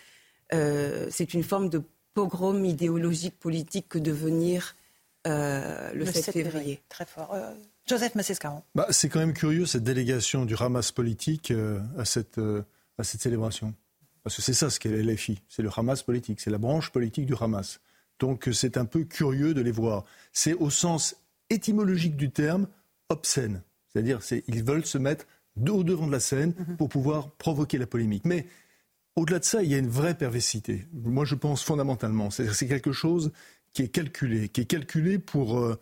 [SPEAKER 4] euh, c'est une forme de pogrom idéologique politique que de venir le, 7, février.
[SPEAKER 1] Très fort. Joseph Massescaron.
[SPEAKER 18] Bah, c'est quand même curieux cette délégation du Hamas politique euh, à, cette, euh, à cette célébration. Parce que c'est ça ce qu'est l'LFI, c'est le Hamas politique, c'est la branche politique du Hamas. Donc c'est un peu curieux de les voir. C'est au sens étymologique du terme, obscène. C'est-à-dire, ils veulent se mettre au devant de la scène mhm. pour pouvoir provoquer la polémique. Mais au-delà de ça, il y a une vraie perversité. Moi, je pense fondamentalement, c'est quelque chose qui est calculé, qui est calculé pour, euh,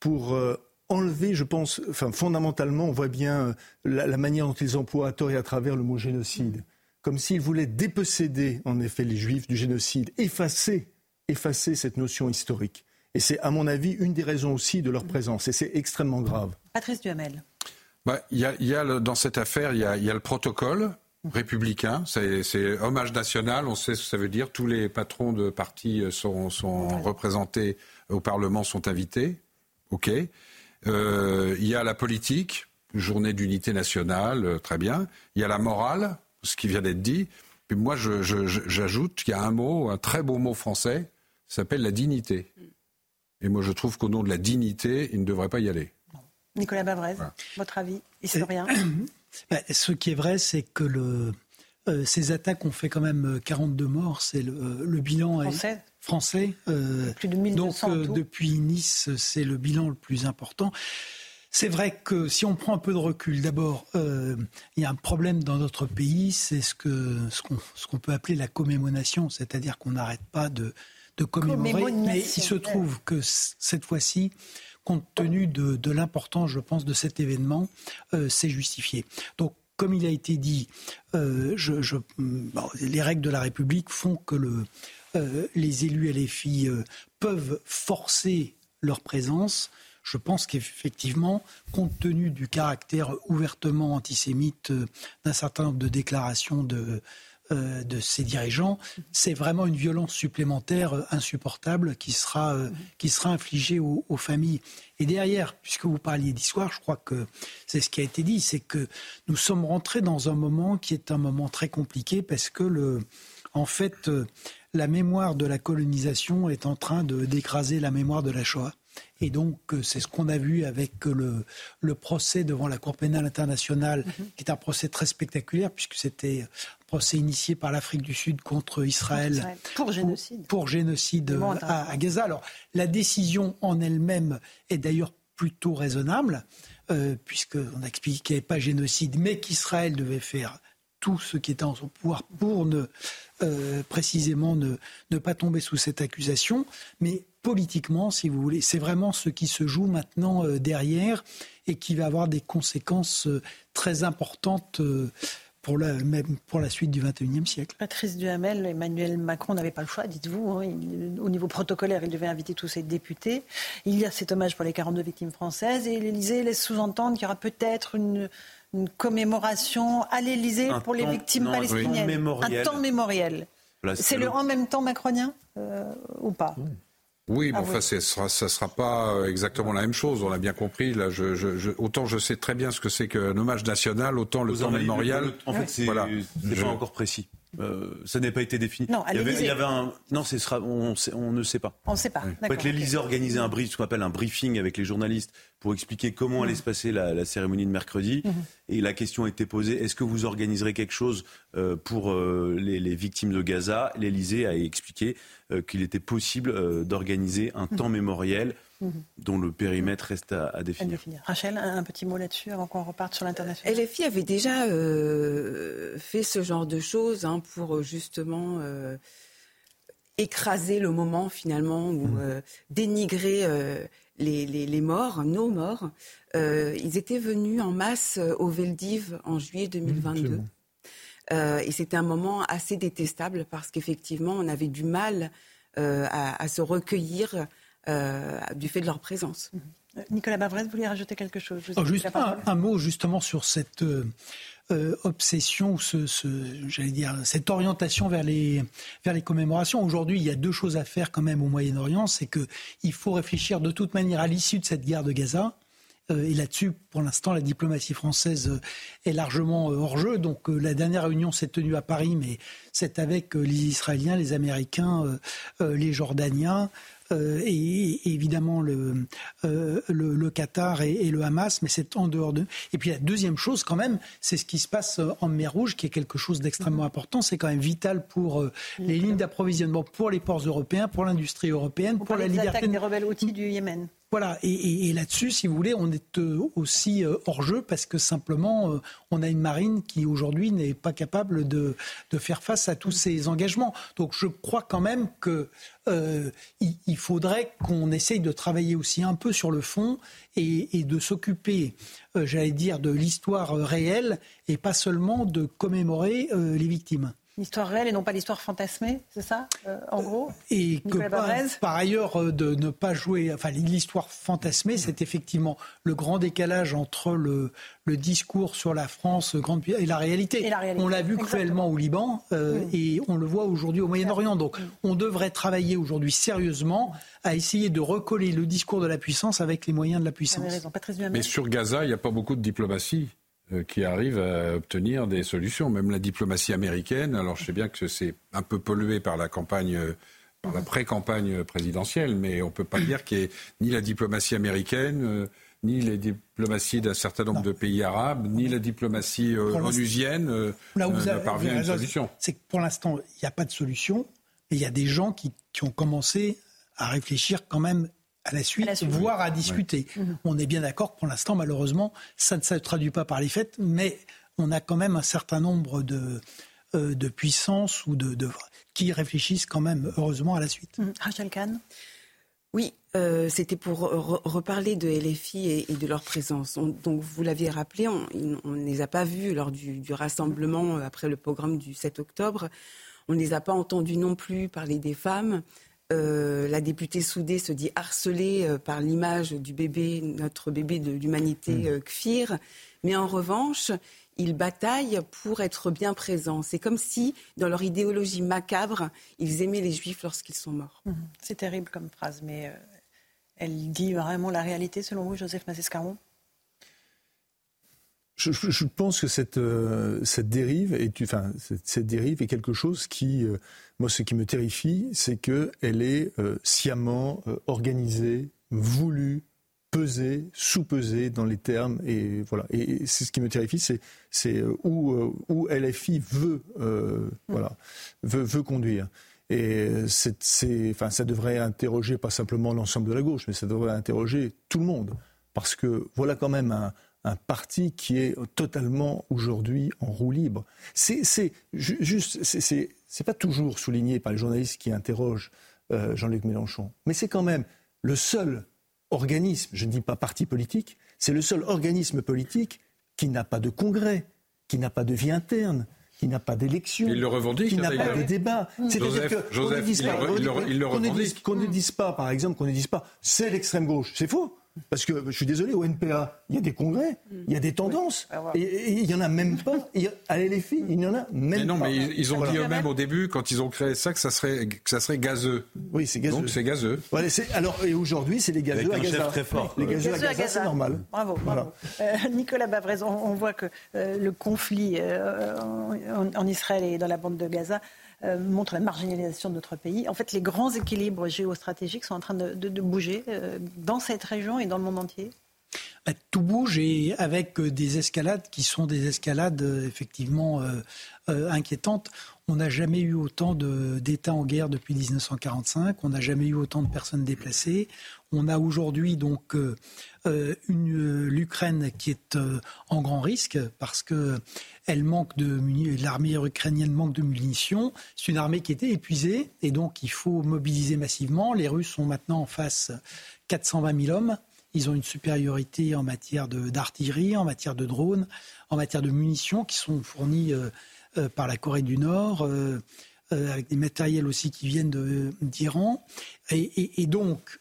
[SPEAKER 18] pour euh, enlever, je pense, enfin, fondamentalement, on voit bien euh, la, manière dont ils emploient à tort et à travers le mot génocide. Comme s'ils voulaient déposséder, en effet, les juifs du génocide, effacer, effacer cette notion historique. Et c'est, à mon avis, une des raisons aussi de leur présence. Et c'est extrêmement grave.
[SPEAKER 1] Patrice Duhamel.
[SPEAKER 16] Bah, il y, a, y a dans cette affaire, il y a, y a, le protocole républicain, c'est hommage national, on sait ce que ça veut dire, tous les patrons de partis sont, sont représentés au Parlement, sont invités, ok. Euh, il y a la politique, journée d'unité nationale, euh, très bien. Il y a la morale, ce qui vient d'être dit. Puis moi, j'ajoute qu'il y a un mot, un très beau mot français, s'appelle la dignité. Et moi, je trouve qu'au nom de la dignité, il ne devrait pas y aller.
[SPEAKER 1] Nicolas Bavrez, votre avis, historien
[SPEAKER 25] bah, Ce qui est vrai, c'est que le, euh, ces attaques ont fait quand même 42 euh, morts. C'est le, euh, le, bilan
[SPEAKER 1] français.
[SPEAKER 25] Français.
[SPEAKER 1] Plus de 1200
[SPEAKER 25] Donc depuis Nice, c'est le bilan le plus important. C'est vrai que si on prend un peu de recul, d'abord, il y a un problème dans notre pays, c'est ce que ce qu'on peut appeler la commémoration, c'est-à-dire qu'on n'arrête pas de, de commémorer. Mais il se trouve que cette fois-ci, compte tenu de, l'importance, je pense, de cet événement, euh, c'est justifié. Donc, comme il a été dit, euh, les règles de la République font que le, euh, les élus et les filles peuvent forcer leur présence. Je pense qu'effectivement, compte tenu du caractère ouvertement antisémite d'un certain nombre de déclarations de, euh, de ces dirigeants, c'est vraiment une violence supplémentaire euh, insupportable qui sera, euh, qui sera infligée aux, familles. Et derrière, puisque vous parliez d'histoire, je crois que c'est ce qui a été dit, c'est que nous sommes rentrés dans un moment qui est un moment très compliqué parce que le, en fait, la mémoire de la colonisation est en train de d'écraser la mémoire de la Shoah. Et donc, c'est ce qu'on a vu avec le, le, procès devant la Cour pénale internationale, mhm. qui est un procès très spectaculaire, puisque c'était procès initié par l'Afrique du Sud contre Israël,
[SPEAKER 1] pour génocide,
[SPEAKER 25] pour, génocide à, Gaza. Alors la décision en elle-même est d'ailleurs plutôt raisonnable, euh, puisqu'on a expliqué qu'il n'y avait pas génocide, mais qu'Israël devait faire tout ce qui était en son pouvoir pour ne euh, précisément ne, ne, pas tomber sous cette accusation. Mais politiquement, si vous voulez, c'est vraiment ce qui se joue maintenant euh, derrière et qui va avoir des conséquences euh, très importantes pour la, même pour la suite du XXIe siècle.
[SPEAKER 1] Patrice Duhamel, Emmanuel Macron n'avait pas le choix, dites-vous. Hein. au niveau protocolaire, il devait inviter tous ses députés. Il y a cet hommage pour les 42 victimes françaises et l'Élysée laisse sous-entendre qu'il y aura peut-être une, commémoration à l'Élysée pour les victimes palestiniennes. Un temps mémoriel. C'est le en même temps macronien euh, ou pas
[SPEAKER 16] oui, mais ah enfin, ça ne sera pas euh, exactement la même chose. On l'a bien compris. Là, je, autant je sais très bien ce que c'est qu'un hommage national, autant le temps mémorial.
[SPEAKER 9] en fait, c'est voilà. pas encore précis. Euh, ça n'a pas été défini.
[SPEAKER 1] Non,
[SPEAKER 9] il, y avait, un. Non, sera, on, on, ne sait pas.
[SPEAKER 1] On ne sait pas.
[SPEAKER 9] En fait, l'Élysée organisait un brief, ce qu'on appelle un briefing avec les journalistes pour expliquer comment allait se passer la, cérémonie de mercredi. Mhm. Et la question a été posée est-ce que vous organiserez quelque chose euh, pour euh, les, victimes de Gaza? L'Élysée a expliqué qu'il était possible d'organiser un mhm. temps mémoriel Mhm. dont le périmètre reste à, définir.
[SPEAKER 1] Rachel, un, petit mot là-dessus avant qu'on reparte sur l'international.
[SPEAKER 4] LFI avait déjà euh, fait ce genre de choses hein, pour euh, justement euh, écraser le moment finalement ou mhm. dénigrer les, morts, nos morts. ils étaient venus en masse au Veldiv en juillet 2022. et c'était un moment assez détestable parce qu'effectivement, on avait du mal à, se recueillir euh, du fait de leur présence.
[SPEAKER 1] Euh, Nicolas Bavrez, vous vouliez rajouter quelque chose?
[SPEAKER 25] Oh, Juste un, mot justement sur cette euh, obsession, ce, j'allais dire, cette orientation vers les, vers les commémorations. Aujourd'hui, il y a deux choses à faire quand même au Moyen-Orient. C'est qu'il faut réfléchir de toute manière à l'issue de cette guerre de Gaza. et là-dessus, pour l'instant, la diplomatie française est largement hors jeu. Donc la dernière réunion s'est tenue à Paris, mais c'est avec les Israéliens, les Américains, les Jordaniens. Euh, et, évidemment le, euh, le, Qatar et, le Hamas, mais c'est en dehors de. Et puis la deuxième chose, quand même, c'est ce qui se passe en mer Rouge, qui est quelque chose d'extrêmement important. C'est quand même vital pour euh, les lignes d'approvisionnement, pour les ports européens, pour l'industrie européenne, pour la liberté.
[SPEAKER 1] des rebelles outils du Yémen.
[SPEAKER 25] Voilà, et, là-dessus, si vous voulez, on est euh, aussi euh, hors jeu parce que simplement, euh, on a une marine qui aujourd'hui n'est pas capable de, faire face à tous ces engagements. Donc je crois quand même qu'il il faudrait qu'on essaye de travailler aussi un peu sur le fond et, et de s'occuper, j'allais dire, de l'histoire réelle et pas seulement de commémorer les victimes.
[SPEAKER 1] L'histoire réelle et non pas l'histoire fantasmée, c'est ça, euh, en gros
[SPEAKER 25] Et que par, ailleurs, euh, de ne pas jouer. Enfin, l'histoire fantasmée, c'est effectivement le grand décalage entre le, le discours sur la France grande et la réalité. On l'a vu cruellement au Liban euh, et on le voit aujourd'hui au Moyen-Orient. Donc, on devrait travailler aujourd'hui sérieusement à essayer de recoller le discours de la puissance avec les moyens de la puissance.
[SPEAKER 16] Mais sur Gaza, il n'y a pas beaucoup de diplomatie. Euh, qui arrivent à obtenir des solutions. Même la diplomatie américaine, alors je sais bien que c'est un peu pollué par la campagne euh, par la pré-campagne présidentielle, mais on ne peut pas dire qu'il y ait ni la diplomatie américaine, euh, ni les diplomaties d'un certain nombre de pays arabes, ni la diplomatie onusienne ne parvient à une solution.
[SPEAKER 25] C'est que pour l'instant, il n'y a pas de solution, et il y a des gens qui, qui ont commencé à réfléchir quand même à la suite, voire à discuter. Mhm. On est bien d'accord que pour l'instant, malheureusement, ça ne se traduit pas par les faits, mais on a quand même un certain nombre de, euh, de puissances ou de, qui réfléchissent quand même, heureusement, à la suite.
[SPEAKER 1] Mhm. Rachel Kahn
[SPEAKER 4] oui, euh, c'était pour reparler de LFI et, de leur présence. donc, vous l'aviez rappelé, on ne les a pas vus lors du, du, rassemblement après le programme du 7 octobre. On ne les a pas entendus non plus parler des femmes. Euh, la députée Soudé se dit harcelée euh, par l'image du bébé, notre bébé de l'humanité mmh. euh, Kfir. Mais en revanche, ils bataillent pour être bien présents. C'est comme si, dans leur idéologie macabre, ils aimaient les juifs lorsqu'ils sont morts. Mmh.
[SPEAKER 1] C'est terrible comme phrase, mais elle dit vraiment la réalité selon vous, Joseph Massescaron?
[SPEAKER 18] Je, pense que cette, euh, cette dérive est, enfin, cette, dérive est quelque chose qui, euh, moi, ce qui me terrifie, c'est qu'elle est euh, sciemment organisée, voulue, pesée, sous-pesée dans les termes, et voilà. Et ce qui me terrifie, c'est, c'est où, où LFI veut, voilà, veut, veut conduire. Et c'est, enfin, ça devrait interroger pas simplement l'ensemble de la gauche, mais ça devrait interroger tout le monde. Parce que voilà quand même un, un parti qui est totalement aujourd'hui en roue libre. C'est juste, c'est pas toujours souligné par les journalistes qui interrogent euh, Jean-Luc Mélenchon, mais c'est quand même le seul organisme, je ne dis pas parti politique, c'est le seul organisme politique qui n'a pas de congrès, qui n'a pas de vie interne, qui n'a pas d'élection, qui n'a pas de débat.
[SPEAKER 16] C'est-à-dire qu'on
[SPEAKER 18] ne dise pas, par exemple, qu'on ne dise pas c'est l'extrême gauche, c'est faux. Parce que je suis désolé, au NPA, il y a des congrès, il y a des tendances, et, il n'y en a même pas. à LFI, il n'y en a même
[SPEAKER 16] mais non,
[SPEAKER 18] pas.
[SPEAKER 16] Mais ils, ont dit eux-mêmes au début, quand ils ont créé ça, que ça serait, que ça serait gazeux.
[SPEAKER 18] Oui, c'est gazeux.
[SPEAKER 16] Donc c'est gazeux.
[SPEAKER 18] alors, et aujourd'hui, c'est les gazeux à Gaza. Très fort, les gazeux, à Gaza, c'est normal.
[SPEAKER 1] Bravo, bravo. Euh, Nicolas Bavrez, on, voit que euh, le conflit euh, en, Israël et dans la bande de Gaza euh, montre la marginalisation de notre pays. En fait, les grands équilibres géostratégiques sont en train de, bouger euh, dans cette région et dans le monde entier.
[SPEAKER 25] Bah, tout bouge et avec euh, des escalades qui sont des escalades effectivement inquiétantes. On n'a jamais eu autant d'États en guerre depuis 1945. On n'a jamais eu autant de personnes déplacées. On a aujourd'hui donc l'Ukraine qui est en grand risque parce que manque de l'armée ukrainienne manque de munitions. C'est une armée qui était épuisée et donc il faut mobiliser massivement. Les Russes sont maintenant en face 420 000 hommes. Ils ont une supériorité en matière d'artillerie, en matière de drones, en matière de munitions qui sont fournies euh, euh, par la Corée du Nord. Euh, avec des matériels aussi qui viennent d'Iran. Et, donc,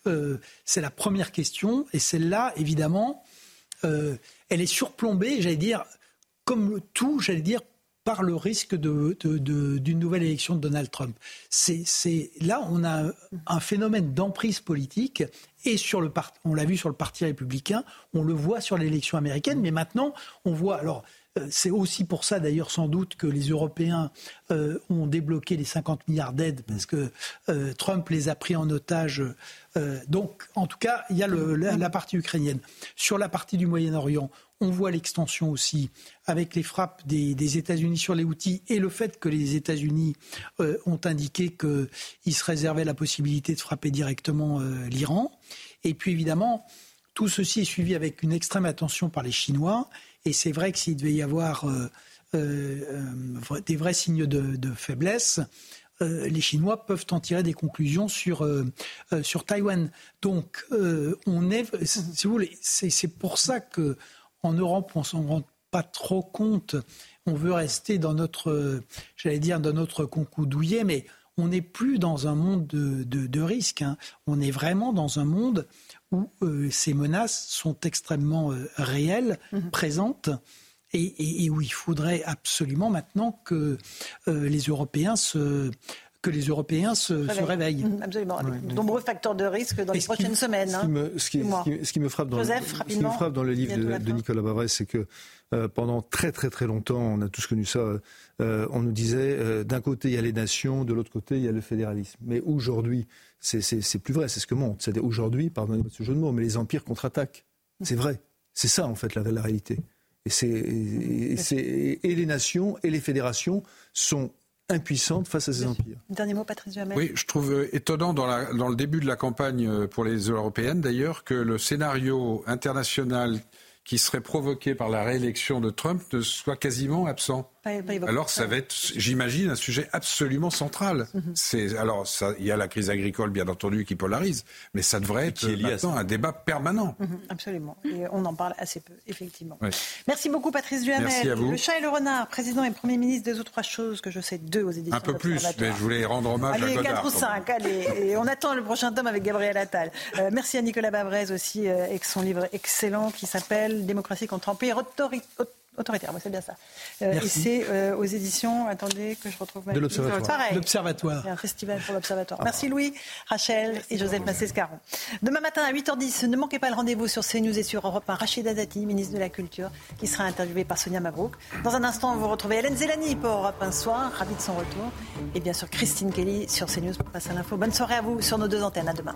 [SPEAKER 25] c'est la première question. Et celle-là, évidemment, elle est surplombée, j'allais dire, comme tout, j'allais dire, par le risque d'une nouvelle élection de Donald Trump. C'est là on a un phénomène d'emprise politique et sur le on l'a vu sur le parti républicain, on le voit sur l'élection américaine, mais maintenant on voit alors. Euh, c'est aussi pour ça d'ailleurs sans doute que les Européens euh, ont débloqué les 50 milliards d'aides parce que euh, Trump les a pris en otage. donc en tout cas, il y a la, partie ukrainienne. Sur la partie du Moyen-Orient, on voit l'extension aussi avec les frappes des, États-Unis sur les outils et le fait que les États-Unis ont indiqué qu'ils se réservaient la possibilité de frapper directement l'Iran. Et puis évidemment, tout ceci est suivi avec une extrême attention par les Chinois. Et c'est vrai que s'il devait y avoir des vrais signes de, faiblesse, les Chinois peuvent en tirer des conclusions sur, sur Taïwan. Donc, on est, si vous voulez, c'est pour ça que en Europe, on s'en rend pas trop compte. On veut rester dans notre, j'allais dire, dans notre concoudouillet, mais on n'est plus dans un monde de, de, risque. Hein. On est vraiment dans un monde où euh, ces menaces sont extrêmement euh, réelles, mhm. présentes. Et, où il faudrait absolument maintenant que euh, les Européens se, que les Européens se, réveillent.
[SPEAKER 1] Mhm, absolument, avec de nombreux facteurs de risque dans les prochaines semaines.
[SPEAKER 18] Ce qui, me, frappe dans, le, livre de, Nicolas Bavrez, c'est que euh, pendant très très très longtemps, on a tous connu ça, euh, on nous disait euh, d'un côté il y a les nations, de l'autre côté il y a le fédéralisme. Mais aujourd'hui, c'est plus vrai, c'est ce que montre. C'est aujourd'hui, pardonnez-moi ce jeu de mots, mais les empires contre-attaquent. C'est vrai. C'est ça en fait la, la réalité. Et, et, et, les nations et les fédérations sont impuissante face à ces empires.
[SPEAKER 1] Dernier mot, Patrice
[SPEAKER 16] Oui, je trouve euh, étonnant dans, la, dans le début de la campagne euh, pour les européennes d'ailleurs que le scénario international qui serait provoqué par la réélection de Trump ne soit quasiment absent. Alors ça va être, j'imagine, un sujet absolument central. Mhm. C'est alors il y a la crise agricole bien entendu qui polarise, mais ça devrait être maintenant un débat permanent.
[SPEAKER 1] Mhm, absolument. Et on en parle assez peu, effectivement. Merci beaucoup, Patrice Duhamel.
[SPEAKER 16] Merci à vous.
[SPEAKER 1] Le chat et le renard, président et premier ministre des autres trois choses que je sais deux aux éditions.
[SPEAKER 16] Un peu plus, mais je voulais rendre hommage
[SPEAKER 1] allez,
[SPEAKER 16] à Godard.
[SPEAKER 1] 4 ou 5, allez. Et on attend le prochain tome avec Gabriel Attal. Euh, merci à Nicolas Bavrez aussi, euh, avec son livre excellent qui s'appelle Démocratie contre empire autoritaire autoritaire, c'est bien ça. Euh, et c'est euh, aux éditions, attendez que je retrouve
[SPEAKER 18] ma De l'Observatoire.
[SPEAKER 25] L'Observatoire.
[SPEAKER 1] un festival pour l'Observatoire. Merci Louis, Rachel et Joseph Massescaron. Demain matin à 8h10, ne manquez pas le rendez-vous sur CNews et sur Europe 1. Rachida Dati, ministre de la Culture, qui sera interviewée par Sonia Mabrouk. Dans un instant, vous retrouvez Hélène Zelani pour Europe 1 soir, ravi de son retour. Et bien sûr, Christine Kelly sur CNews pour passer à l'info. Bonne soirée à vous sur nos deux antennes. À demain.